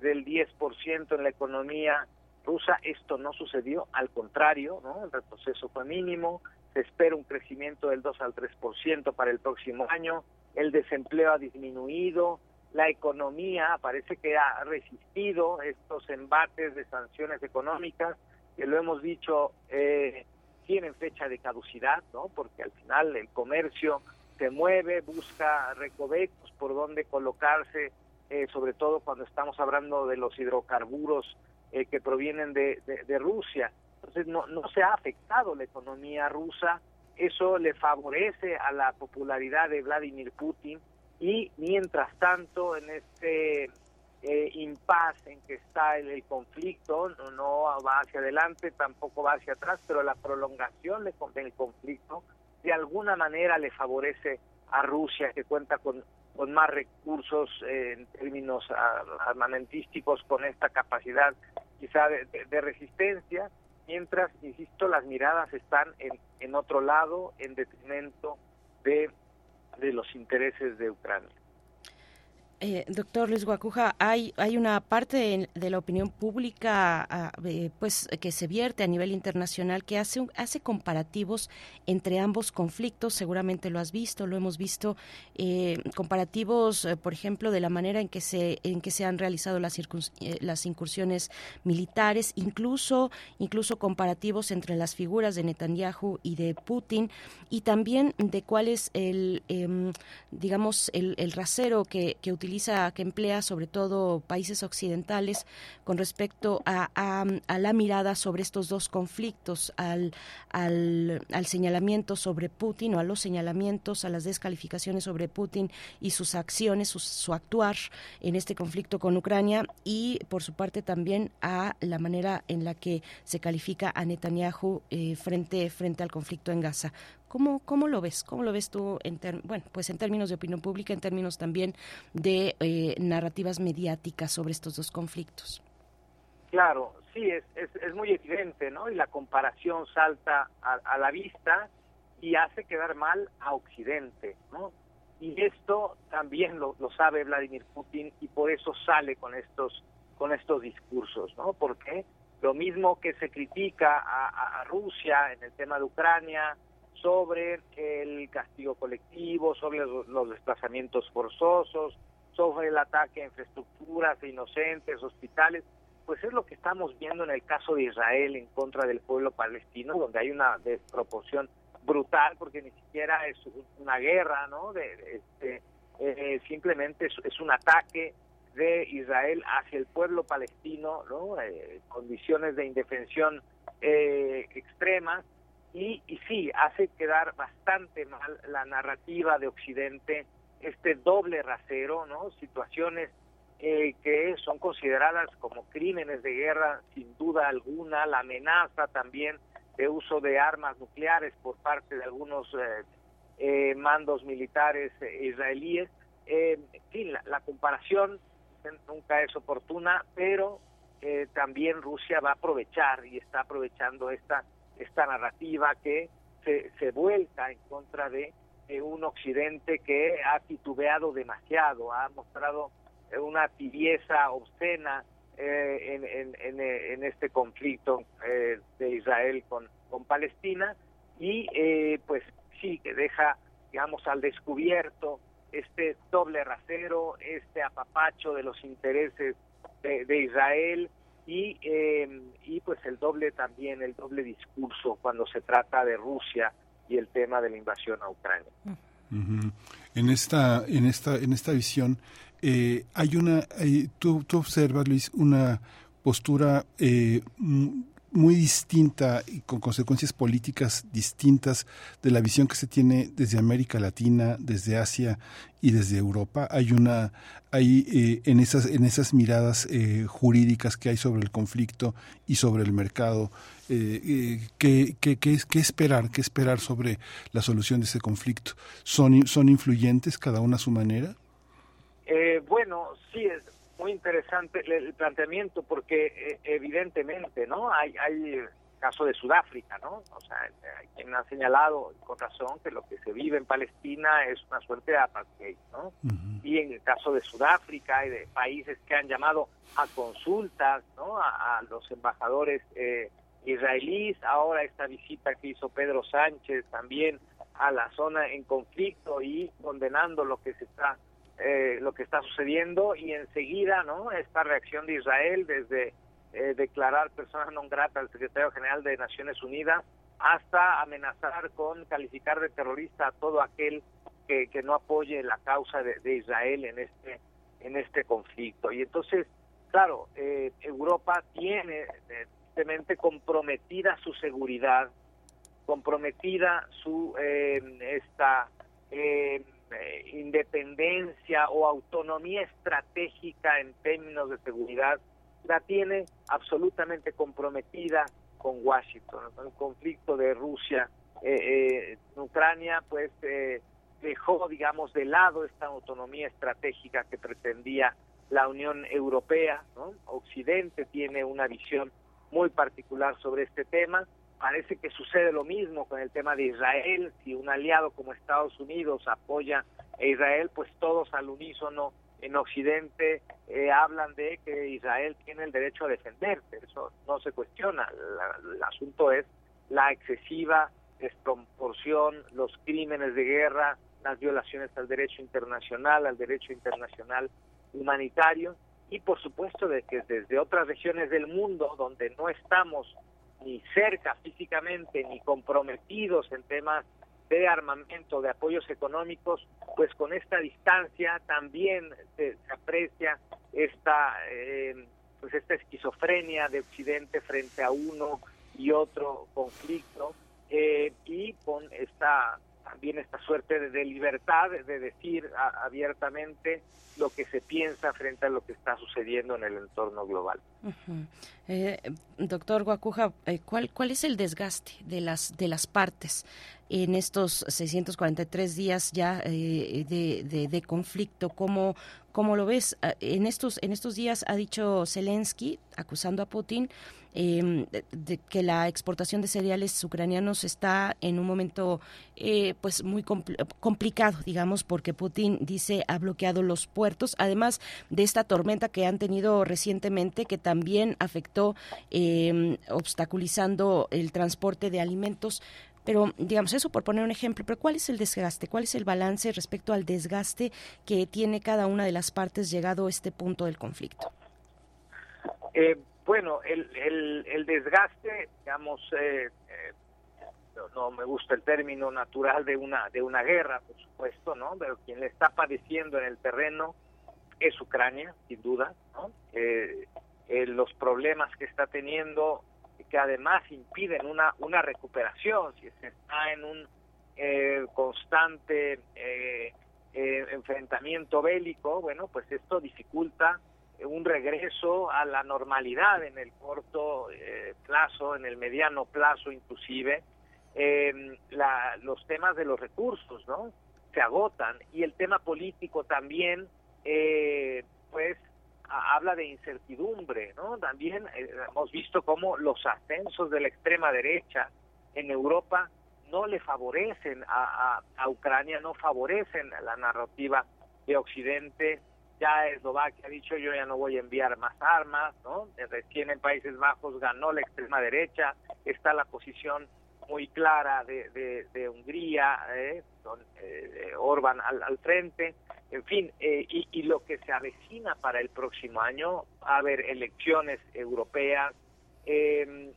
del 10% en la economía rusa. Esto no sucedió, al contrario, ¿no? el retroceso fue mínimo, se espera un crecimiento del 2 al 3% para el próximo año, el desempleo ha disminuido, la economía parece que ha resistido estos embates de sanciones económicas, que lo hemos dicho, eh, tienen fecha de caducidad, ¿no? porque al final el comercio se mueve, busca recovecos por donde colocarse eh, sobre todo cuando estamos hablando de los hidrocarburos eh, que provienen de, de, Rusia. Entonces no, no se ha afectado la economía rusa, eso le favorece a la popularidad de Vladimir Putin y mientras tanto en este eh, impasse en que está el, conflicto, no, no, va hacia adelante, tampoco va hacia atrás, pero la prolongación del conflicto de alguna manera le favorece a Rusia, que cuenta con con más recursos eh, en términos armamentísticos, con esta capacidad quizá de, resistencia, mientras, insisto, las miradas están en, en otro lado, en detrimento de, de los intereses de Ucrania. Eh, doctor Luis Guacuja, hay, hay una parte de, la opinión pública ah, pues, que se vierte a nivel internacional que hace, hace comparativos entre ambos conflictos, seguramente lo has visto, lo hemos visto, eh, comparativos, eh, por ejemplo, de la manera en que se, en que se han realizado las, las incursiones militares, incluso, incluso comparativos entre las figuras de Netanyahu y de Putin, y también de cuál es el, em, digamos, el, el rasero que, que utiliza, que emplea sobre todo países occidentales con respecto a, a, la mirada sobre estos dos conflictos, al, al, al, señalamiento sobre Putin o a los señalamientos, a las descalificaciones sobre Putin y sus acciones, su, actuar en este conflicto con Ucrania y por su parte también a la manera en la que se califica a Netanyahu eh, frente al conflicto en Gaza. ¿Cómo, ¿Cómo lo ves? ¿Cómo lo ves tú, en bueno, pues en términos de opinión pública, en términos también de eh, narrativas mediáticas sobre estos dos conflictos? Claro, sí, es, es, muy evidente, ¿no? Y la comparación salta a, la vista y hace quedar mal a Occidente, ¿no? Y esto también lo, lo sabe Vladimir Putin y por eso sale con estos con estos discursos, ¿no? Porque lo mismo que se critica a, a Rusia en el tema de Ucrania, sobre el castigo colectivo, sobre los, desplazamientos forzosos, sobre el ataque a infraestructuras inocentes, hospitales, pues es lo que estamos viendo en el caso de Israel en contra del pueblo palestino, donde hay una desproporción brutal, porque ni siquiera es una guerra, ¿no? De, este, eh, simplemente es, un ataque de Israel hacia el pueblo palestino, ¿no? Eh, condiciones de indefensión eh, extremas y, y sí, hace quedar bastante mal la narrativa de Occidente, este doble rasero, ¿no? Situaciones eh, que son consideradas como crímenes de guerra, sin duda alguna, la amenaza también de uso de armas nucleares por parte de algunos eh, eh, mandos militares israelíes. en fin, la, comparación dicen, nunca es oportuna, pero eh, también Rusia va a aprovechar y está aprovechando esta, esta narrativa que se, se vuelca en contra de un occidente que ha titubeado demasiado, ha mostrado una tibieza obscena en, en, en, este conflicto de Israel con, con Palestina. Y pues sí que deja digamos al descubierto este doble rasero, este apapacho de los intereses de, Israel y, eh, y pues el doble también, el doble discurso cuando se trata de Rusia y el tema de la invasión a Ucrania. En esta, en esta, en esta visión eh, hay una, tú, tú observas Luis una postura eh, muy distinta y con consecuencias políticas distintas de la visión que se tiene desde América Latina, desde Asia y desde Europa. Hay una, hay eh, en esas en esas miradas eh, jurídicas que hay sobre el conflicto y sobre el mercado. Eh, ¿qué, qué, qué, qué, esperar? ¿Qué esperar sobre la solución de ese conflicto? ¿Son, son influyentes cada una a su manera? bueno, sí, es, muy interesante el, planteamiento porque eh, evidentemente, ¿no? Hay, hay caso de Sudáfrica, ¿no? O sea, hay quien ha señalado con razón que lo que se vive en Palestina es una suerte de apartheid, ¿no? Y en el caso de Sudáfrica y de países que han llamado a consultas, ¿no? A, los embajadores eh, israelíes, ahora esta visita que hizo Pedro Sánchez también a la zona en conflicto y condenando lo que se está eh, lo que está sucediendo y enseguida, ¿no? Esta reacción de Israel desde eh, declarar persona non grata al secretario general de Naciones Unidas hasta amenazar con calificar de terrorista a todo aquel que, que no apoye la causa de, Israel en este en este conflicto. Y entonces, claro, eh, Europa tiene evidentemente comprometida su seguridad, comprometida su esta eh, independencia o autonomía estratégica en términos de seguridad la tiene absolutamente comprometida con Washington. El conflicto de Rusia eh, eh, Ucrania, pues dejó, digamos, de lado esta autonomía estratégica que pretendía la Unión Europea. Occidente tiene una visión muy particular sobre este tema Parece que sucede lo mismo con el tema de Israel. Si un aliado como Estados Unidos apoya a Israel, pues todos al unísono en Occidente eh, hablan de que Israel tiene el derecho a defenderse. Eso no se cuestiona. el asunto es la excesiva desproporción, los crímenes de guerra, las violaciones al derecho internacional, al derecho internacional humanitario y por supuesto de que desde otras regiones del mundo donde no estamos ni cerca físicamente ni comprometidos en temas de armamento, de apoyos económicos, pues con esta distancia también se, aprecia esta eh, pues esta esquizofrenia de Occidente frente a uno y otro conflicto eh, y con esta también esta suerte de, libertad de decir abiertamente lo que se piensa frente a lo que está sucediendo en el entorno global. Eh, doctor Guacuja, eh, ¿cuál, ¿cuál es el desgaste de las, de las partes en estos 643 días ya eh, de, de, conflicto? ¿Cómo, ¿Cómo lo ves? Ah, en estos, en estos días ha dicho Zelensky, acusando a Putin, Em, de, que la exportación de cereales ucranianos está en un momento eh, pues muy complicado, digamos, porque Putin dice ha bloqueado los puertos, además de esta tormenta que han tenido recientemente que también afectó em, obstaculizando el transporte de alimentos. Pero, digamos, eso por poner un ejemplo, pero ¿cuál es el desgaste? ¿Cuál es el balance respecto al desgaste que tiene cada una de las partes llegado a este punto del conflicto? Eh, bueno, el, el, desgaste, digamos, eh, eh, no, me gusta el término natural de una de una guerra, por supuesto, ¿no? Pero quien le está padeciendo en el terreno es Ucrania, sin duda, ¿no? Eh, los problemas que está teniendo, que además impiden una una recuperación, si se está en un constante enfrentamiento bélico, bueno, pues esto dificulta un regreso a la normalidad en el corto eh, plazo, en el mediano plazo inclusive, eh, la, los temas de los recursos, ¿no? Se agotan y el tema político también, eh, pues, habla de incertidumbre, ¿no? También eh, hemos visto cómo los ascensos de la extrema derecha en Europa no le favorecen a, a, Ucrania, no favorecen la narrativa de Occidente. Ya Eslovaquia ha dicho yo ya no voy a enviar más armas, ¿no? Recién en Países Bajos ganó la extrema derecha, está la posición muy clara de, de, Hungría, ¿eh? Con, eh, Orban al, al frente. En fin, eh, y, lo que se avecina para el próximo año, a haber elecciones europeas em,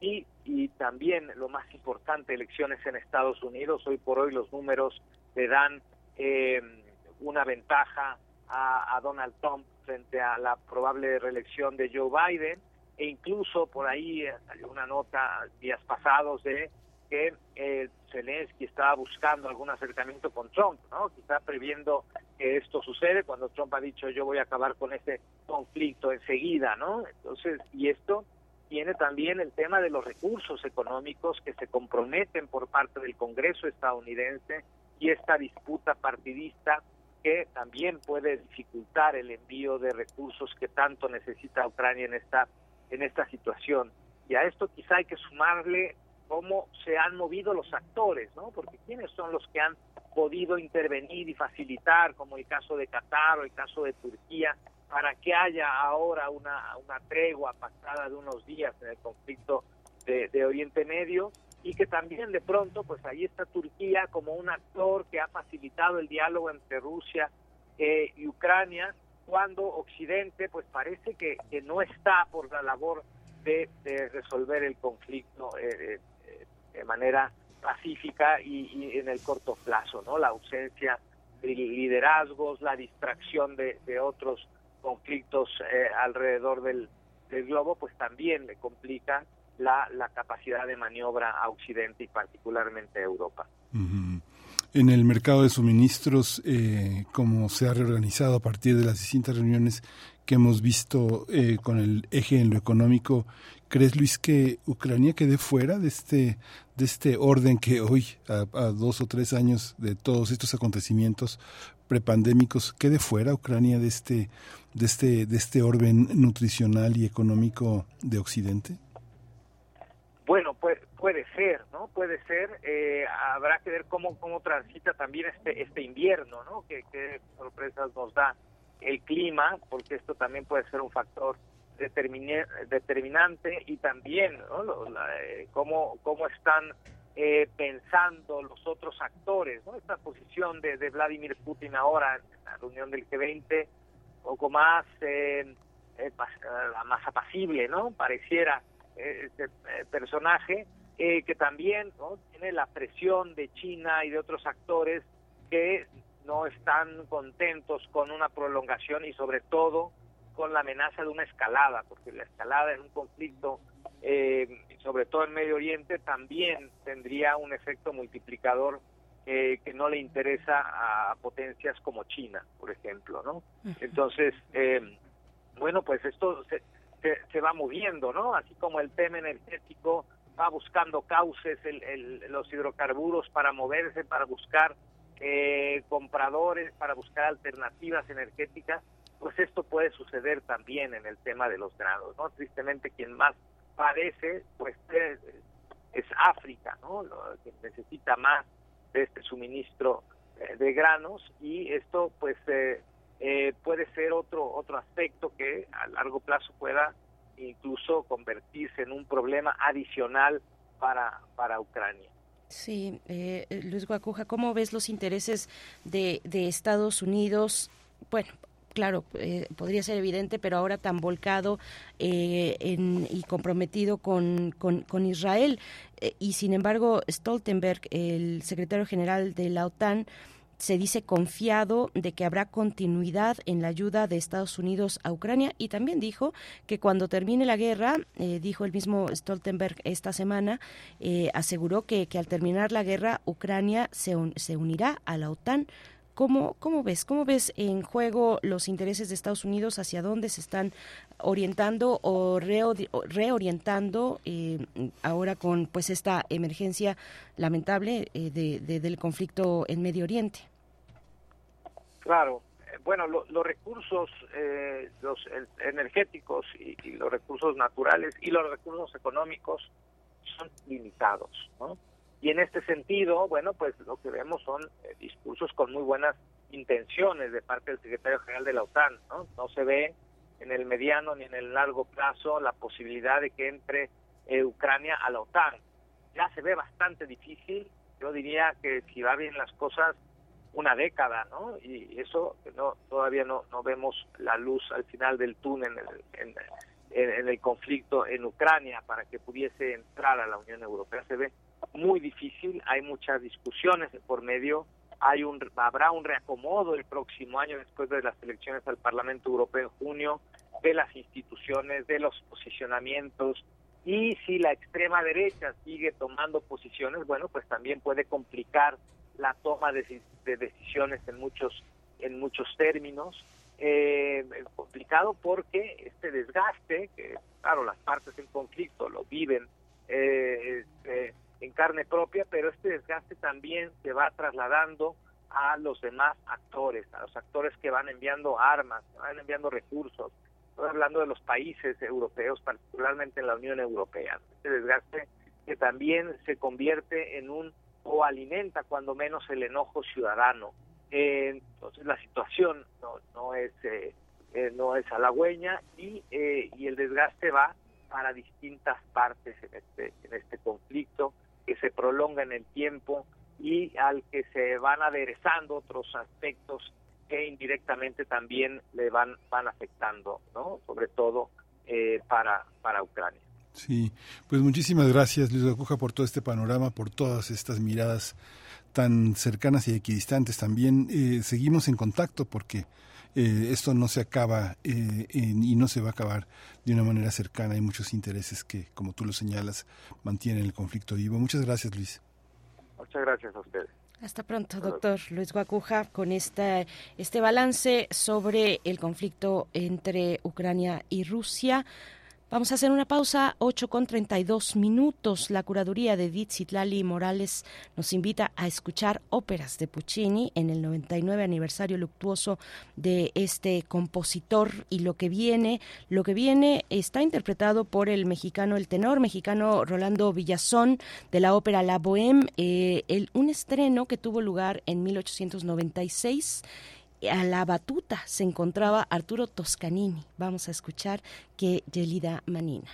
y, y también lo más importante, elecciones en Estados Unidos. Hoy por hoy los números le dan em, una ventaja a, Donald Trump frente a la probable reelección de Joe Biden e incluso por ahí eh, salió una nota días pasados de que eh, Zelensky estaba buscando algún acercamiento con Trump, ¿no? Quizá previendo que esto sucede cuando Trump ha dicho yo voy a acabar con este conflicto enseguida, ¿no? Entonces, y esto tiene también el tema de los recursos económicos que se comprometen por parte del Congreso estadounidense y esta disputa partidista que también puede dificultar el envío de recursos que tanto necesita Ucrania en esta en esta situación. Y a esto quizá hay que sumarle cómo se han movido los actores, ¿no? Porque quiénes son los que han podido intervenir y facilitar, como el caso de Qatar o el caso de Turquía, para que haya ahora una, una tregua pactada de unos días en el conflicto de, Oriente Medio y que también de pronto, pues ahí está Turquía como un actor que ha facilitado el diálogo entre Rusia eh, y Ucrania, cuando Occidente, pues parece que, que no está por la labor de, de resolver el conflicto eh, eh de manera pacífica y, en el corto plazo, ¿no? La ausencia de liderazgos, la distracción de, otros conflictos eh, alrededor del, globo, pues también le complica la, la, capacidad de maniobra a Occidente y particularmente a Europa. En el mercado de suministros, eh, como se ha reorganizado a partir de las distintas reuniones que hemos visto eh, con el eje en lo económico, ¿crees Luis que Ucrania quede fuera de este de este orden que hoy a, dos o tres años de todos estos acontecimientos prepandémicos quede fuera Ucrania de este de este de este orden nutricional y económico de Occidente? Bueno, puede, puede ser, ¿no? Puede ser. Eh, habrá que ver cómo cómo transita también este este invierno, ¿no? qué sorpresas nos da el clima, porque esto también puede ser un factor determinante y también eh, cómo, cómo están eh, pensando los otros actores. ¿no? Esta posición de, Vladimir Putin ahora en la reunión del G20, un poco más, eh, más apacible, ¿no? pareciera este personaje, que también tiene la presión de China y de otros actores que no están contentos con una prolongación y sobre todo con la amenaza de una escalada, porque la escalada en un conflicto, eh, sobre todo en Medio Oriente, también tendría un efecto multiplicador eh, que no le interesa a potencias como China, por ejemplo, ¿no? Entonces, eh, bueno, pues esto se, se, va moviendo, ¿no? Así como el tema energético va buscando cauces, los hidrocarburos para moverse, para buscar eh, compradores, para buscar alternativas energéticas, pues esto puede suceder también en el tema de los granos, ¿no? Tristemente quien más padece, pues es, África, ¿no? Lo, que necesita más de este suministro eh, de granos y esto pues eh, eh, puede ser otro otro aspecto que a largo plazo pueda incluso convertirse en un problema adicional para para Ucrania. Sí, eh, eh, Luis Guacuja, ¿cómo ves los intereses de, de Estados Unidos? Bueno, claro, eh, podría ser evidente, pero ahora tan volcado en, y comprometido con, con, con Israel. y sin embargo, Stoltenberg, el secretario general de la OTAN, se dice confiado de que habrá continuidad en la ayuda de Estados Unidos a Ucrania y también dijo que cuando termine la guerra, eh, dijo el mismo Stoltenberg esta semana, eh, aseguró que, que, al terminar la guerra Ucrania se, se unirá a la OTAN. ¿Cómo, ¿Cómo ves? ¿Cómo ves en juego los intereses de Estados Unidos? ¿Hacia dónde se están orientando o reorientando eh, ahora con pues esta emergencia lamentable de, del conflicto en Medio Oriente? Claro, bueno, los recursos eh, los energéticos y, los recursos naturales y los recursos económicos son limitados, ¿no? Y en este sentido, bueno, pues lo que vemos son eh, discursos con muy buenas intenciones de parte del secretario general de la OTAN, ¿no? No se ve en el mediano ni en el largo plazo la posibilidad de que entre eh, Ucrania a la OTAN. Ya se ve bastante difícil, yo diría que si va bien las cosas, una década, ¿no? Y eso no todavía no, no vemos la luz al final del túnel en, en, el conflicto en Ucrania para que pudiese entrar a la Unión Europea. Se ve muy difícil, hay muchas discusiones por medio, hay un habrá un reacomodo el próximo año después de las elecciones al Parlamento Europeo en junio de las instituciones, de los posicionamientos y si la extrema derecha sigue tomando posiciones, bueno, pues también puede complicar la toma de, decisiones en muchos en muchos términos. Eh, complicado porque este desgaste que claro las partes en conflicto lo viven eh, este, en carne propia pero este desgaste también se va trasladando a los demás actores a los actores que van enviando armas van enviando recursos. Estoy hablando de los países europeos particularmente en la Unión Europea. Este desgaste que también se convierte en un o alimenta cuando menos el enojo ciudadano. Eh, entonces la situación no, no es eh, eh, no es halagüeña y, y el desgaste va para distintas partes en este en este conflicto que se prolonga en el tiempo y al que se van aderezando otros aspectos que indirectamente también le van van afectando, ¿no? Sobre todo para para Ucrania. Sí, pues muchísimas gracias Luis Acuja por todo este panorama, por todas estas miradas tan cercanas y equidistantes. También eh, seguimos en contacto porque eh, esto no se acaba eh, y no se va a acabar de una manera cercana. Hay muchos intereses que, como tú lo señalas, mantienen el conflicto vivo. Muchas gracias, Luis. Muchas gracias a ustedes. Hasta pronto, doctor Luis Guacuja, con esta, este balance sobre el conflicto entre Ucrania y Rusia. Vamos a hacer una pausa, 8 con 32 minutos. La curaduría de Edith Citlali Morales nos invita a escuchar óperas de Puccini en el 99 aniversario luctuoso de este compositor y lo que viene, lo que viene está interpretado por el mexicano, el tenor mexicano Rolando Villazón de la ópera La Bohème, eh, el, un estreno que tuvo lugar en 1896 a la batuta se encontraba Arturo Toscanini. Vamos a escuchar que Yelida Manina.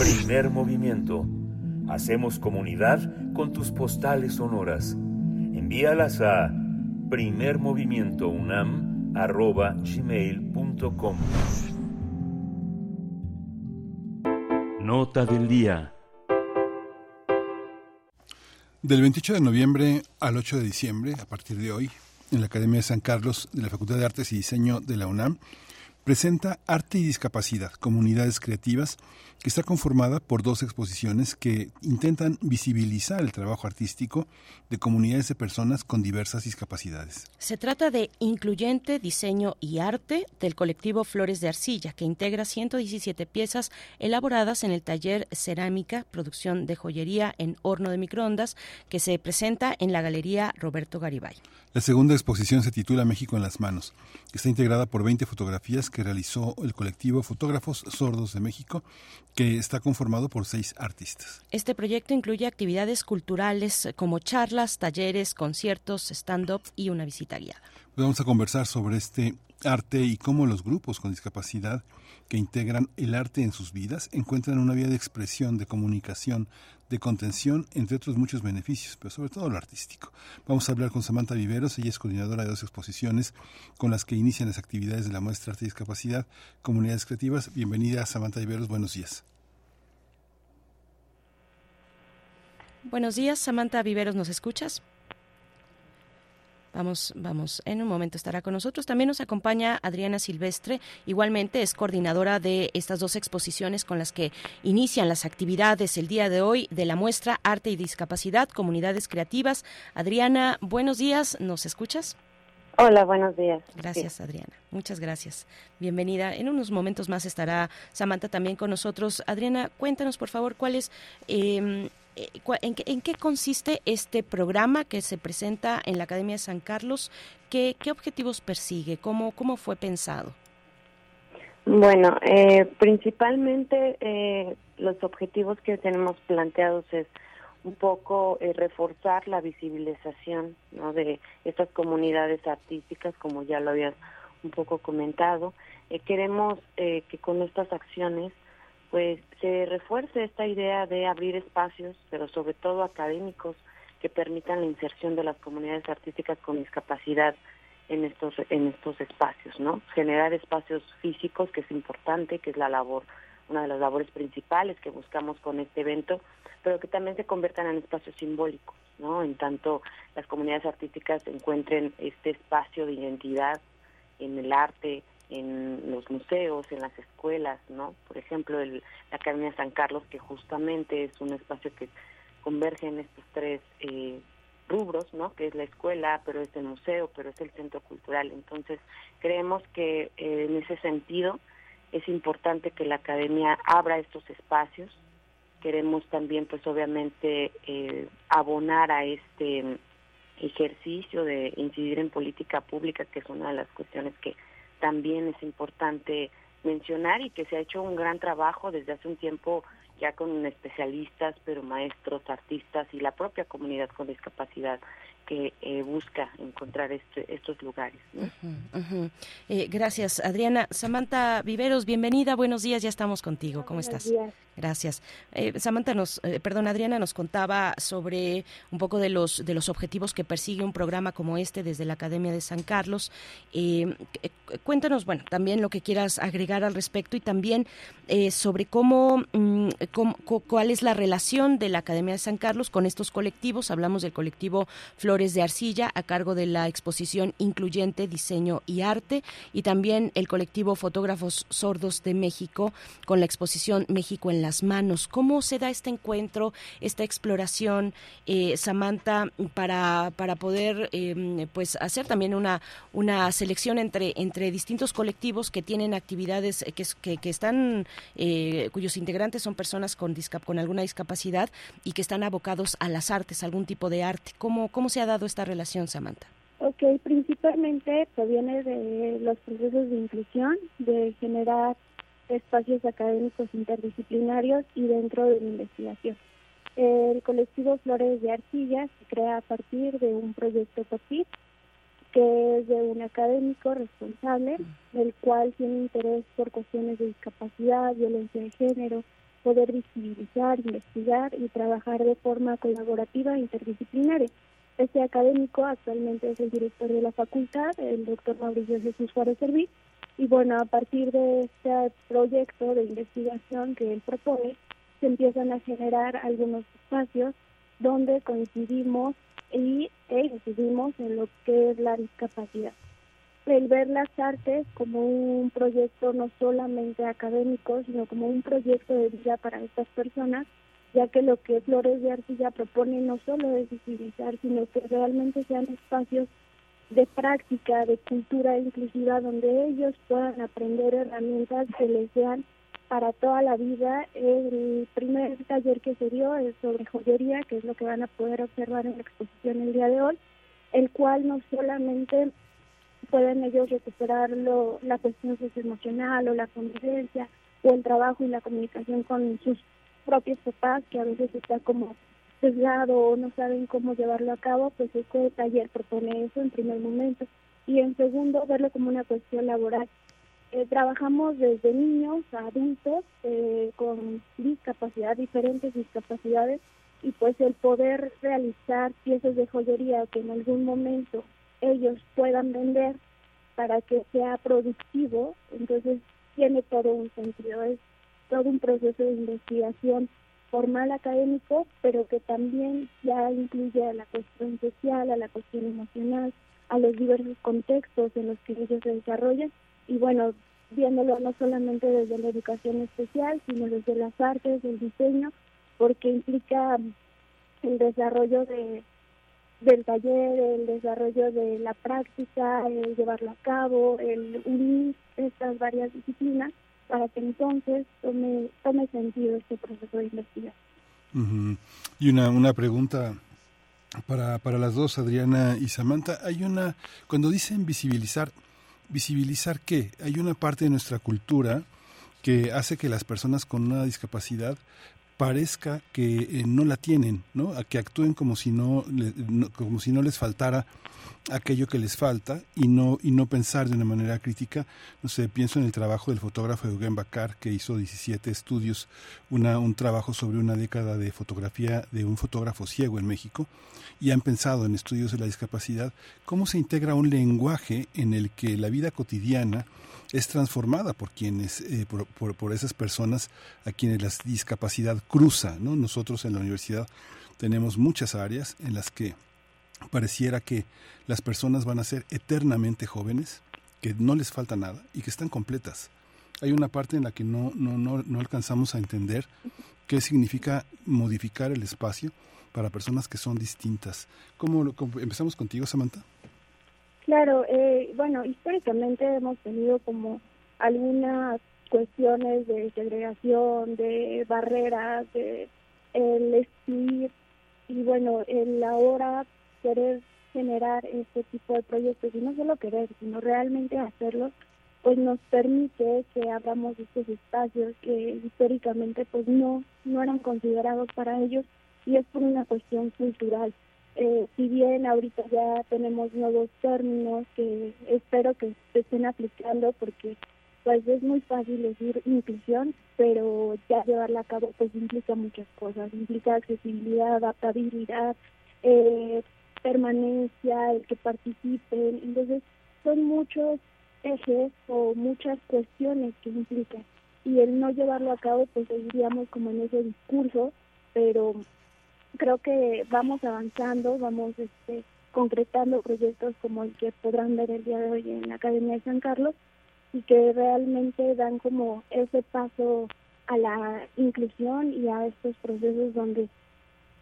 Primer movimiento. Hacemos comunidad con tus postales sonoras. Envíalas a primermovimientounam.gmail.com Nota del día. Del 28 de noviembre al 8 de diciembre, a partir de hoy, en la Academia de San Carlos de la Facultad de Artes y Diseño de la UNAM, presenta Arte y Discapacidad, Comunidades Creativas, que está conformada por dos exposiciones que intentan visibilizar el trabajo artístico de comunidades de personas con diversas discapacidades. Se trata de Incluyente Diseño y Arte del colectivo Flores de Arcilla, que integra 117 piezas elaboradas en el taller Cerámica, producción de joyería en horno de microondas, que se presenta en la Galería Roberto Garibay. La segunda exposición se titula México en las manos. Está integrada por 20 fotografías que realizó el colectivo Fotógrafos Sordos de México, que está conformado por seis artistas. Este proyecto incluye actividades culturales como charlas, talleres, conciertos, stand-up y una visita guiada. Vamos a conversar sobre este arte y cómo los grupos con discapacidad que integran el arte en sus vidas encuentran una vía de expresión, de comunicación, de contención, entre otros muchos beneficios, pero sobre todo lo artístico. Vamos a hablar con Samantha Viveros, ella es coordinadora de dos exposiciones con las que inician las actividades de la muestra Arte y Discapacidad, Comunidades Creativas. Bienvenida, Samantha Viveros, buenos días. Buenos días, Samantha Viveros, ¿nos escuchas? Vamos, vamos, en un momento estará con nosotros. También nos acompaña Adriana Silvestre, igualmente es coordinadora de estas dos exposiciones con las que inician las actividades el día de hoy de la muestra Arte y Discapacidad, Comunidades Creativas. Adriana, buenos días, ¿nos escuchas? Hola, buenos días. Gracias, Adriana. Muchas gracias. Bienvenida. En unos momentos más estará Samantha también con nosotros. Adriana, cuéntanos, por favor, cuál es eh, eh, ¿en qué, ¿en qué, consiste este programa que se presenta en la Academia de San Carlos? ¿Qué, qué objetivos persigue? ¿Cómo, ¿Cómo fue pensado? Bueno, eh, principalmente eh, los objetivos que tenemos planteados es un poco eh, reforzar la visibilización de estas comunidades artísticas, como ya lo habías un poco comentado. Eh, queremos eh, que con estas acciones pues se refuerce esta idea de abrir espacios, pero sobre todo académicos, que permitan la inserción de las comunidades artísticas con discapacidad en estos en estos espacios, ¿no? Generar espacios físicos, que es importante, que es la labor, una de las labores principales que buscamos con este evento, pero que también se conviertan en espacios simbólicos, ¿no? En tanto las comunidades artísticas encuentren este espacio de identidad en el arte, en los museos, en las escuelas, ¿no? Por ejemplo, el, la Academia San Carlos, que justamente es un espacio que converge en estos tres eh, rubros, ¿no? Que es la escuela, pero es el museo, pero es el centro cultural. Entonces, creemos que eh, en ese sentido es importante que la academia abra estos espacios. Queremos también, pues obviamente, eh, abonar a este ejercicio de incidir en política pública, que es una de las cuestiones que también es importante mencionar y que se ha hecho un gran trabajo desde hace un tiempo ya con especialistas, pero maestros, artistas y la propia comunidad con discapacidad que eh, busca encontrar este, estos lugares. ¿no? Uh -huh, uh -huh. Eh, gracias, Adriana. Samantha Viveros, bienvenida, buenos días, ya estamos contigo. ¿Cómo buenos estás? Días. Gracias. Eh, Samantha nos, eh, perdón, Adriana nos contaba sobre un poco de los de los objetivos que persigue un programa como este desde la Academia de San Carlos. Eh, cuéntanos, bueno, también lo que quieras agregar al respecto y también sobre cómo, mm, cuál es la relación de la Academia de San Carlos con estos colectivos. Hablamos del colectivo Flores de Arcilla a cargo de la exposición Incluyente Diseño y Arte y también el colectivo Fotógrafos Sordos de México con la exposición México en las manos. ¿Cómo se da este encuentro, esta exploración, eh, Samantha, para, para poder eh, pues hacer también una, una selección entre, entre distintos colectivos que tienen actividades que, que, que están, eh, cuyos integrantes son personas con, con alguna discapacidad y que están abocados a las artes, algún tipo de arte? ¿Cómo, cómo se ha dado esta relación, Samantha? Ok, principalmente proviene de los procesos de inclusión, de generar espacios académicos interdisciplinarios y dentro de la investigación. El colectivo Flores de Arcilla se crea a partir de un proyecto POPIT que es de un académico responsable, del cual tiene interés por cuestiones de discapacidad, violencia de género, poder visibilizar, investigar y trabajar de forma colaborativa e interdisciplinaria. Este académico actualmente es el director de la facultad, el doctor Mauricio Jesús Juárez Serví, y bueno, a partir de este proyecto de investigación que él propone, se empiezan a generar algunos espacios donde coincidimos y incidimos en lo que es la discapacidad. El ver las artes como un proyecto no solamente académico, sino como un proyecto de vida para estas personas, ya que lo que Flores de Arcilla propone no solo es visibilizar, sino que realmente sean espacios de práctica, de cultura inclusiva, donde ellos puedan aprender herramientas que les sean para toda la vida. El primer taller que se dio es sobre joyería, que es lo que van a poder observar en la exposición el día de hoy, el cual no solamente pueden ellos recuperar la cuestión socioemocional o la convivencia o el trabajo y la comunicación con sus propios papás, que a veces está como sesgado o no saben cómo llevarlo a cabo, pues este taller propone eso en primer momento. Y en segundo, verlo como una cuestión laboral. Eh, trabajamos desde niños a adultos eh, con discapacidad, diferentes discapacidades, y pues el poder realizar piezas de joyería que en algún momento ellos puedan vender para que sea productivo, entonces tiene todo un sentido, es todo un proceso de investigación formal académico, pero que también ya incluye a la cuestión social, a la cuestión emocional, a los diversos contextos en los que ellos se desarrollan. Y bueno, viéndolo no solamente desde la educación especial, sino desde las artes, el diseño, porque implica el desarrollo de del taller, el desarrollo de la práctica, el llevarlo a cabo, el unir estas varias disciplinas para que entonces tome, tome sentido este proceso de investigación. Y una, una pregunta para, para las dos, Adriana y Samantha. Hay una, cuando dicen visibilizar, ¿visibilizar qué? Hay una parte de nuestra cultura que hace que las personas con una discapacidad parezca que eh, no la tienen, ¿no? A que actúen como si no, como si no les faltara aquello que les falta y no y no pensar de una manera crítica. No sé, pienso en el trabajo del fotógrafo Eugen Bakar que hizo 17 estudios, un trabajo sobre una década de fotografía de un fotógrafo ciego en México y han pensado en estudios de la discapacidad cómo se integra un lenguaje en el que la vida cotidiana es transformada por quienes, eh, por, por, esas personas a quienes la discapacidad cruza. ¿no? Nosotros en la universidad tenemos muchas áreas en las que pareciera que las personas van a ser eternamente jóvenes, que no les falta nada y que están completas. Hay una parte en la que no, no, no, no alcanzamos a entender qué significa modificar el espacio para personas que son distintas. ¿Cómo, cómo empezamos contigo, Samantha? Claro, eh, bueno, históricamente hemos tenido como algunas cuestiones de segregación, de barreras, de el excluir y bueno, el ahora querer generar este tipo de proyectos y no solo querer, sino realmente hacerlo, pues nos permite que abramos estos espacios que históricamente pues no no eran considerados para ellos y es por una cuestión cultural. Eh, si bien ahorita ya tenemos nuevos términos que espero que se estén aplicando porque pues es muy fácil decir inclusión, pero ya llevarla a cabo pues implica muchas cosas, implica accesibilidad, adaptabilidad, eh, permanencia, el que participen, entonces son muchos ejes o muchas cuestiones que implican. Y el no llevarlo a cabo pues seguiríamos como en ese discurso, pero creo que vamos avanzando, vamos este, concretando proyectos como el que podrán ver el día de hoy en la Academia de San Carlos y que realmente dan como ese paso a la inclusión y a estos procesos donde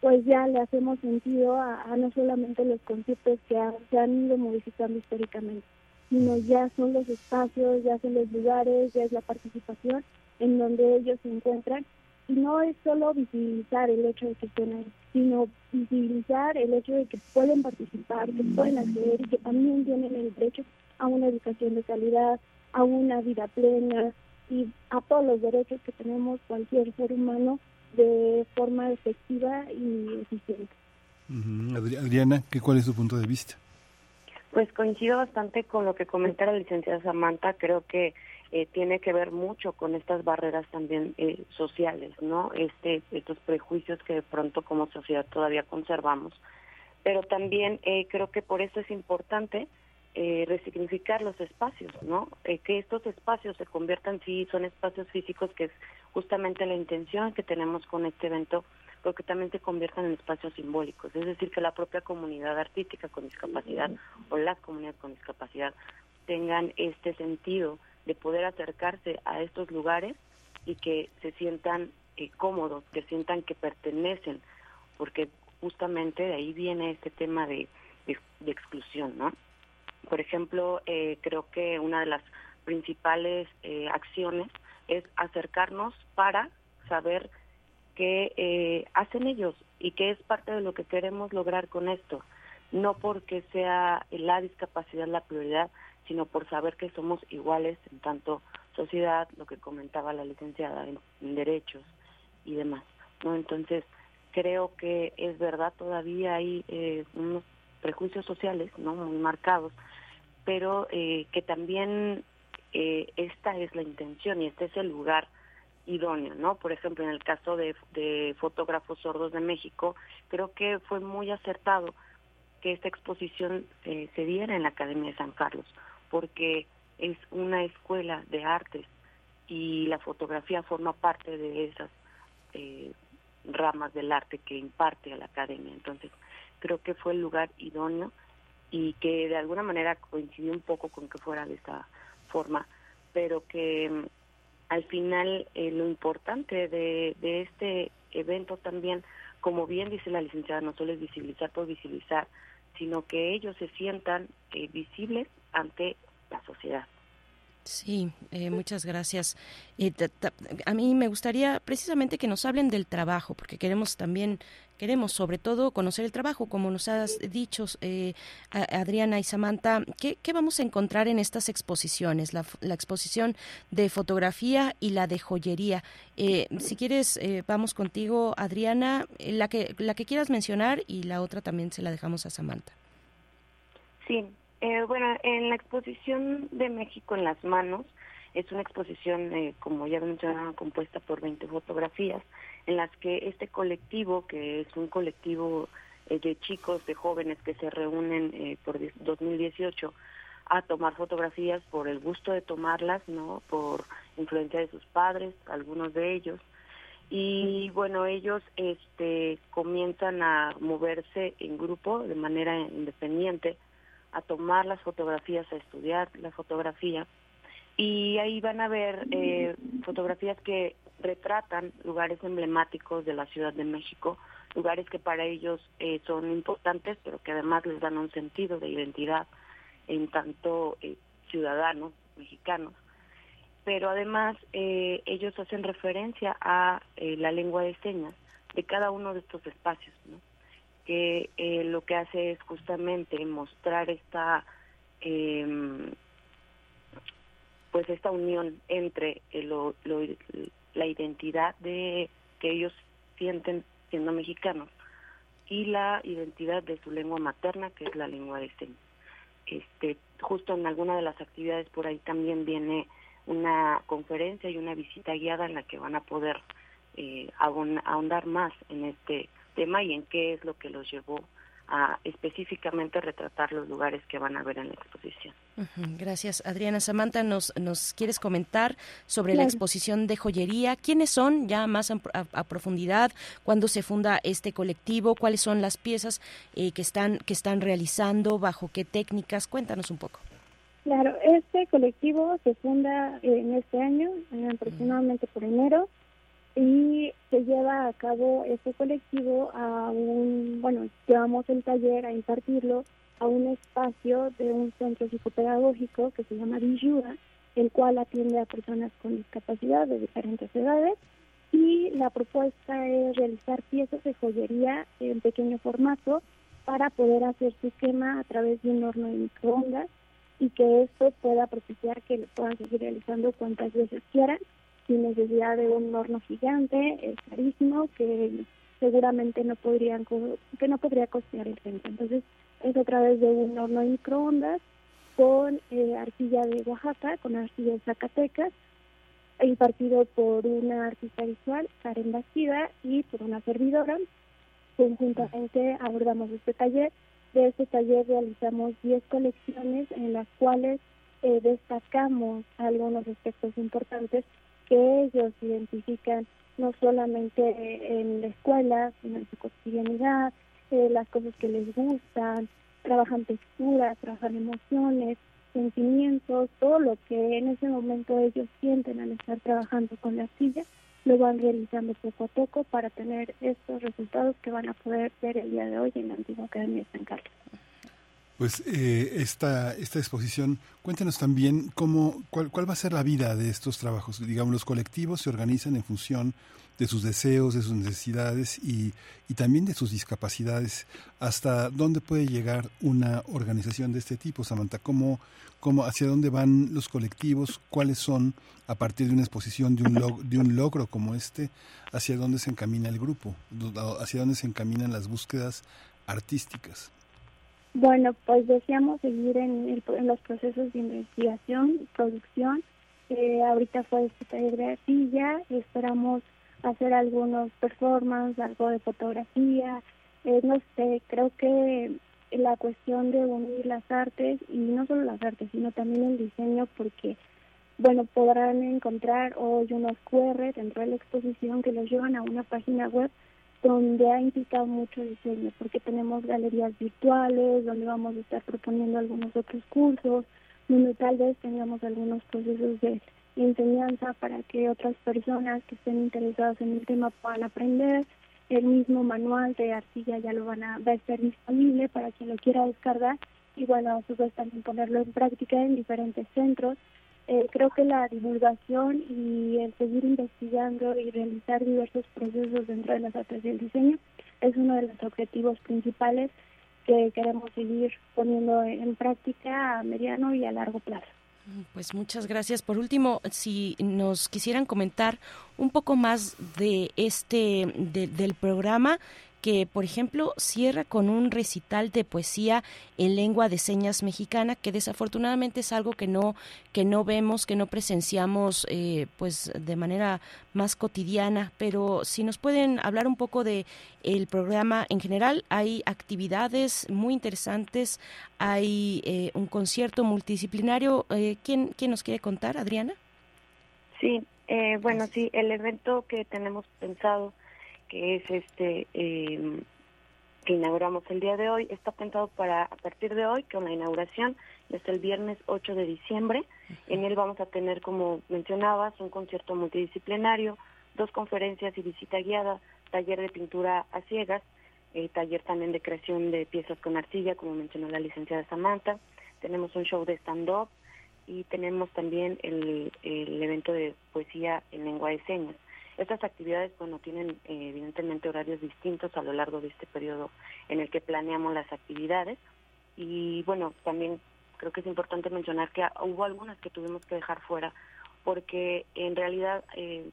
pues ya le hacemos sentido a, no solamente los conceptos que se han ido modificando históricamente, sino ya son los espacios, ya son los lugares, ya es la participación en donde ellos se encuentran. Y no es solo visibilizar el hecho de que estén ahí, sino visibilizar el hecho de que pueden participar, que pueden acceder y que también tienen el derecho a una educación de calidad, a una vida plena y a todos los derechos que tenemos cualquier ser humano de forma efectiva y eficiente. Adriana, ¿qué, ¿cuál es tu punto de vista? Pues coincido bastante con lo que comenta la licenciada Samantha. Creo que eh, tiene que ver mucho con estas barreras también eh, sociales, ¿no? Este, estos prejuicios que de pronto como sociedad todavía conservamos. Pero también eh, creo que por eso es importante resignificar los espacios, ¿no? que estos espacios se conviertan, sí, son espacios físicos, que es justamente la intención que tenemos con este evento, pero que también se conviertan en espacios simbólicos, es decir, que la propia comunidad artística con discapacidad o las comunidades con discapacidad tengan este sentido de poder acercarse a estos lugares y que se sientan eh, cómodos, que sientan que pertenecen, porque justamente de ahí viene este tema de, de, exclusión, ¿no? Por ejemplo, eh, creo que una de las principales eh, acciones es acercarnos para saber qué hacen ellos y qué es parte de lo que queremos lograr con esto. No porque sea la discapacidad la prioridad, sino por saber que somos iguales en tanto sociedad, lo que comentaba la licenciada, en, derechos y demás. ¿no? Entonces, creo que es verdad, todavía hay eh, unos prejuicios sociales no muy marcados, pero eh, que también eh, esta es la intención y este es el lugar idóneo, ¿no? Por ejemplo, en el caso de, de fotógrafos sordos de México, creo que fue muy acertado que esta exposición se diera en la Academia de San Carlos, porque es una escuela de artes y la fotografía forma parte de esas eh, ramas del arte que imparte a la academia. Entonces, creo que fue el lugar idóneo y que de alguna manera coincidió un poco con que fuera de esa forma, pero que mm, al final eh, lo importante de, de este evento también, como bien dice la licenciada, no solo es visibilizar por visibilizar, sino que ellos se sientan eh, visibles ante la sociedad. Sí, eh, muchas gracias. a mí me gustaría precisamente que nos hablen del trabajo, porque queremos también, queremos sobre todo conocer el trabajo, como nos has dicho, eh, Adriana y Samantha, ¿qué, vamos a encontrar en estas exposiciones? La, exposición de fotografía y la de joyería. Eh, si quieres, vamos contigo, Adriana, la que, la que quieras mencionar y la otra también se la dejamos a Samantha. Sí, eh, bueno, en la exposición de México en las manos, es una exposición, eh, como ya mencionaba, compuesta por 20 fotografías, en las que este colectivo, que es un colectivo eh, de chicos, de jóvenes que se reúnen por 2018 a tomar fotografías por el gusto de tomarlas, ¿no? Por influencia de sus padres, algunos de ellos. Y bueno, ellos este, comienzan a moverse en grupo de manera independiente a tomar las fotografías, a estudiar la fotografía. Y ahí van a ver eh, fotografías que retratan lugares emblemáticos de la Ciudad de México, lugares que para ellos eh, son importantes, pero que además les dan un sentido de identidad en tanto eh, ciudadanos mexicanos. Pero además ellos hacen referencia a la lengua de señas de cada uno de estos espacios. ¿no? Que eh, lo que hace es justamente mostrar esta em, pues esta unión entre la identidad de que ellos sienten siendo mexicanos y la identidad de su lengua materna que es la lengua de señas. Este justo en alguna de las actividades por ahí también viene una conferencia y una visita guiada en la que van a poder eh, ahondar más en este tema y en qué es lo que los llevó a específicamente retratar los lugares que van a ver en la exposición. Gracias, Adriana. Samantha, ¿nos, nos quieres comentar sobre la exposición de joyería? ¿Quiénes son ya más a, profundidad? ¿Cuándo se funda este colectivo? ¿Cuáles son las piezas eh, que, están, que están realizando? ¿Bajo qué técnicas? Cuéntanos un poco. Claro, este colectivo se funda en este año, aproximadamente por enero y se lleva a cabo este colectivo a un, bueno, llevamos el taller a impartirlo a un espacio de un centro psicopedagógico que se llama Villuda, el cual atiende a personas con discapacidad de diferentes edades. Y la propuesta es realizar piezas de joyería en pequeño formato para poder hacer su quema a través de un horno de microondas y que esto pueda propiciar que lo puedan seguir realizando cuantas veces quieran sin necesidad de un horno gigante, es carísimo, que seguramente no podrían que no podría costear el centro. Entonces, es a través de un horno de microondas con eh, arcilla de Oaxaca, con arcilla de Zacatecas, impartido por una artista visual, Karen Bastida, y por una servidora. Conjuntamente abordamos este taller. De este taller realizamos 10 colecciones en las cuales eh, destacamos algunos aspectos importantes que ellos identifican no solamente en la escuela, sino en su cotidianidad, eh, las cosas que les gustan, trabajan texturas, trabajan emociones, sentimientos, todo lo que en ese momento ellos sienten al estar trabajando con la silla, lo van realizando poco a poco para tener estos resultados que van a poder ver el día de hoy en la antigua Academia de San Carlos. Pues eh, esta, esta exposición, cuéntenos también cómo, cuál, cuál va a ser la vida de estos trabajos. Digamos, los colectivos se organizan en función de sus deseos, de sus necesidades y, y también de sus discapacidades. ¿Hasta dónde puede llegar una organización de este tipo, Samantha? ¿Cómo, cómo, ¿Hacia dónde van los colectivos? ¿Cuáles son, a partir de una exposición, de un, de un logro como este, hacia dónde se encamina el grupo? ¿Hacia dónde se encaminan las búsquedas artísticas? Bueno, pues deseamos seguir en, el, en los procesos de investigación, producción. Eh, ahorita fue este taller de arcilla, esperamos hacer algunos performances, algo de fotografía, eh, no sé, creo que la cuestión de unir las artes, y no solo las artes, sino también el diseño, porque, bueno, podrán encontrar hoy unos QR dentro de la exposición que los llevan a una página web donde ha implicado mucho diseño, porque tenemos galerías virtuales, donde vamos a estar proponiendo algunos otros cursos, donde tal vez tengamos algunos procesos de enseñanza para que otras personas que estén interesadas en el tema puedan aprender. El mismo manual de arcilla ya lo van a, va a estar disponible para quien lo quiera descargar y bueno, a su también ponerlo en práctica en diferentes centros. Eh, creo que la divulgación y el seguir investigando y realizar diversos procesos dentro de las artes del diseño es uno de los objetivos principales que queremos seguir poniendo en práctica a mediano y a largo plazo. Pues muchas gracias. Por último, si nos quisieran comentar un poco más de este del programa que, por ejemplo, cierra con un recital de poesía en lengua de señas mexicana, que desafortunadamente es algo que no que no vemos, que no presenciamos, eh, pues de manera más cotidiana. Pero si nos pueden hablar un poco de el programa en general, hay actividades muy interesantes, hay eh, un concierto multidisciplinario. Eh, ¿quién, ¿Quién nos quiere contar, Adriana? Sí, bueno, sí, el evento que tenemos pensado que es este eh, que inauguramos el día de hoy, está pensado para a partir de hoy, con la inauguración, desde el viernes 8 de diciembre. En él vamos a tener, como mencionabas, un concierto multidisciplinario, dos conferencias y visita guiada, taller de pintura a ciegas, eh, taller también de creación de piezas con arcilla, como mencionó la licenciada Samantha. Tenemos un show de stand-up y tenemos también el, el evento de poesía en lengua de señas. Estas actividades, bueno, tienen eh, evidentemente horarios distintos a lo largo de este periodo en el que planeamos las actividades. Y bueno, también creo que es importante mencionar que hubo algunas que tuvimos que dejar fuera porque en realidad, eh,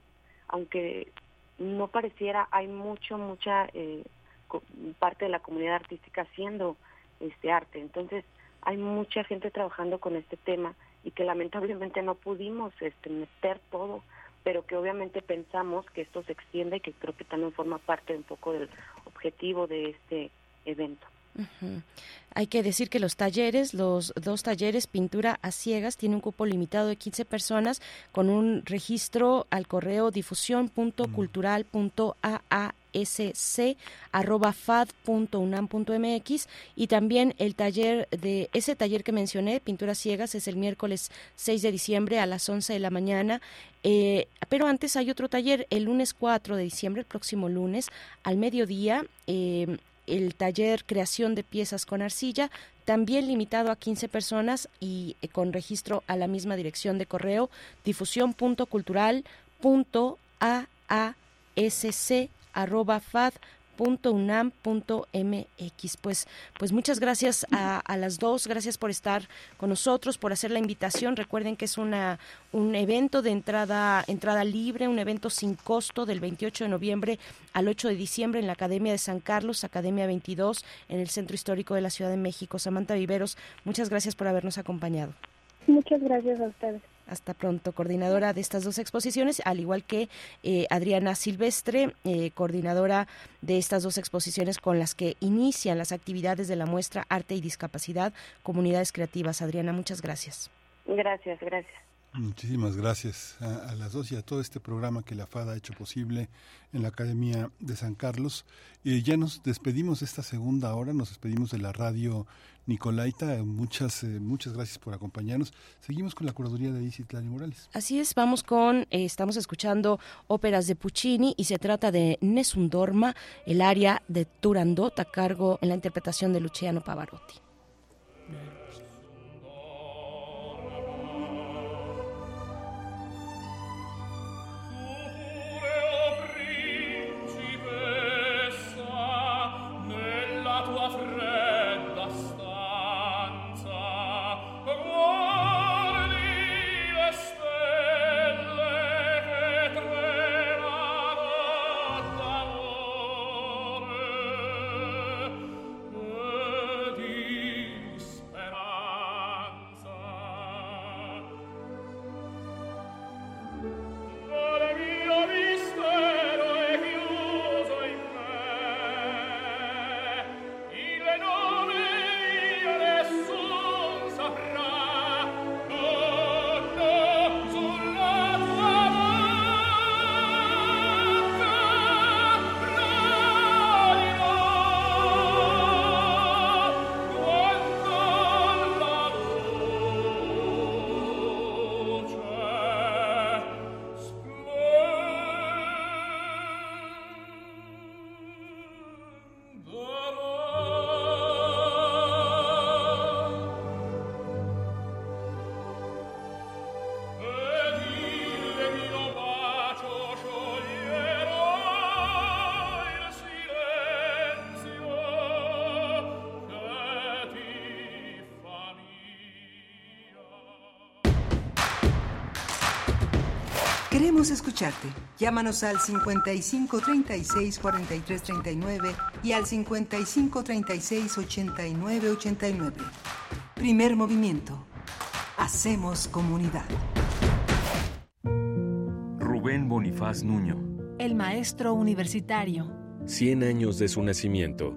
aunque no pareciera, hay mucho, mucha eh, parte de la comunidad artística haciendo este arte. Entonces, hay mucha gente trabajando con este tema y que lamentablemente no pudimos este, meter todo pero que obviamente pensamos que esto se extiende y que creo que también forma parte un poco del objetivo de este evento. Hay que decir que los talleres, los dos talleres pintura a ciegas, tienen un cupo limitado de 15 personas con un registro al correo difusión.cultural.aasc@fad.unam.mx y también el taller de ese taller que mencioné, pintura ciegas, es el miércoles 6 de diciembre a las 11 de la mañana. Eh, pero antes hay otro taller el lunes 4 de diciembre, el próximo lunes, al mediodía. Eh, el taller creación de piezas con arcilla, también limitado a 15 personas y eh, con registro a la misma dirección de correo difusión.cultural.aasc.fad www.unam.mx. Pues, pues muchas gracias a, a, las dos, gracias por estar con nosotros, por hacer la invitación. Recuerden que es una un evento de entrada entrada libre, un evento sin costo del 28 de noviembre al 8 de diciembre en la Academia de San Carlos, Academia 22, en el Centro Histórico de la Ciudad de México. Samantha Viveros, muchas gracias por habernos acompañado. Muchas gracias a ustedes. Hasta pronto, coordinadora de estas dos exposiciones, al igual que eh, Adriana Silvestre, eh, coordinadora de estas dos exposiciones con las que inician las actividades de la muestra Arte y Discapacidad, Comunidades Creativas. Adriana, muchas gracias. Gracias, gracias. Muchísimas gracias a, las dos y a todo este programa que la FADA ha hecho posible en la Academia de San Carlos. Eh, ya nos despedimos de esta segunda hora, nos despedimos de la radio Nicolaita. Muchas, eh, muchas gracias por acompañarnos. Seguimos con la curaduría de Isitlani Morales. Así es, vamos con, eh, estamos escuchando óperas de Puccini y se trata de Nessun Dorma, el área de Turandot a cargo en la interpretación de Luciano Pavarotti. Queremos escucharte. Llámanos al 55 36 43 39 y al 55 36 89 89. Primer movimiento. Hacemos comunidad. Rubén Bonifaz Nuño. El maestro universitario. 100 años de su nacimiento.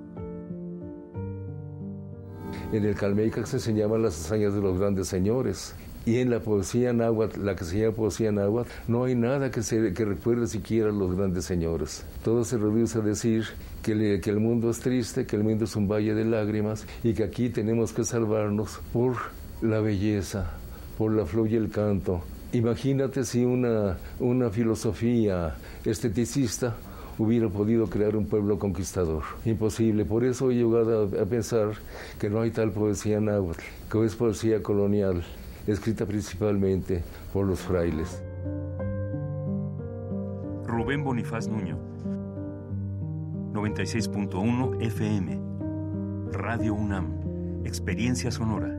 En el Calmeica se enseñaban las hazañas de los grandes señores. Y en la poesía náhuatl, la que se llama poesía náhuatl, no hay nada que, se, que recuerde siquiera a los grandes señores. Todo se reduce a decir que, le, que el mundo es triste, que el mundo es un valle de lágrimas y que aquí tenemos que salvarnos por la belleza, por la flor y el canto. Imagínate si una, una filosofía esteticista hubiera podido crear un pueblo conquistador. Imposible. Por eso he llegado a, a pensar que no hay tal poesía náhuatl, que es poesía colonial escrita principalmente por los frailes. Rubén Bonifaz Nuño, 96.1 FM, Radio UNAM, Experiencia Sonora.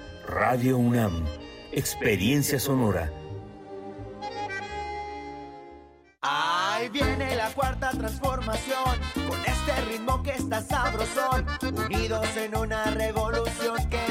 Radio UNAM, Experiencia Sonora. Ahí viene la cuarta transformación, con este ritmo que está sabrosón, unidos en una revolución que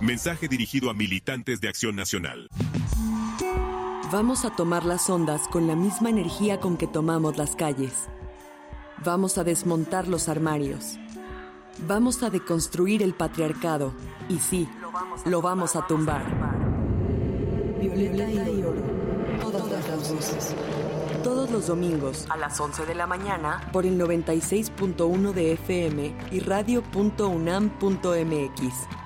Mensaje dirigido a militantes de Acción Nacional. Vamos a tomar las ondas con la misma energía con que tomamos las calles. Vamos a desmontar los armarios. Vamos a deconstruir el patriarcado. Y sí, lo vamos a tumbar. Violeta y oro. Todas las voces. Todos los domingos a las 11 de la mañana por el 96.1 de FM y radio.unam.mx.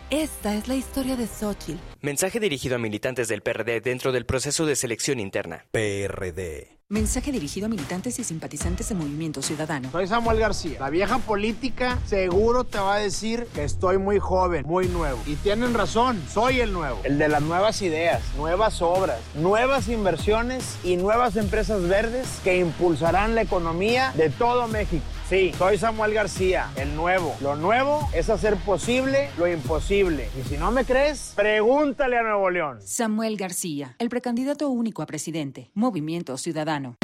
Esta es la historia de Xochitl. Mensaje dirigido a militantes del PRD dentro del proceso de selección interna. PRD. Mensaje dirigido a militantes y simpatizantes de Movimiento Ciudadano. Soy Samuel García. La vieja política seguro te va a decir que estoy muy joven, muy nuevo. Y tienen razón, soy el nuevo. El de las nuevas ideas, nuevas obras, nuevas inversiones y nuevas empresas verdes que impulsarán la economía de todo México. Sí, soy Samuel García, el nuevo. Lo nuevo es hacer posible lo imposible. Y si no me crees, pregúntale a Nuevo León. Samuel García, el precandidato único a presidente. Movimiento Ciudadano.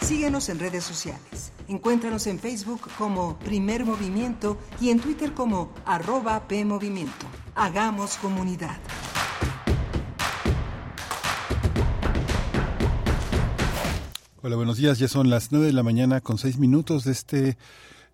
Síguenos en redes sociales. Encuéntranos en Facebook como Primer Movimiento y en Twitter como arroba PMovimiento. Hagamos comunidad. Hola, buenos días. Ya son las 9 de la mañana con 6 minutos de este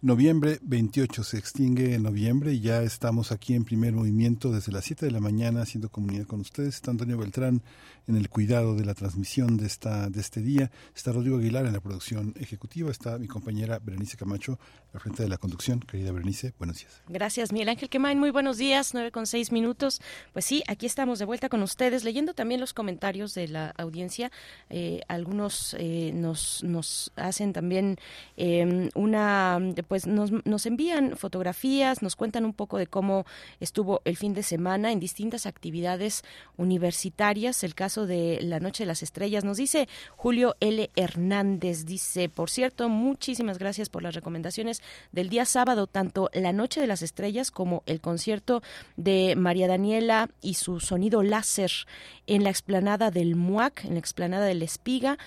noviembre 28. Se extingue en noviembre y ya estamos aquí en primer movimiento desde las 7 de la mañana haciendo comunidad con ustedes. Está Antonio Beltrán en el cuidado de la transmisión de, esta, de este día. Está Rodrigo Aguilar en la producción ejecutiva. Está mi compañera Berenice Camacho al frente de la conducción. Querida Berenice, buenos días. Gracias, Miguel Ángel Quemain. Muy buenos días, 9 con 6 minutos. Pues sí, aquí estamos de vuelta con ustedes, leyendo también los comentarios de la audiencia. Eh, algunos eh, nos, nos hacen también eh, una pues nos, nos envían fotografías, nos cuentan un poco de cómo estuvo el fin de semana en distintas actividades universitarias. El caso de la Noche de las Estrellas nos dice Julio L. Hernández, dice, por cierto, muchísimas gracias por las recomendaciones del día sábado, tanto la Noche de las Estrellas como el concierto de María Daniela y su sonido láser en la explanada del MUAC, en la explanada del Espiga.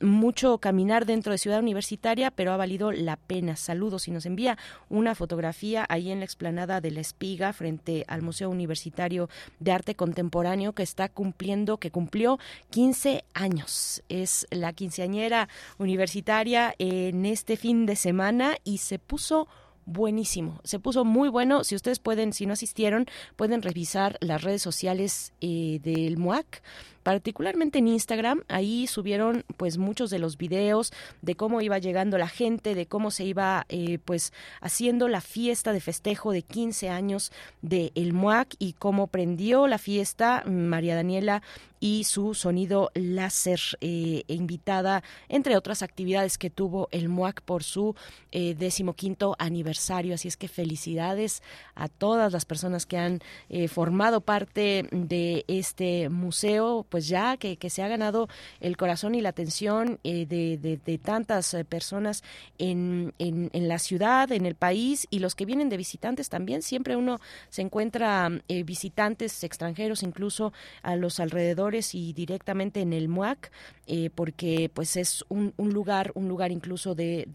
Mucho caminar dentro de Ciudad Universitaria, pero ha valido la pena. Saludos y nos envía una fotografía ahí en la explanada de la Espiga frente al Museo Universitario de Arte Contemporáneo que está cumpliendo, que cumplió 15 años. Es la quinceañera universitaria en este fin de semana y se puso buenísimo, se puso muy bueno. Si ustedes pueden, si no asistieron, pueden revisar las redes sociales eh, del MUAC particularmente en Instagram. Ahí subieron pues muchos de los videos de cómo iba llegando la gente, de cómo se iba eh, pues haciendo la fiesta de festejo de 15 años de El MUAC y cómo prendió la fiesta María Daniela y su sonido láser eh, invitada, entre otras actividades que tuvo el MUAC por su eh, decimoquinto aniversario. Así es que felicidades a todas las personas que han eh, formado parte de este museo, pues ya que, se ha ganado el corazón y la atención de, de, tantas personas en, en, la ciudad, en el país y los que vienen de visitantes también. Siempre uno se encuentra visitantes extranjeros, incluso a los alrededores y directamente en el MUAC, eh, porque pues es un, lugar, un lugar incluso de,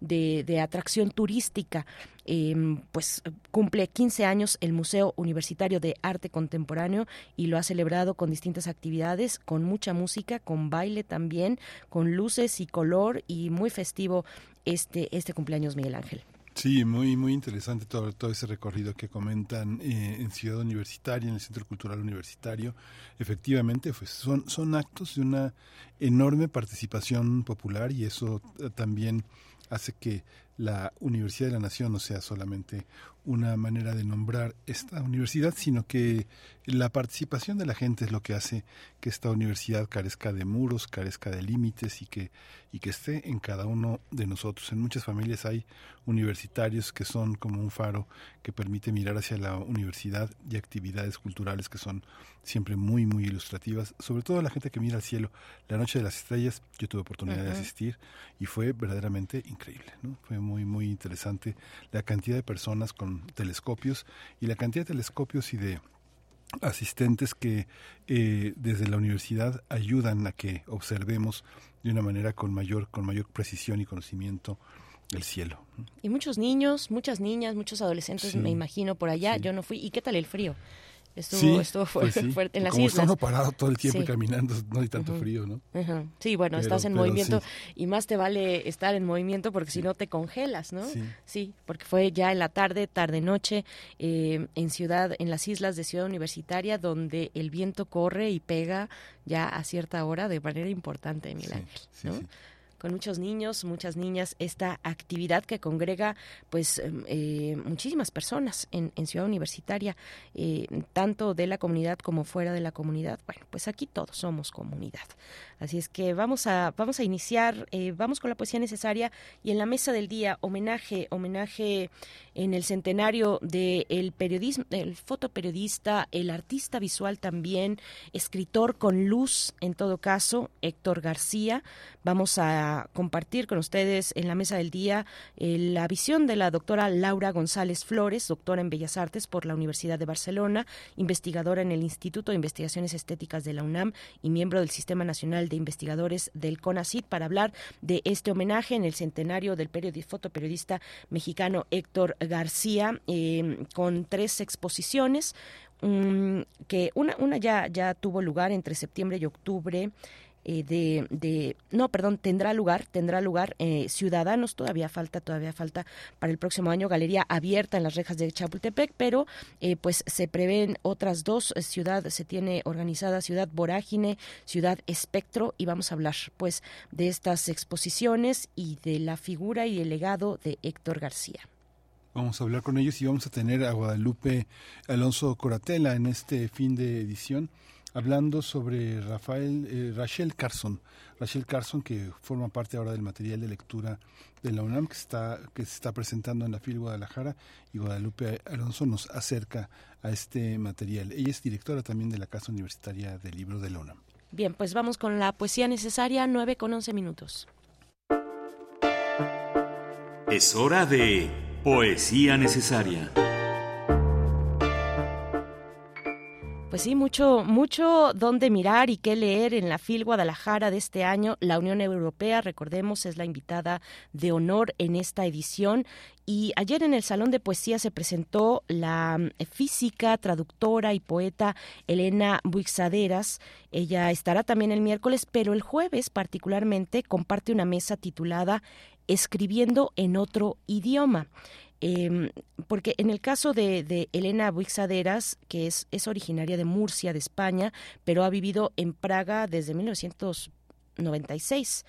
de, atracción turística. Em, pues cumple 15 años el Museo Universitario de Arte Contemporáneo y lo ha celebrado con distintas actividades, con mucha música, con baile también, con luces y color y muy festivo este, este cumpleaños Miguel Ángel. Sí, muy muy interesante todo, todo ese recorrido que comentan eh, en Ciudad Universitaria, en el Centro Cultural Universitario. Efectivamente, pues son, son actos de una enorme participación popular y eso eh, también hace que la Universidad de la Nación no sea solamente una manera de nombrar esta universidad, sino que la participación de la gente es lo que hace que esta universidad carezca de muros, carezca de límites y que, y que esté en cada uno de nosotros. En muchas familias hay universitarios que son como un faro que permite mirar hacia la universidad y actividades culturales que son siempre muy, muy ilustrativas, sobre todo la gente que mira al cielo. La Noche de las Estrellas, yo tuve oportunidad de asistir y fue verdaderamente increíble, ¿no? Fue muy, muy interesante la cantidad de personas con telescopios y la cantidad de telescopios y de asistentes que eh, desde la universidad ayudan a que observemos de una manera con mayor con mayor precisión y conocimiento el cielo. Y muchos niños, muchas niñas, muchos adolescentes, me imagino, por allá. Yo no fui. ¿Y qué tal el frío? Estuvo, estuvo pues fuerte, en las Como islas. parado todo el tiempo caminando, no hay tanto frío, ¿no? Sí, bueno, estás en movimiento y más te vale estar en movimiento porque si no te congelas, ¿no? Sí. porque fue ya en la tarde, tarde-noche, eh, en ciudad, en las islas de Ciudad Universitaria, donde el viento corre y pega ya a cierta hora de manera importante, Miguel Ángel, ¿no? Con muchos niños, muchas niñas, esta actividad que congrega pues em, eh, muchísimas personas en, Ciudad Universitaria, eh, tanto de la comunidad como fuera de la comunidad. Bueno, pues aquí todos somos comunidad. Así es que vamos a, vamos a iniciar, eh, vamos con la poesía necesaria y en la mesa del día, homenaje, homenaje en el centenario del el periodismo, el fotoperiodista, el artista visual también, escritor con luz en todo caso, Héctor García. Vamos a compartir con ustedes en la mesa del día eh, la visión de la doctora Laura González Flores, doctora en Bellas Artes por la Universidad de Barcelona, investigadora en el Instituto de Investigaciones Estéticas de la UNAM y miembro del Sistema Nacional de Investigadores del CONACIT para hablar de este homenaje en el centenario del periodista, fotoperiodista mexicano Héctor García, eh, con tres exposiciones. que una, una ya, ya tuvo lugar entre septiembre y octubre eh, de, de, no, perdón, tendrá lugar, tendrá lugar eh, Ciudadanos, todavía falta, todavía falta para el próximo año, galería abierta en las rejas de Chapultepec, pero eh, pues se prevén otras dos ciudades, se tiene organizada Ciudad Vorágine, Ciudad Espectro, y vamos a hablar pues de estas exposiciones y de la figura y el legado de Héctor García. Vamos a hablar con ellos y vamos a tener a Guadalupe Alonso Coratela en este fin de edición hablando sobre Rafael, eh, Rachel Carson. Rachel Carson, que forma parte ahora del material de lectura de la UNAM, que, está, que se está presentando en la FIL Guadalajara, y Guadalupe Alonso nos acerca a este material. Ella es directora también de la Casa Universitaria del Libro de la UNAM. Bien, pues vamos con la poesía necesaria, 9 con 11 minutos. Es hora de poesía necesaria. Pues sí, mucho, mucho donde mirar y qué leer en la FIL Guadalajara de este año. La Unión Europea, recordemos, es la invitada de honor en esta edición. Y ayer en el Salón de Poesía se presentó la mm, física, traductora y poeta Elena Buixaderas. Ella estará también el miércoles, pero el jueves particularmente comparte una mesa titulada Escribiendo en otro idioma. Em, porque en el caso de, Elena Buixaderas, que es, es originaria de Murcia, de España, pero ha vivido en Praga desde 1996 Em,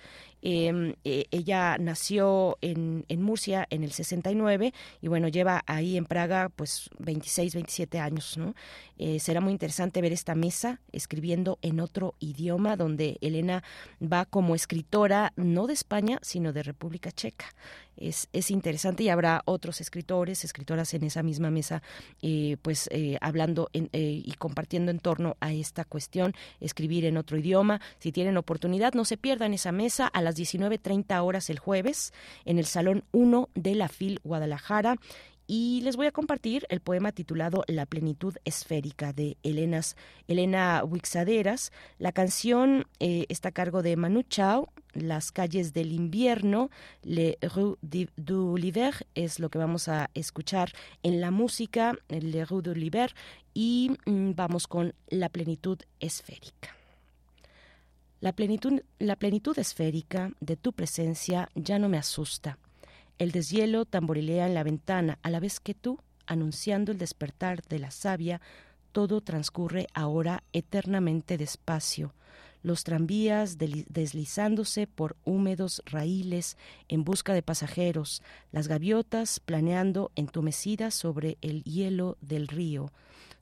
eh, ella nació en, en, Murcia en el 69 y bueno, lleva ahí en Praga pues 26, 27 años, ¿no? Eh, será muy interesante ver esta mesa escribiendo en otro idioma donde Elena va como escritora no de España, sino de República Checa. Es, es interesante y habrá otros escritores, escritoras en esa misma mesa, eh, pues hablando y compartiendo en torno a esta cuestión, escribir en otro idioma. Si tienen oportunidad, no se pierdan esa mesa a las 19.30 horas el jueves en el Salón 1 de la FIL Guadalajara y les voy a compartir el poema titulado La plenitud esférica de Elena Huixaderas. La canción eh, está a cargo de Manu Chao, Las calles del invierno, Le Rue du l'Hiver es lo que vamos a escuchar en la música, Le Rue du l'Hiver, y mm, vamos con La plenitud esférica. La plenitud, esférica de tu presencia ya no me asusta. El deshielo tamborilea en la ventana a la vez que tú, anunciando el despertar de la savia, todo transcurre ahora eternamente despacio. Los tranvías deslizándose por húmedos raíles en busca de pasajeros, las gaviotas planeando entumecidas sobre el hielo del río,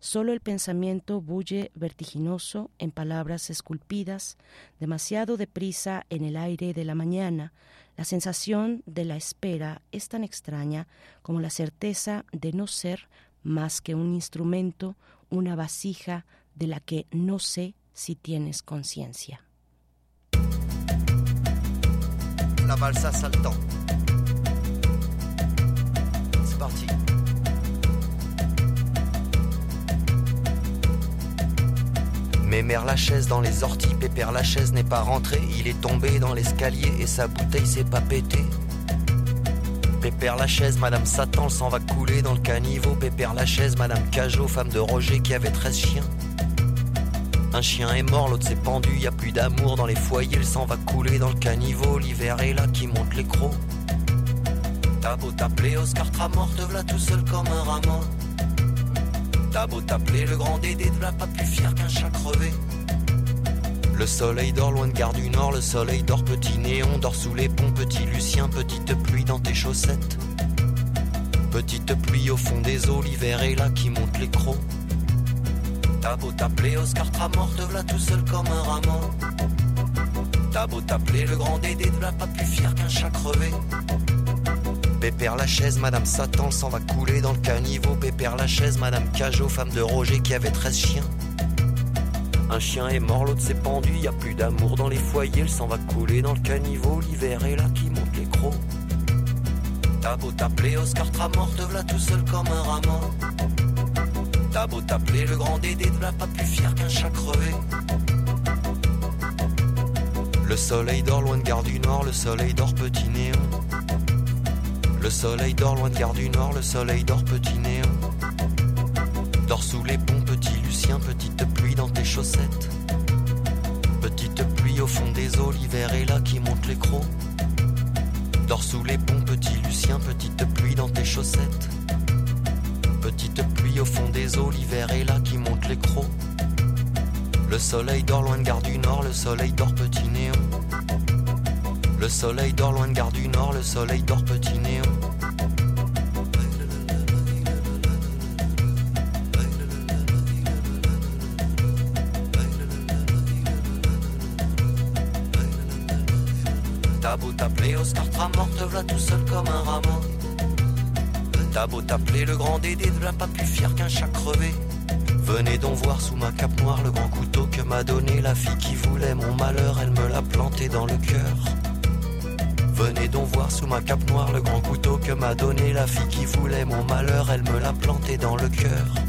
Solo el pensamiento bulle vertiginoso en palabras esculpidas, demasiado deprisa en el aire de la mañana. La sensación de la espera es tan extraña como la certeza de no ser más que un instrumento, una vasija de la que no sé si tienes conciencia. La balsa saltant. Mémère la chaise dans les orties, Pépère la chaise n'est pas rentré, il est tombé dans l'escalier et sa bouteille s'est pas pétée. Pépère la chaise, Madame Satan, le sang va couler dans le caniveau. Pépère la chaise, Madame Cajot, femme de Roger qui avait 13 chiens. Un chien est mort, l'autre s'est pendu, y a plus d'amour dans les foyers, le sang va couler dans le caniveau. L'hiver est là qui monte les crocs. T'as beau t'appeler Oscar Tramort, te voilà tout seul comme un rameau. T'as beau t'appeler le grand Dédé, de la pas plus fier qu'un chat crevé. Le soleil dort loin de Gare du Nord, le soleil dort petit néon, dort sous les ponts, petit Lucien, petite pluie dans tes chaussettes. Petite pluie au fond des eaux, l'hiver est là qui monte les crocs. T'as beau t'appeler Oscar Tramort, te voilà tout seul comme un rameau. T'as beau t'appeler le grand Dédé, de la pas plus fier qu'un chat crevé. Pépère la chaise, Madame Satan, s'en va couler dans le caniveau. Pépère la chaise, Madame Cajot, femme de Roger qui avait 13 chiens. Un chien est mort, l'autre s'est pendu, y a plus d'amour dans les foyers, le sang va couler dans le caniveau, l'hiver est là qui monte les crocs. T'as beau t'appeler Oscar Tramort, te v'là tout seul comme un rameau. T'as beau t'appeler le grand Dédé, te v'là pas plus fier qu'un chat crevé. Le soleil dort loin de Gare du Nord, le soleil dort petit néon. Le soleil dort loin de Gare du Nord, le soleil dort petit néon. Dors sous les ponts, petit Lucien, petite pluie dans tes chaussettes. Petite pluie au fond des eaux, l'hiver est là qui monte les crocs. Dors sous les ponts, petit Lucien, petite pluie dans tes chaussettes. Petite pluie au fond des eaux, l'hiver est là qui monte les crocs. Le soleil dort loin de Gare du Nord, le soleil dort petit néon. Le soleil dort loin de Gare du Nord, le soleil dort petit néon. Oscar Tramort, te tout seul comme un rameau. T'as beau le grand Dédé, ne l'a pas plus fier qu'un chat crevé. Venez donc voir sous ma cape noire le grand couteau que m'a donné la fille qui voulait mon malheur, elle me l'a planté dans le cœur. Venez donc voir sous ma cape noire le grand couteau que m'a donné la fille qui voulait mon malheur, elle me l'a planté dans le cœur.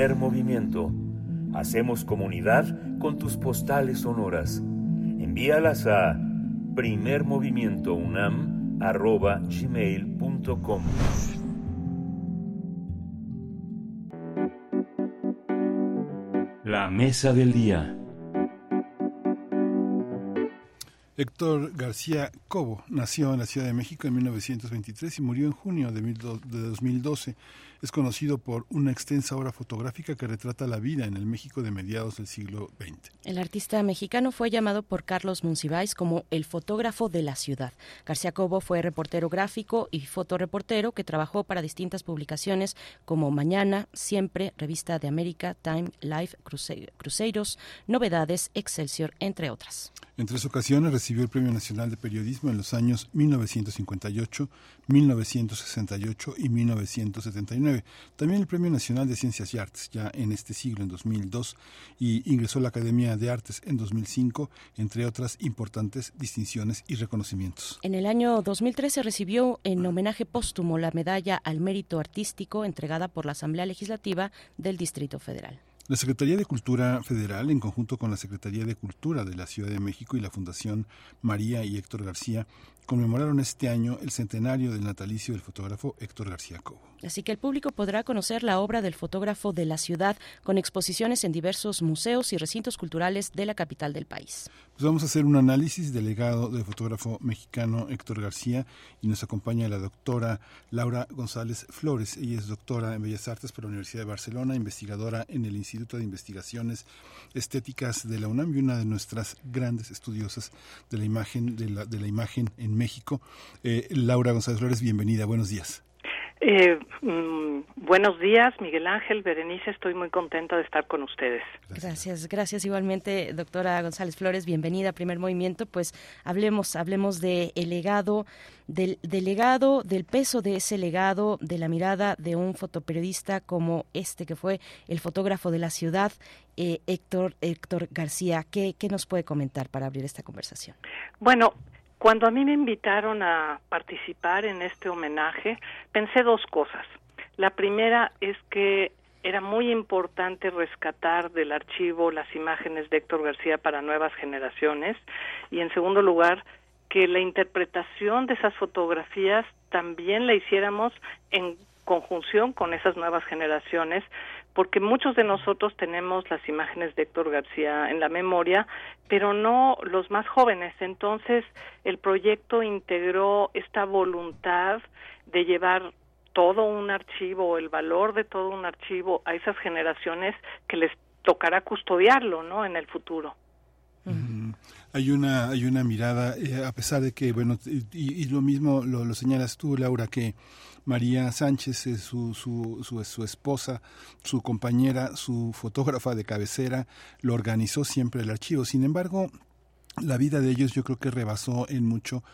Primer movimiento. Hacemos comunidad con tus postales sonoras. Envíalas a primermovimientounam.gmail.com La mesa del día. Héctor García Cobo nació en la Ciudad de México en 1923 y murió en junio de 2012. Es conocido por una extensa obra fotográfica que retrata la vida en el México de mediados del siglo XX. El artista mexicano fue llamado por Carlos Monsiváis como el fotógrafo de la ciudad. García Cobo fue reportero gráfico y fotoreportero que trabajó para distintas publicaciones como Mañana, Siempre, Revista de América, Time, Life, Cruceros, Novedades, Excelsior, entre otras. En tres ocasiones recibió el Premio Nacional de Periodismo en los años 1958, 1968 y 1979. También el Premio Nacional de Ciencias y Artes, ya en este siglo, en 2002, y ingresó a la Academia de Artes en 2005, entre otras importantes distinciones y reconocimientos. En el año 2013 recibió en homenaje póstumo la medalla al mérito artístico entregada por la Asamblea Legislativa del Distrito Federal. La Secretaría de Cultura Federal, en conjunto con la Secretaría de Cultura de la Ciudad de México y la Fundación María y Héctor García, conmemoraron este año el centenario del natalicio del fotógrafo Héctor García Cobo. Así que el público podrá conocer la obra del fotógrafo de la ciudad con exposiciones en diversos museos y recintos culturales de la capital del país. Pues vamos a hacer un análisis del legado del fotógrafo mexicano Héctor García y nos acompaña la doctora Laura González Flores. Ella es doctora en Bellas Artes por la Universidad de Barcelona, investigadora en el Instituto de Investigaciones Estéticas de la UNAM y una de nuestras grandes estudiosas de la imagen de la, de la imagen en México. Eh, Laura González Flores, bienvenida, buenos días. Eh, mm, buenos días, Miguel Ángel, Berenice, estoy muy contenta de estar con ustedes. Gracias, gracias igualmente, doctora González Flores, bienvenida a Primer Movimiento. Pues hablemos, hablemos de el legado, del, del legado, del peso de ese legado, de la mirada de un fotoperiodista como este que fue el fotógrafo de la ciudad, eh, Héctor, Héctor García. ¿Qué, ¿Qué nos puede comentar para abrir esta conversación? Bueno, cuando a mí me invitaron a participar en este homenaje, pensé dos cosas. La primera es que era muy importante rescatar del archivo las imágenes de Héctor García para nuevas generaciones y en segundo lugar que la interpretación de esas fotografías también la hiciéramos en conjunción con esas nuevas generaciones porque muchos de nosotros tenemos las imágenes de Héctor García en la memoria, pero no los más jóvenes. Entonces, el proyecto integró esta voluntad de llevar todo un archivo, el valor de todo un archivo a esas generaciones que les tocará custodiarlo, ¿no? En el futuro. Hay una hay una mirada eh, a pesar de que bueno y, lo mismo lo, lo señalas tú Laura que María Sánchez, es su, su, su, su, esposa, su compañera, su fotógrafa de cabecera, lo organizó siempre el archivo. Sin embargo, la vida de ellos yo creo que rebasó en mucho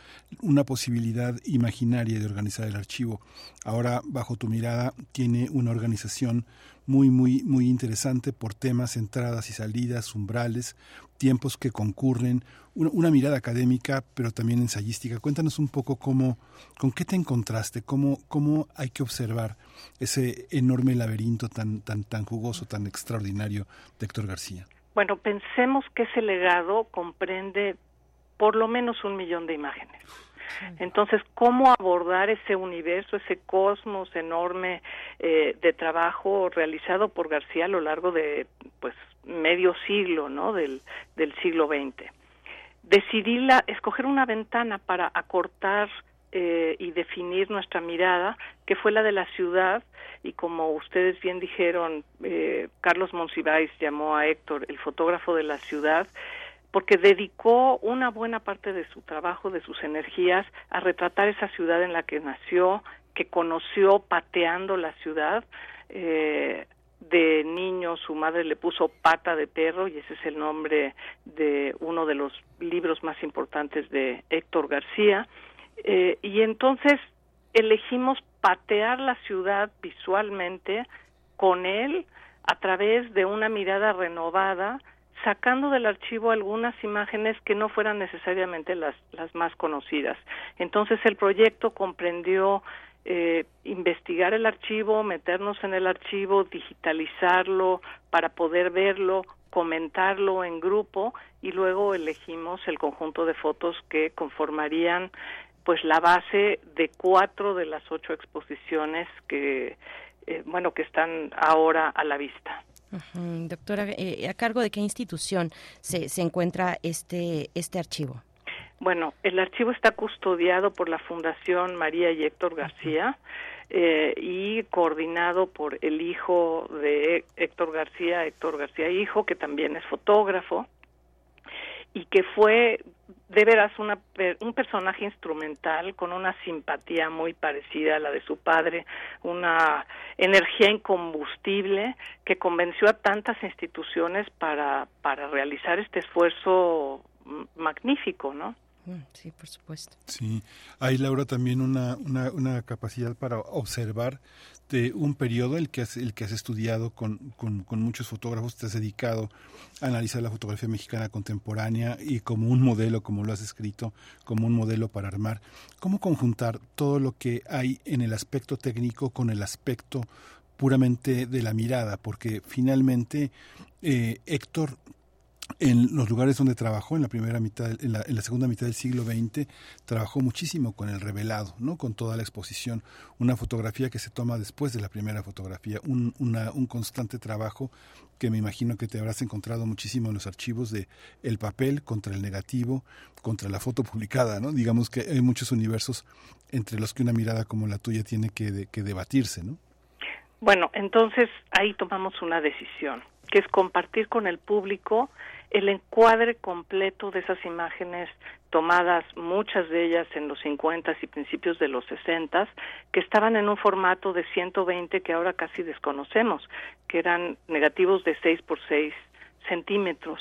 una posibilidad imaginaria de organizar el archivo. Ahora, bajo tu mirada, tiene una organización muy, muy, muy interesante por temas, entradas y salidas, umbrales, tiempos que concurren, una, mirada académica, pero también ensayística. Cuéntanos un poco cómo, con qué te encontraste, cómo, cómo hay que observar ese enorme laberinto tan, tan, tan jugoso, tan extraordinario de Héctor García. Bueno, pensemos que ese legado comprende por lo menos un millón de imágenes. Entonces, ¿cómo abordar ese universo, ese cosmos enorme eh, de trabajo realizado por García a lo largo de, pues, medio siglo, ¿no? Del, del siglo XX. Decidí la, escoger una ventana para acortar eh, y definir nuestra mirada, que fue la de la ciudad, y como ustedes bien dijeron, eh, Carlos Monsiváis llamó a Héctor el fotógrafo de la ciudad, porque dedicó una buena parte de su trabajo, de sus energías, a retratar esa ciudad en la que nació, que conoció pateando la ciudad. Eh, de niño su madre le puso pata de perro y ese es el nombre de uno de los libros más importantes de Héctor García. Eh, y entonces elegimos patear la ciudad visualmente con él a través de una mirada renovada sacando del archivo algunas imágenes que no fueran necesariamente las, las más conocidas. Entonces el proyecto comprendió eh, investigar el archivo, meternos en el archivo, digitalizarlo para poder verlo, comentarlo en grupo y luego elegimos el conjunto de fotos que conformarían pues la base de cuatro de las ocho exposiciones que eh, bueno que están ahora a la vista. Doctora, eh, ¿a cargo de qué institución se, se encuentra este, este archivo? Bueno, el archivo está custodiado por la Fundación María y Héctor García eh, y coordinado por el hijo de Héctor García, Héctor García hijo, que también es fotógrafo y que fue de veras una, un personaje instrumental con una simpatía muy parecida a la de su padre, una energía incombustible que convenció a tantas instituciones para, para realizar este esfuerzo magnífico, ¿no? Mm, sí, por supuesto. Sí, hay Laura también una, una, una capacidad para observar de un periodo el que has, el que has estudiado con, con, con, muchos fotógrafos, te has dedicado a analizar la fotografía mexicana contemporánea y como un modelo, como lo has escrito, como un modelo para armar. ¿Cómo conjuntar todo lo que hay en el aspecto técnico con el aspecto puramente de la mirada? Porque finalmente eh, Héctor en los lugares donde trabajó en la primera mitad, en la, en la, segunda mitad del siglo XX, trabajó muchísimo con el revelado, ¿no? con toda la exposición, una fotografía que se toma después de la primera fotografía, un, una, un constante trabajo que me imagino que te habrás encontrado muchísimo en los archivos de el papel contra el negativo, contra la foto publicada, ¿no? Digamos que hay muchos universos entre los que una mirada como la tuya tiene que, que debatirse, ¿no? Bueno, entonces ahí tomamos una decisión, que es compartir con el público el encuadre completo de esas imágenes tomadas, muchas de ellas en los 50 y principios de los 60, que estaban en un formato de 120 que ahora casi desconocemos, que eran negativos de 6 por 6 centímetros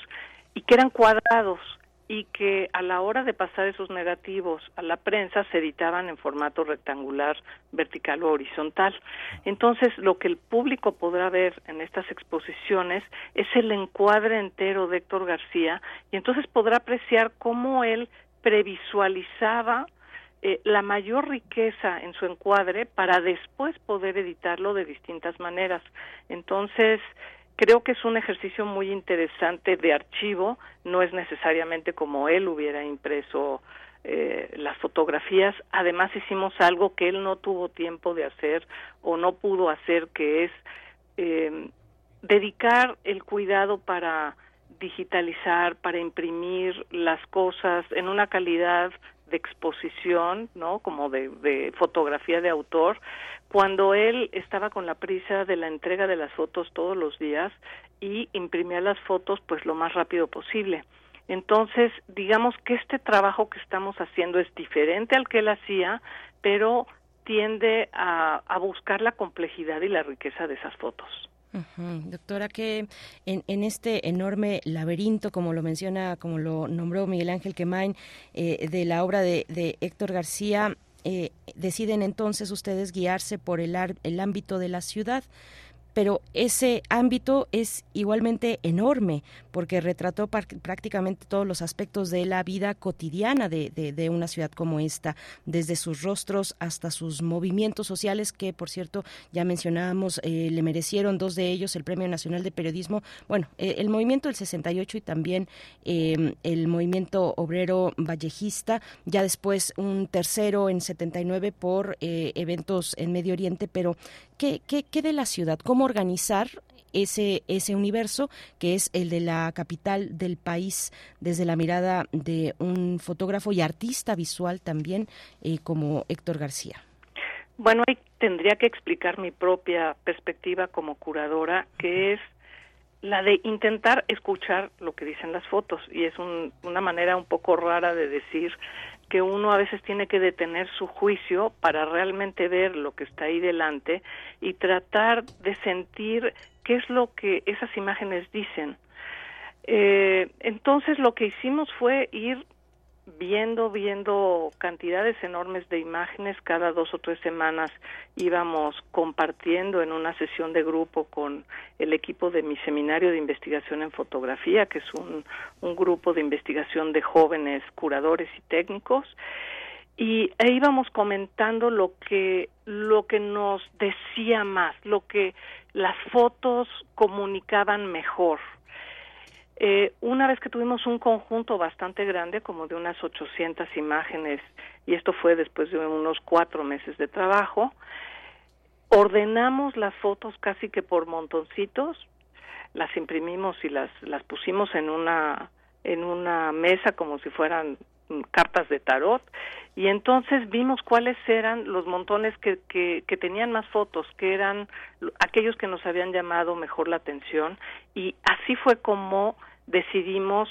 y que eran cuadrados y que a la hora de pasar esos negativos a la prensa se editaban en formato rectangular, vertical o horizontal. Entonces, lo que el público podrá ver en estas exposiciones es el encuadre entero de Héctor García y entonces podrá apreciar cómo él previsualizaba eh, la mayor riqueza en su encuadre para después poder editarlo de distintas maneras. Entonces, Creo que es un ejercicio muy interesante de archivo, no es necesariamente como él hubiera impreso eh, las fotografías. Además hicimos algo que él no tuvo tiempo de hacer o no pudo hacer, que es eh, dedicar el cuidado para digitalizar, para imprimir las cosas en una calidad de exposición, ¿no? Como de, de, fotografía de autor, cuando él estaba con la prisa de la entrega de las fotos todos los días y imprimía las fotos pues lo más rápido posible. Entonces, digamos que este trabajo que estamos haciendo es diferente al que él hacía, pero tiende a, a buscar la complejidad y la riqueza de esas fotos. Doctora, que en, en, este enorme laberinto, como lo menciona, como lo nombró Miguel Ángel Quemain, eh, de la obra de, de Héctor García, eh, deciden entonces ustedes guiarse por el, el ámbito de la ciudad pero ese ámbito es igualmente enorme porque retrató prácticamente todos los aspectos de la vida cotidiana de, de, una ciudad como esta, desde sus rostros hasta sus movimientos sociales, que por cierto ya mencionábamos, eh, le merecieron dos de ellos el Premio Nacional de Periodismo, bueno, eh, el movimiento del 68 y también eh, el movimiento obrero vallejista, ya después un tercero en 79 por eh, eventos en Medio Oriente, pero ¿qué, qué, qué de la ciudad? ¿Cómo organizar ese, ese universo que es el de la capital del país desde la mirada de un fotógrafo y artista visual también eh, como Héctor García. Bueno, ahí tendría que explicar mi propia perspectiva como curadora, que es la de intentar escuchar lo que dicen las fotos y es un, una manera un poco rara de decir que uno a veces tiene que detener su juicio para realmente ver lo que está ahí delante y tratar de sentir qué es lo que esas imágenes dicen. Eh, entonces lo que hicimos fue ir viendo, viendo cantidades enormes de imágenes. Cada dos o tres semanas íbamos compartiendo en una sesión de grupo con el equipo de mi seminario de investigación en fotografía, que es un, un grupo de investigación de jóvenes curadores y técnicos. y e íbamos comentando lo que lo que nos decía más, lo que las fotos comunicaban mejor. Eh, una vez que tuvimos un conjunto bastante grande, como de unas 800 imágenes, y esto fue después de unos cuatro meses de trabajo, ordenamos las fotos casi que por montoncitos, las imprimimos y las, las pusimos en una, en una mesa como si fueran cartas de tarot y entonces vimos cuáles eran los montones que, que, que, tenían más fotos, que eran aquellos que nos habían llamado mejor la atención y así fue como decidimos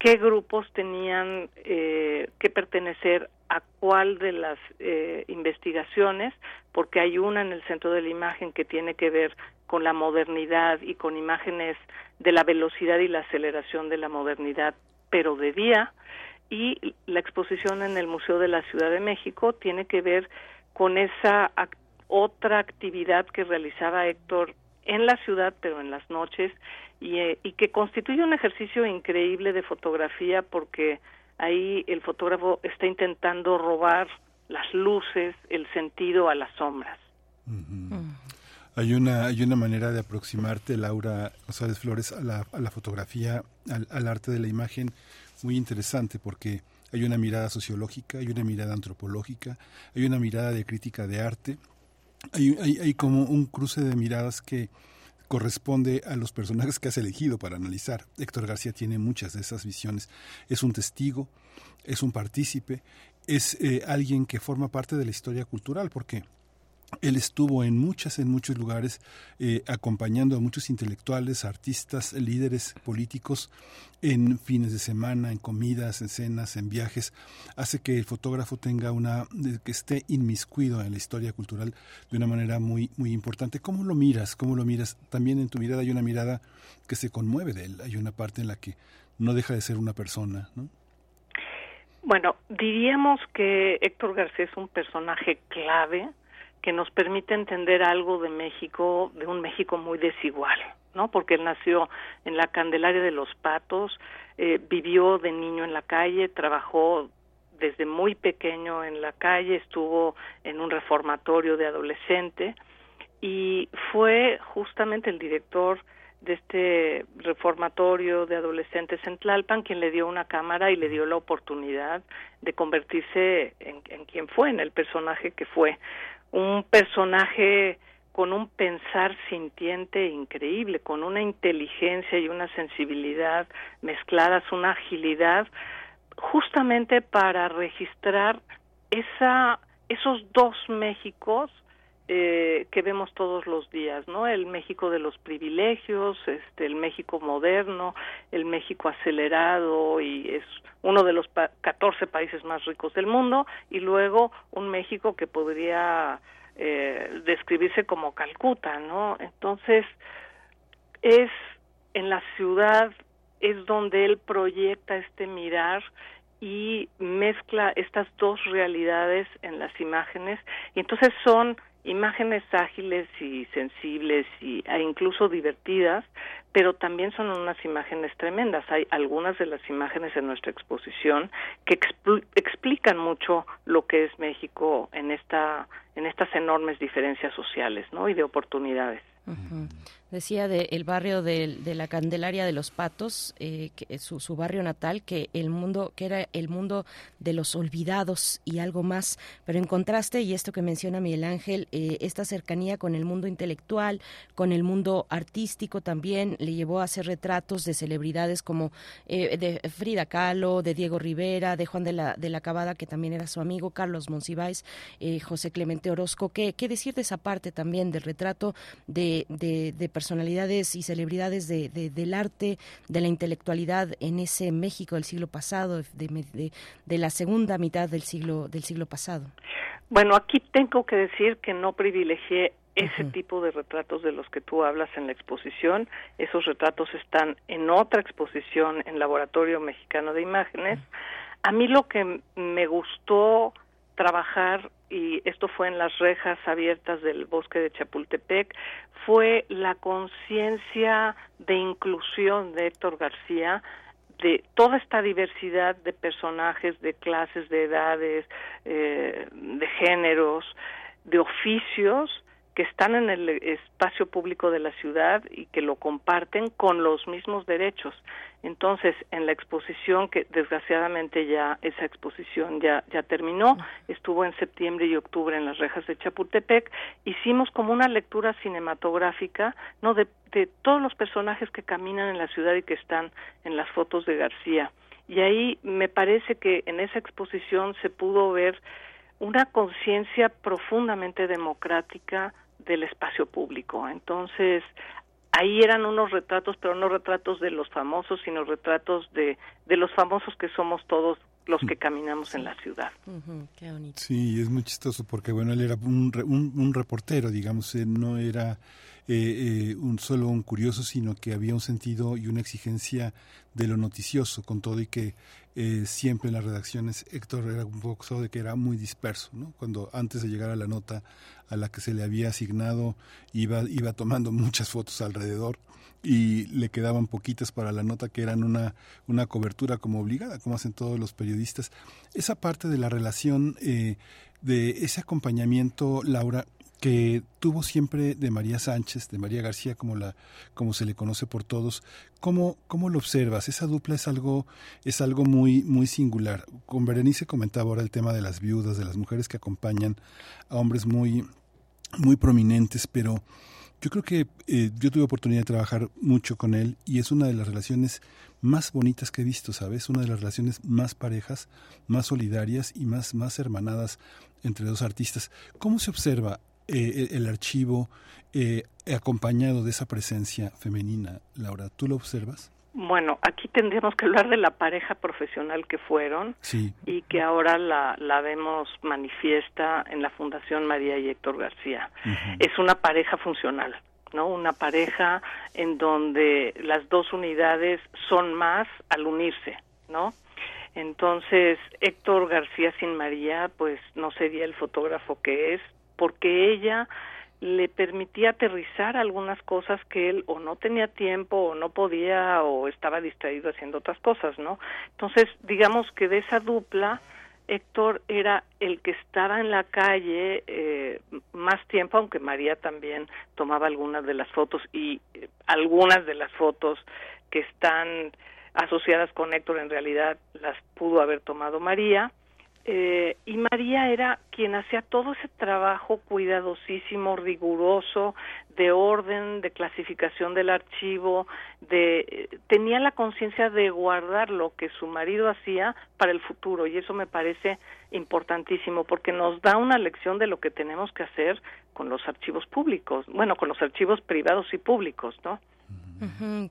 qué grupos tenían eh, que pertenecer a cuál de las eh, investigaciones, porque hay una en el centro de la imagen que tiene que ver con la modernidad y con imágenes de la velocidad y la aceleración de la modernidad, pero de día, y la exposición en el Museo de la Ciudad de México tiene que ver con esa otra actividad que realizaba Héctor en la ciudad, pero en las noches, y, eh, y que constituye un ejercicio increíble de fotografía porque ahí el fotógrafo está intentando robar las luces, el sentido a las sombras. Hay una, hay una manera de aproximarte, Laura González Flores, a la, a la fotografía, al, al, arte de la imagen muy interesante porque hay una mirada sociológica, hay una mirada antropológica, hay una mirada de crítica de arte, hay, hay, hay como un cruce de miradas que corresponde a los personajes que has elegido para analizar. Héctor García tiene muchas de esas visiones. Es un testigo, es un partícipe, es eh, alguien que forma parte de la historia cultural, porque él estuvo en muchas, en muchos lugares, eh, acompañando a muchos intelectuales, artistas, líderes políticos en fines de semana, en comidas, en cenas, en viajes. Hace que el fotógrafo tenga una, que esté inmiscuido en la historia cultural de una manera muy, muy importante. ¿Cómo lo miras? ¿Cómo lo miras? También en tu mirada hay una mirada que se conmueve de él. Hay una parte en la que no deja de ser una persona, ¿no? Bueno, diríamos que Héctor García es un personaje clave que nos permite entender algo de México, de un México muy desigual, ¿no? Porque él nació en la Candelaria de los Patos, eh, vivió de niño en la calle, trabajó desde muy pequeño en la calle, estuvo en un reformatorio de adolescente y fue justamente el director de este reformatorio de adolescentes en Tlalpan quien le dio una cámara y le dio la oportunidad de convertirse en, en quien fue, en el personaje que fue un personaje con un pensar sintiente increíble, con una inteligencia y una sensibilidad mezcladas, una agilidad, justamente para registrar esa, esos dos Méxicos eh, que vemos todos los días, ¿no? El México de los privilegios, este, el México moderno, el México acelerado y es uno de los pa 14 países más ricos del mundo y luego un México que podría eh, describirse como Calcuta, ¿no? Entonces es en la ciudad es donde él proyecta este mirar y mezcla estas dos realidades en las imágenes y entonces son imágenes ágiles y sensibles y, e incluso divertidas, pero también son unas imágenes tremendas. Hay algunas de las imágenes en nuestra exposición que explican mucho lo que es México en esta en estas enormes diferencias sociales, ¿no? y de oportunidades. Decía del el barrio de, de, la Candelaria de los Patos, eh, que su, su, barrio natal, que el mundo, que era el mundo de los olvidados y algo más. Pero en contraste, y esto que menciona Miguel Ángel, eh, esta cercanía con el mundo intelectual, con el mundo artístico también, le llevó a hacer retratos de celebridades como eh, de Frida Kahlo, de Diego Rivera, de Juan de la, de la Cabada, que también era su amigo, Carlos Monsiváis, eh, José Clemente Orozco. ¿Qué, ¿Qué decir de esa parte también del retrato de, de, de personalidades y celebridades de, de, del arte, de la intelectualidad en ese México del siglo pasado, de, de, la segunda mitad del siglo del siglo pasado. Bueno, aquí tengo que decir que no privilegié ese uh -huh. tipo de retratos de los que tú hablas en la exposición. Esos retratos están en otra exposición en Laboratorio Mexicano de Imágenes. Uh -huh. A mí lo que me gustó trabajar y esto fue en las rejas abiertas del bosque de Chapultepec, fue la conciencia de inclusión de Héctor García de toda esta diversidad de personajes, de clases, de edades, eh, de géneros, de oficios que están en el espacio público de la ciudad y que lo comparten con los mismos derechos. Entonces, en la exposición que desgraciadamente ya esa exposición ya ya terminó, estuvo en septiembre y octubre en las rejas de Chapultepec, hicimos como una lectura cinematográfica, no de, de todos los personajes que caminan en la ciudad y que están en las fotos de García. Y ahí me parece que en esa exposición se pudo ver una conciencia profundamente democrática del espacio público. Entonces, ahí eran unos retratos, pero no retratos de los famosos, sino retratos de, de los famosos que somos todos los que caminamos en la ciudad. Sí, es muy chistoso porque, bueno, él era un, un, un reportero, digamos, no era eh, eh, un solo un curioso, sino que había un sentido y una exigencia de lo noticioso, con todo y que eh, siempre en las redacciones Héctor era un poco de que era muy disperso, ¿no? Cuando antes de llegar a la nota a la que se le había asignado iba, iba tomando muchas fotos alrededor y le quedaban poquitas para la nota que eran una, una cobertura como obligada, como hacen todos los periodistas. Esa parte de la relación, eh, de ese acompañamiento, Laura, que tuvo siempre de María Sánchez, de María García, como la, como se le conoce por todos. ¿Cómo, cómo lo observas? Esa dupla es algo, es algo muy, muy singular. Con Berenice comentaba ahora el tema de las viudas, de las mujeres que acompañan a hombres muy, muy prominentes, pero yo creo que eh, yo tuve oportunidad de trabajar mucho con él y es una de las relaciones más bonitas que he visto, ¿sabes? Una de las relaciones más parejas, más solidarias y más, más hermanadas entre dos artistas. ¿Cómo se observa eh, el archivo eh, acompañado de esa presencia femenina, Laura? ¿Tú lo observas? Bueno, aquí tendríamos que hablar de la pareja profesional que fueron y que ahora la, la vemos manifiesta en la Fundación María y Héctor García. Es una pareja funcional, ¿no? Una pareja en donde las dos unidades son más al unirse, ¿no? Entonces, Héctor García sin María, pues no sería el fotógrafo que es, porque ella le permitía aterrizar algunas cosas que él o no tenía tiempo o no podía o estaba distraído haciendo otras cosas, ¿no? Entonces, digamos que de esa dupla, Héctor era el que estaba en la calle eh, más tiempo, aunque María también tomaba algunas de las fotos y eh, algunas de las fotos que están asociadas con Héctor en realidad las pudo haber tomado María eh, y María era quien hacía todo ese trabajo cuidadosísimo, riguroso, de orden, de clasificación del archivo, de tenía la conciencia de guardar lo que su marido hacía para el futuro y eso me parece importantísimo porque nos da una lección de lo que tenemos que hacer con los archivos públicos, bueno, con los archivos privados y públicos, ¿no?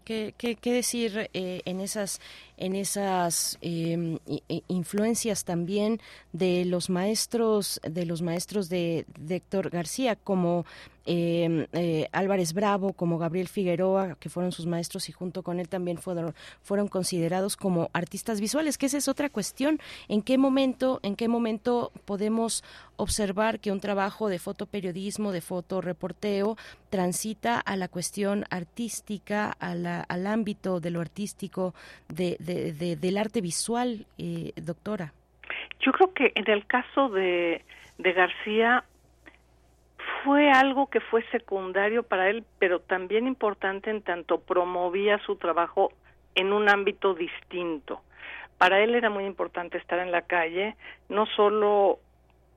¿Qué, qué, qué, decir eh, en esas en esas em, influencias también de los maestros de los maestros de, de Héctor García como em, eh, Álvarez Bravo, como Gabriel Figueroa, que fueron sus maestros y junto con él también fueron, fueron considerados como artistas visuales, que esa es otra cuestión. ¿En qué momento, en qué momento podemos observar que un trabajo de fotoperiodismo, de fotoreporteo, transita a la cuestión artística, al ámbito de lo artístico, de, de, del arte visual, eh, doctora? Yo creo que en el caso de, de García fue algo que fue secundario para él, pero también importante en tanto promovía su trabajo en un ámbito distinto. Para él era muy importante estar en la calle, no solo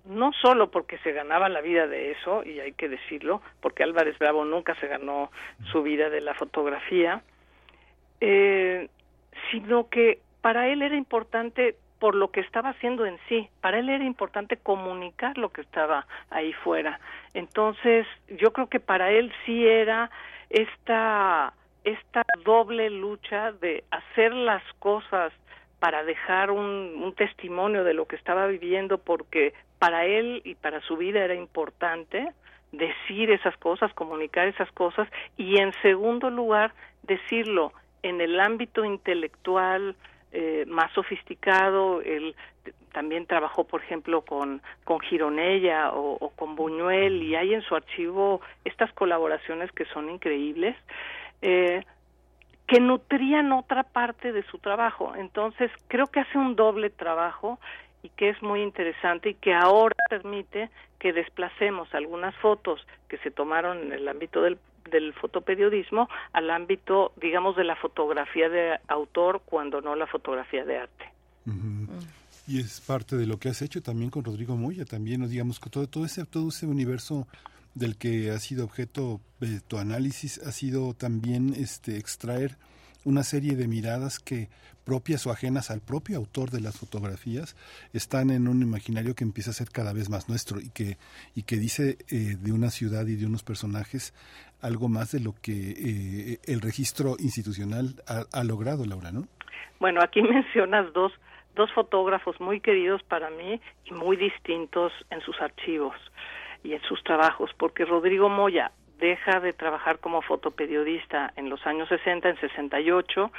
no solo porque se ganaba la vida de eso, y hay que decirlo, porque Álvarez Bravo nunca se ganó su vida de la fotografía, eh, sino que para él era importante por lo que estaba haciendo en sí. Para él era importante comunicar lo que estaba ahí fuera. Entonces, yo creo que para él sí era esta esta doble lucha de hacer las cosas para dejar un, un testimonio de lo que estaba viviendo porque para él y para su vida era importante decir esas cosas, comunicar esas cosas y en segundo lugar decirlo en el ámbito intelectual eh, más sofisticado, él también trabajó, por ejemplo, con, con Gironella o, con Buñuel y hay en su archivo estas colaboraciones que son increíbles, eh, que nutrían otra parte de su trabajo. Entonces, creo que hace un doble trabajo y que es muy interesante y que ahora permite que desplacemos algunas fotos que se tomaron en el ámbito del, del fotoperiodismo al ámbito, digamos, de la fotografía de autor cuando no la fotografía de arte. Y es parte de lo que has hecho también con Rodrigo Moya, también, digamos, con todo, todo, ese, todo ese universo del que ha sido objeto de tu análisis, ha sido también este, extraer una serie de miradas que propias o ajenas al propio autor de las fotografías están en un imaginario que empieza a ser cada vez más nuestro y que y que dice eh, de una ciudad y de unos personajes algo más de lo que eh, el registro institucional ha, ha, logrado Laura no bueno aquí mencionas dos dos fotógrafos muy queridos para mí y muy distintos en sus archivos y en sus trabajos porque Rodrigo Moya deja de trabajar como fotoperiodista en los años 60, en 68,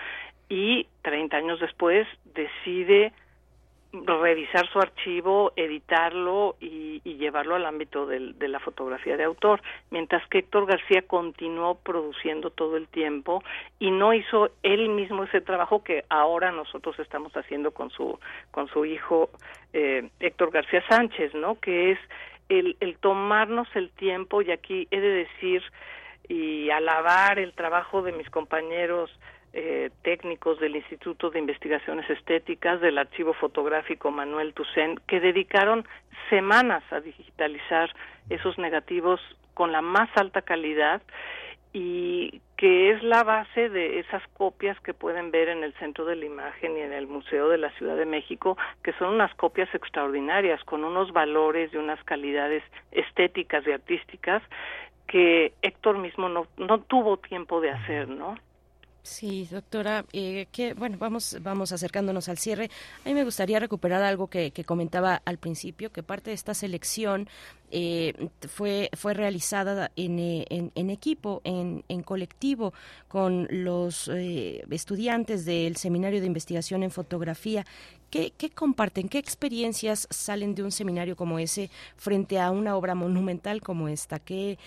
y 30 años después decide revisar su archivo, editarlo y, y llevarlo al ámbito del, de la fotografía de autor, mientras que Héctor García continuó produciendo todo el tiempo y no hizo él mismo ese trabajo que ahora nosotros estamos haciendo con su con su hijo eh, Héctor García Sánchez, ¿no? Que es el, el tomarnos el tiempo, y aquí he de decir y alabar el trabajo de mis compañeros eh, técnicos del Instituto de Investigaciones Estéticas, del Archivo Fotográfico Manuel Tucen, que dedicaron semanas a digitalizar esos negativos con la más alta calidad y que es la base de esas copias que pueden ver en el Centro de la Imagen y en el Museo de la Ciudad de México, que son unas copias extraordinarias, con unos valores y unas calidades estéticas y artísticas que Héctor mismo no, no tuvo tiempo de hacer, ¿no? Sí, doctora, eh, que bueno, vamos, vamos acercándonos al cierre. A mí me gustaría recuperar algo que, comentaba al principio, que parte de esta selección eh, fue, fue realizada en, eh, en, en equipo, en, en, colectivo, con los eh, estudiantes del Seminario de Investigación en Fotografía. ¿Qué, ¿Qué, comparten? ¿Qué experiencias salen de un seminario como ese frente a una obra monumental como esta? ¿Qué,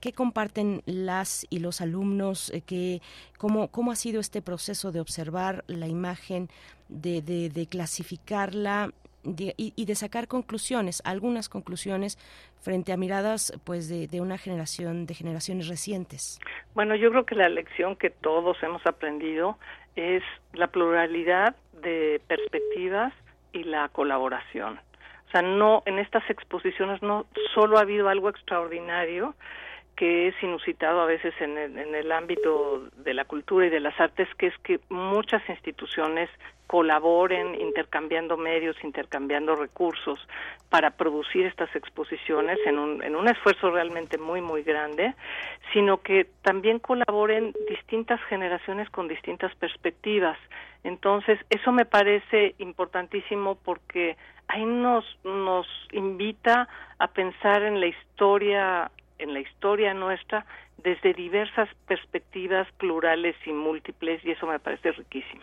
qué, comparten las y los alumnos? ¿Qué, cómo, ¿Cómo ha sido este proceso de observar la imagen, de, de, clasificarla y, y, de sacar conclusiones, algunas conclusiones frente a miradas pues de, de, una generación, de generaciones recientes. Bueno, yo creo que la lección que todos hemos aprendido es la pluralidad de perspectivas y la colaboración. O sea, no en estas exposiciones no solo ha habido algo extraordinario, que es inusitado a veces en el, en el, ámbito de la cultura y de las artes, que es que muchas instituciones colaboren intercambiando medios, intercambiando recursos para producir estas exposiciones en un, en un esfuerzo realmente muy, muy grande, sino que también colaboren distintas generaciones con distintas perspectivas. Entonces, eso me parece importantísimo porque ahí nos, nos invita a pensar en la historia en la historia nuestra desde diversas perspectivas plurales y múltiples y eso me parece riquísimo.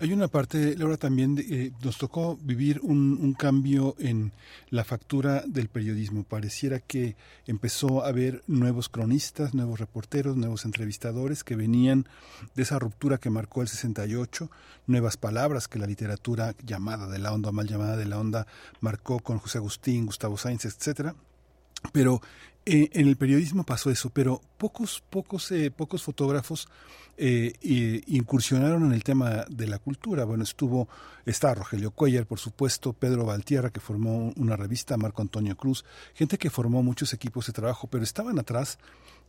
Hay una parte, Laura, también eh, nos tocó vivir un, un, cambio en la factura del periodismo. Pareciera que empezó a haber nuevos cronistas, nuevos reporteros, nuevos entrevistadores que venían de esa ruptura que marcó el 68, nuevas palabras que la literatura llamada de la onda, mal llamada de la onda, marcó con José Agustín, Gustavo Sáenz, etcétera pero eh, en el periodismo pasó eso, pero pocos, pocos, eh, pocos fotógrafos eh, incursionaron en el tema de la cultura. Bueno, estuvo, está Rogelio Cuellar, por supuesto, Pedro Valtierra, que formó una revista, Marco Antonio Cruz, gente que formó muchos equipos de trabajo, pero estaban atrás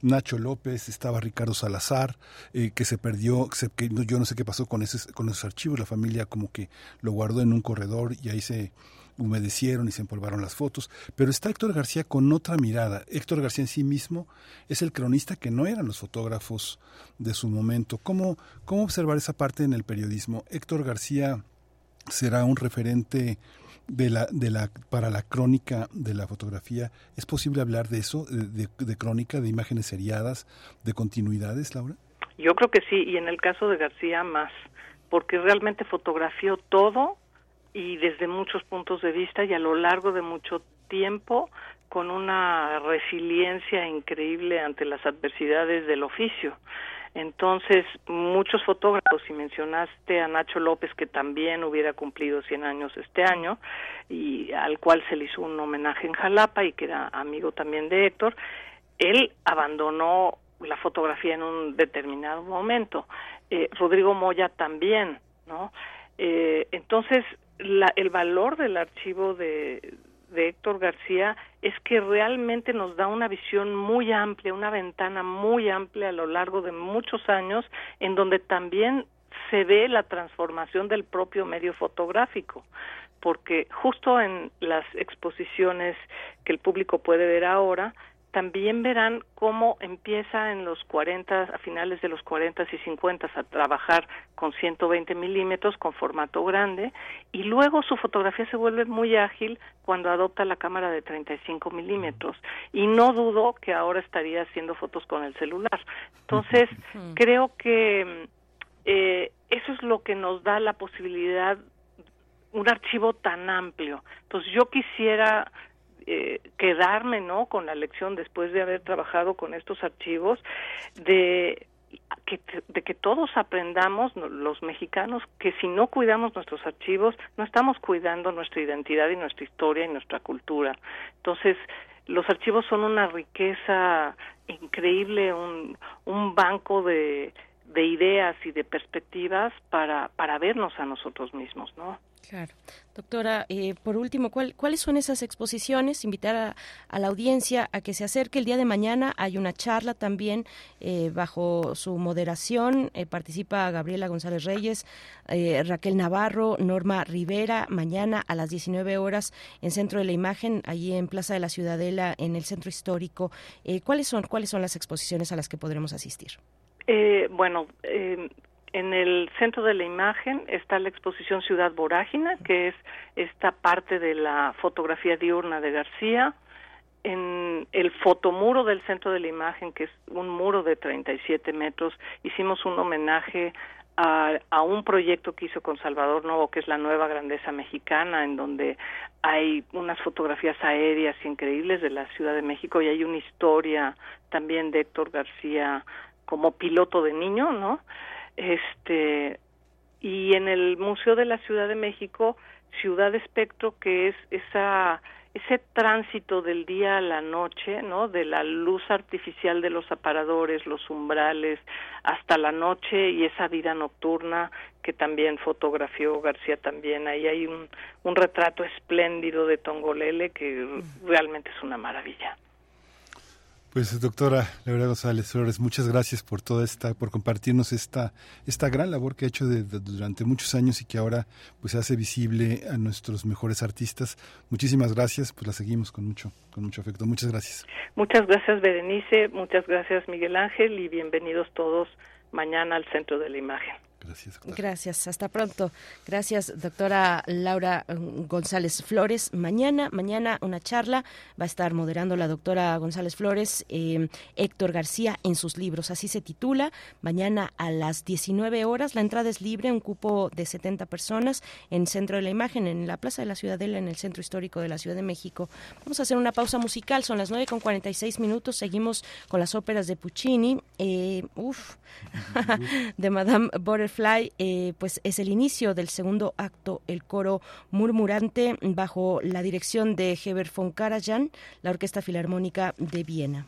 Nacho López, estaba Ricardo Salazar, eh, que se perdió, se, que yo no sé qué pasó con, ese, con esos archivos, la familia como que lo guardó en un corredor y ahí se humedecieron y se empolvaron las fotos, pero está Héctor García con otra mirada. Héctor García en sí mismo es el cronista que no eran los fotógrafos de su momento. ¿Cómo, cómo observar esa parte en el periodismo? Héctor García será un referente de la, de la, para la crónica de la fotografía. ¿Es posible hablar de eso, de, de crónica, de imágenes seriadas, de continuidades, Laura? Yo creo que sí, y en el caso de García más, porque realmente fotografió todo y desde muchos puntos de vista y a lo largo de mucho tiempo con una resiliencia increíble ante las adversidades del oficio. Entonces, muchos fotógrafos, y mencionaste a Nacho López, que también hubiera cumplido 100 años este año, y al cual se le hizo un homenaje en Jalapa y que era amigo también de Héctor, él abandonó la fotografía en un determinado momento. Eh, Rodrigo Moya también, ¿no? Eh, entonces, la, el valor del archivo de, de Héctor García es que realmente nos da una visión muy amplia, una ventana muy amplia a lo largo de muchos años, en donde también se ve la transformación del propio medio fotográfico, porque justo en las exposiciones que el público puede ver ahora, también verán cómo empieza en los 40, a finales de los 40 y 50 a trabajar con 120 milímetros, con formato grande, y luego su fotografía se vuelve muy ágil cuando adopta la cámara de 35 milímetros. Y no dudo que ahora estaría haciendo fotos con el celular. Entonces, creo que eh, eso es lo que nos da la posibilidad un archivo tan amplio. Entonces yo quisiera eh, quedarme no con la lección después de haber trabajado con estos archivos de que, de que todos aprendamos los mexicanos que si no cuidamos nuestros archivos no estamos cuidando nuestra identidad y nuestra historia y nuestra cultura. Entonces los archivos son una riqueza increíble un, un banco de, de ideas y de perspectivas para para vernos a nosotros mismos no Claro. Doctora, eh, por último, ¿cuáles son esas exposiciones? Invitar a, la audiencia a que se acerque el día de mañana. Hay una charla también eh, bajo su moderación. Eh, participa Gabriela González Reyes, Raquel Navarro, Norma Rivera. Mañana a las 19 horas en Centro de la Imagen, allí en Plaza de la Ciudadela, en el Centro Histórico. ¿Cuáles son cuáles son las exposiciones a las que podremos asistir? bueno, en el centro de la imagen está la exposición Ciudad Vorágina, que es esta parte de la fotografía diurna de García. En el fotomuro del centro de la imagen, que es un muro de 37 metros, hicimos un homenaje a, a, un proyecto que hizo con Salvador Novo, que es la nueva grandeza mexicana, en donde hay unas fotografías aéreas increíbles de la Ciudad de México y hay una historia también de Héctor García como piloto de niño, ¿no? Este y en el Museo de la Ciudad de México Ciudad Espectro que es esa ese tránsito del día a la noche, ¿no? De la luz artificial de los aparadores, los umbrales, hasta la noche y esa vida nocturna que también fotografió García también. Ahí hay un, un retrato espléndido de Tongolele que realmente es una maravilla. Pues doctora Laura González Flores, muchas gracias por toda esta, por compartirnos esta, esta gran labor que ha hecho durante muchos años y que ahora pues hace visible a nuestros mejores artistas. Muchísimas gracias, pues la seguimos con mucho, con mucho afecto. Muchas gracias. Muchas gracias Berenice, muchas gracias Miguel Ángel y bienvenidos todos mañana al Centro de la Imagen. Gracias. Gracias. Hasta pronto. Gracias, doctora Laura mm, González Flores. Mañana, mañana una charla va a estar moderando la doctora González Flores, eh, Héctor García en sus libros. Así se titula. Mañana a las 19 horas. La entrada es libre, un cupo de 70 personas en Centro de la Imagen, en la Plaza de la Ciudadela, en el Centro Histórico de la Ciudad de México. Vamos a hacer una pausa musical. Son las 9 con 46 minutos. Seguimos con las óperas de Puccini. Eh, uf, de Madame Butterfly Fly, eh, pues es el inicio del segundo acto, el coro murmurante bajo la dirección de Heber von Karajan, la Orquesta Filarmónica de Viena.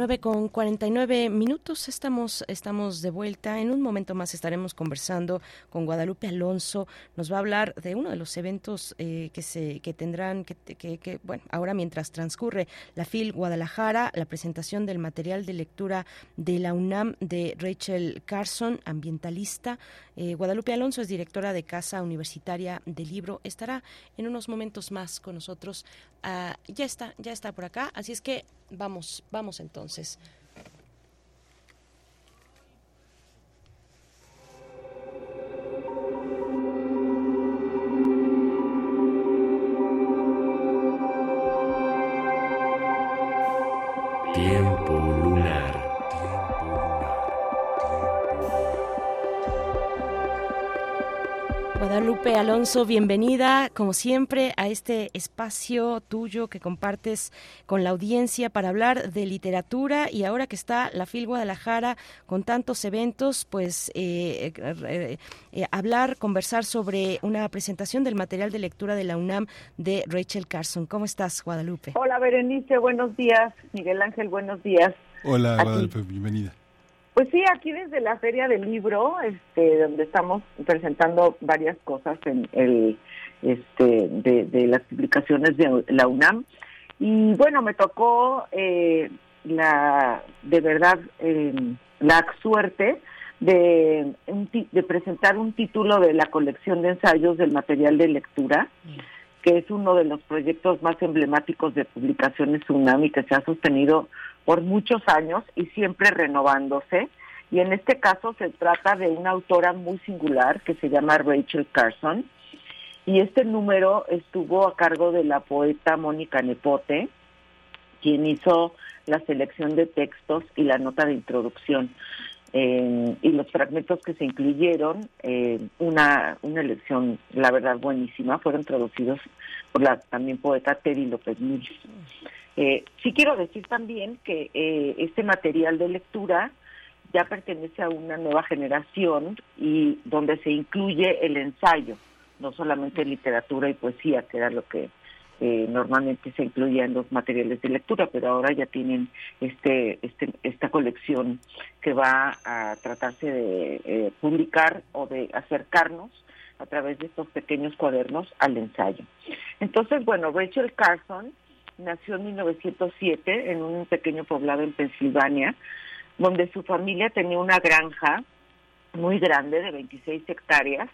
9 con 49 minutos, estamos, estamos de vuelta. En un momento más estaremos conversando con Guadalupe Alonso. Nos va a hablar de uno de los eventos eh, que se que tendrán, que, que, bueno, ahora mientras transcurre la FIL Guadalajara, la presentación del material de lectura de la UNAM de Rachel Carson, ambientalista. Eh, Guadalupe Alonso es directora de Casa Universitaria del Libro. Estará en unos momentos más con nosotros. Ah, ya está, ya está por acá. Así es que vamos, vamos entonces. Tiempo Guadalupe Alonso, bienvenida como siempre a este espacio tuyo que compartes con la audiencia para hablar de literatura y ahora que está la FIL Guadalajara con tantos eventos, pues eh, eh, eh, hablar, conversar sobre una presentación del material de lectura de la UNAM de Rachel Carson. ¿Cómo estás, Guadalupe? Hola, Berenice, buenos días. Miguel Ángel, buenos días. Hola, Guadalupe, bienvenida. Pues sí, aquí desde la Feria del Libro, este, donde estamos presentando varias cosas en el, este, de, las publicaciones de la UNAM. Y bueno, me tocó eh, la, de verdad, eh, la suerte de, de presentar un título de la colección de ensayos del material de lectura, que es uno de los proyectos más emblemáticos de publicaciones UNAM y que se ha sostenido por muchos años y siempre renovándose. Y en este caso se trata de una autora muy singular que se llama Rachel Carson. Y este número estuvo a cargo de la poeta Mónica Nepote, quien hizo la selección de textos y la nota de introducción. Eh, y los fragmentos que se incluyeron, eh, una, una elección, la verdad, buenísima, fueron traducidos por la también poeta Teddy López Núñez. Eh, sí quiero decir también que eh, este material de lectura ya pertenece a una nueva generación y donde se incluye el ensayo, no solamente literatura y poesía, que era lo que eh, normalmente se incluía en los materiales de lectura, pero ahora ya tienen este, este esta colección que va a tratarse de eh, publicar o de acercarnos a través de estos pequeños cuadernos al ensayo. Entonces, bueno, Rachel Carson nació en 1907 en un pequeño poblado en Pensilvania, donde su familia tenía una granja muy grande de 26 hectáreas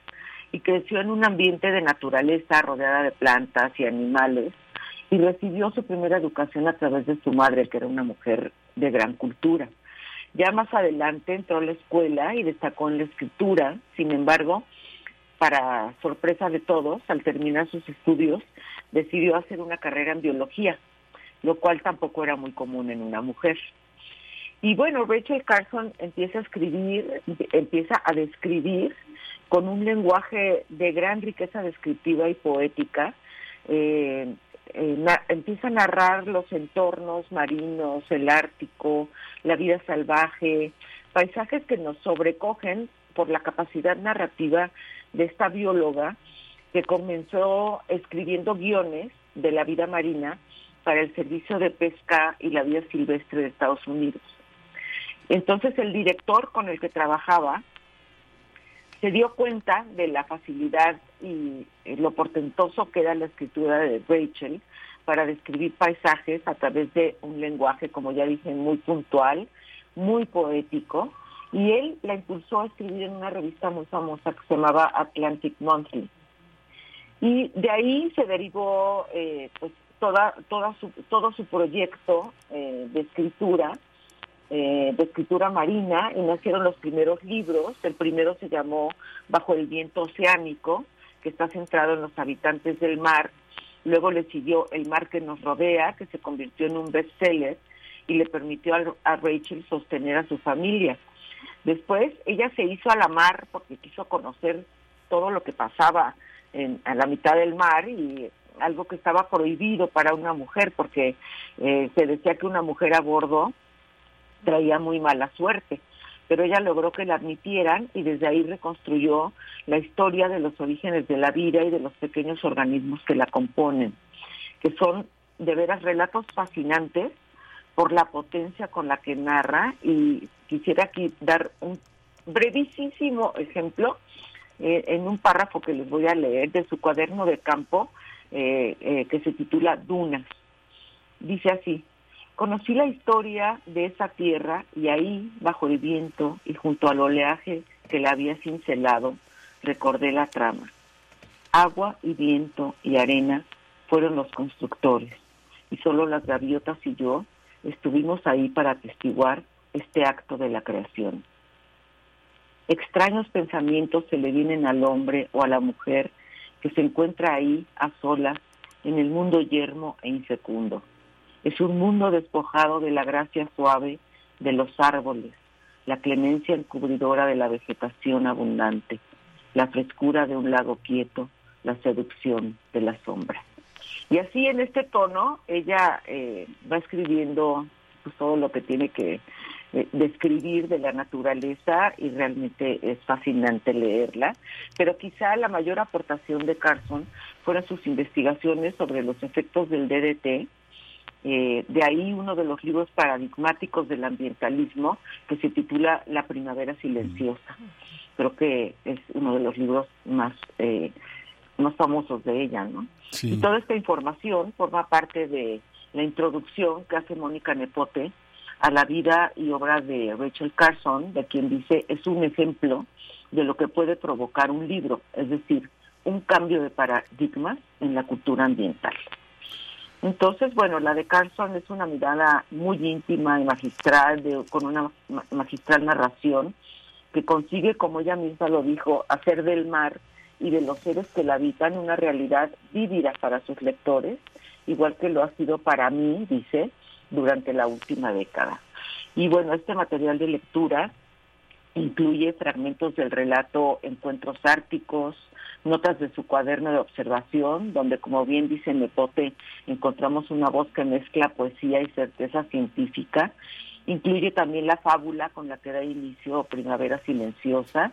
y creció en un ambiente de naturaleza rodeada de plantas y animales y recibió su primera educación a través de su madre, que era una mujer de gran cultura. Ya más adelante entró a la escuela y destacó en la escritura, sin embargo, para sorpresa de todos, al terminar sus estudios, decidió hacer una carrera en biología, lo cual tampoco era muy común en una mujer. Y bueno, Rachel Carson empieza a escribir, empieza a describir con un lenguaje de gran riqueza descriptiva y poética, eh, eh, empieza a narrar los entornos marinos, el Ártico, la vida salvaje, paisajes que nos sobrecogen por la capacidad narrativa de esta bióloga que comenzó escribiendo guiones de la vida marina para el Servicio de Pesca y la Vida Silvestre de Estados Unidos. Entonces el director con el que trabajaba se dio cuenta de la facilidad y lo portentoso que era la escritura de Rachel para describir paisajes a través de un lenguaje, como ya dije, muy puntual, muy poético, y él la impulsó a escribir en una revista muy famosa que se llamaba Atlantic Monthly. Y de ahí se derivó eh, pues toda, toda su, todo su proyecto eh, de escritura, eh, de escritura marina, y nacieron los primeros libros. El primero se llamó Bajo el viento oceánico, que está centrado en los habitantes del mar. Luego le siguió El mar que nos rodea, que se convirtió en un bestseller y le permitió a Rachel sostener a su familia. Después ella se hizo a la mar porque quiso conocer todo lo que pasaba en, a la mitad del mar y algo que estaba prohibido para una mujer porque eh, se decía que una mujer a bordo traía muy mala suerte pero ella logró que la admitieran y desde ahí reconstruyó la historia de los orígenes de la vida y de los pequeños organismos que la componen, que son de veras relatos fascinantes por la potencia con la que narra y quisiera aquí dar un brevísimo ejemplo eh, en un párrafo que les voy a leer de su cuaderno de campo eh, eh, que se titula Dunas. Dice así, Conocí la historia de esa tierra y ahí, bajo el viento y junto al oleaje que la había cincelado, recordé la trama. Agua y viento y arena fueron los constructores y solo las gaviotas y yo estuvimos ahí para atestiguar este acto de la creación. Extraños pensamientos se le vienen al hombre o a la mujer que se encuentra ahí a solas en el mundo yermo e infecundo es un mundo despojado de la gracia suave de los árboles, la clemencia encubridora de la vegetación abundante, la frescura de un lago quieto, la seducción de la sombra. Y así en este tono ella eh, va escribiendo pues, todo lo que tiene que eh, describir de la naturaleza y realmente es fascinante leerla, pero quizá la mayor aportación de Carson fueron sus investigaciones sobre los efectos del DDT eh, de ahí uno de los libros paradigmáticos del ambientalismo que se titula La primavera silenciosa. Creo que es uno de los libros más, eh, más famosos de ella, ¿no? Y toda esta información forma parte de la introducción que hace Mónica Nepote a la vida y obra de Rachel Carson, de quien dice es un ejemplo de lo que puede provocar un libro, es decir, un cambio de paradigmas en la cultura ambiental. Entonces, bueno, la de Carlson es una mirada muy íntima y magistral, de, con una magistral narración que consigue, como ella misma lo dijo, hacer del mar y de los seres que la habitan una realidad vívida para sus lectores, igual que lo ha sido para mí, dice, durante la última década. Y bueno, este material de lectura incluye fragmentos del relato Encuentros Árticos, notas de su cuaderno de observación, donde, como bien dice Nepote, encontramos una voz que mezcla poesía y certeza científica. Incluye también la fábula con la que da inicio Primavera Silenciosa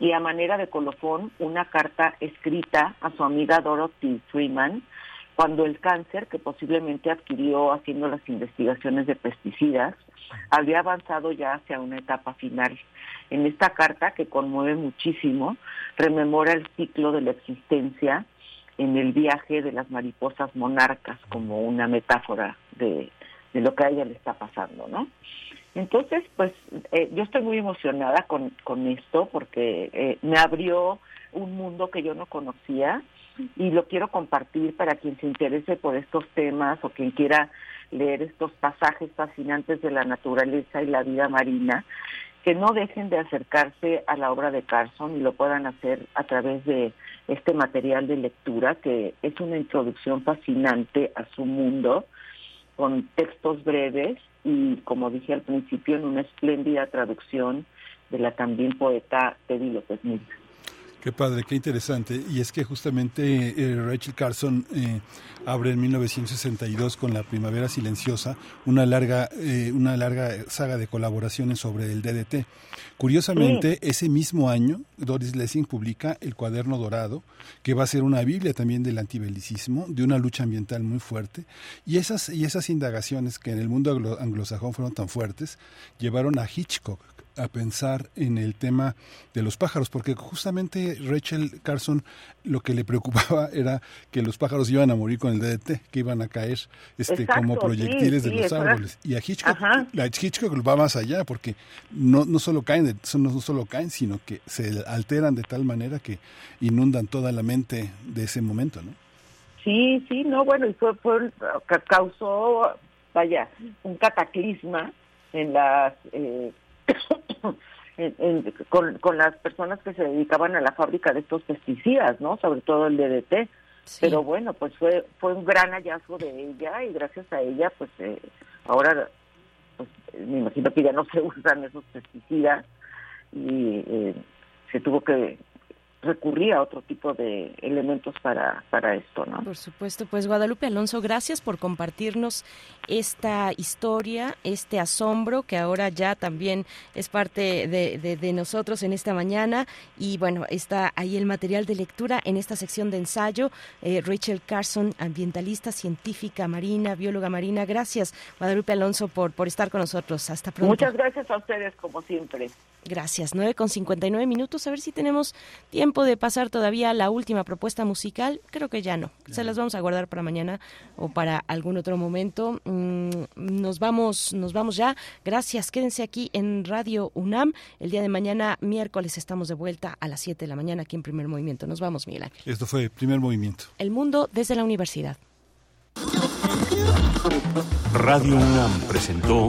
y a manera de colofón una carta escrita a su amiga Dorothy Freeman cuando el cáncer que posiblemente adquirió haciendo las investigaciones de pesticidas había avanzado ya hacia una etapa final. En esta carta, que conmueve muchísimo, rememora el ciclo de la existencia en el viaje de las mariposas monarcas como una metáfora de, lo que a ella le está pasando, ¿no? Entonces, pues eh, yo estoy muy emocionada con, con esto porque eh, me abrió un mundo que yo no conocía y lo quiero compartir para quien se interese por estos temas o quien quiera leer estos pasajes fascinantes de la naturaleza y la vida marina que no dejen de acercarse a la obra de Carson y lo puedan hacer a través de este material de lectura que es una introducción fascinante a su mundo con textos breves y como dije al principio en una espléndida traducción de la también poeta Teddy López Mill. Qué padre, qué interesante. Y es que justamente eh, Rachel Carson eh, abre en 1962 con La Primavera Silenciosa una larga, eh, una larga saga de colaboraciones sobre el DDT. Curiosamente, ese mismo año, Doris Lessing publica El Cuaderno Dorado, que va a ser una Biblia también del antibelicismo, de una lucha ambiental muy fuerte. Y esas, y esas indagaciones que en el mundo anglosajón fueron tan fuertes, llevaron a Hitchcock a pensar en el tema de los pájaros, porque justamente Rachel Carson lo que le preocupaba era que los pájaros iban a morir con el DDT, que iban a caer este como proyectiles de los árboles. Y a Hitchcock, la Hitchcock va más allá, porque no, no solo caen, no solo caen, sino que se alteran de tal manera que inundan toda la mente de ese momento, ¿no? Sí, sí, no, bueno, y fue, fue causó, vaya, un cataclisma en las eh, con, las personas que se dedicaban a la fábrica de estos pesticidas, ¿no? Sobre todo el DDT. Pero bueno, pues fue fue un gran hallazgo de ella y gracias a ella, pues eh, ahora, pues me imagino que ya no se usan esos pesticidas y eh, se tuvo que recurrir a otro tipo de elementos para, para esto, ¿no? Por supuesto, pues Guadalupe Alonso, gracias por compartirnos esta historia, este asombro que ahora ya también es parte de, de, nosotros en esta mañana y bueno, está ahí el material de lectura en esta sección de ensayo. Eh, Rachel Carson, ambientalista, científica marina, bióloga marina, gracias Guadalupe Alonso por, por estar con nosotros. Hasta pronto. Muchas gracias a ustedes como siempre. Gracias. 9 con 59 minutos. A ver si tenemos tiempo de pasar todavía la última propuesta musical. Creo que ya no. Se las vamos a guardar para mañana o para algún otro momento. Mm, nos vamos, nos vamos ya. Gracias. Quédense aquí en Radio UNAM. El día de mañana, miércoles, estamos de vuelta a las 7 de la mañana aquí en Primer Movimiento. Nos vamos, Miguel Ángel. Esto fue Primer Movimiento. El mundo desde la universidad. Radio UNAM presentó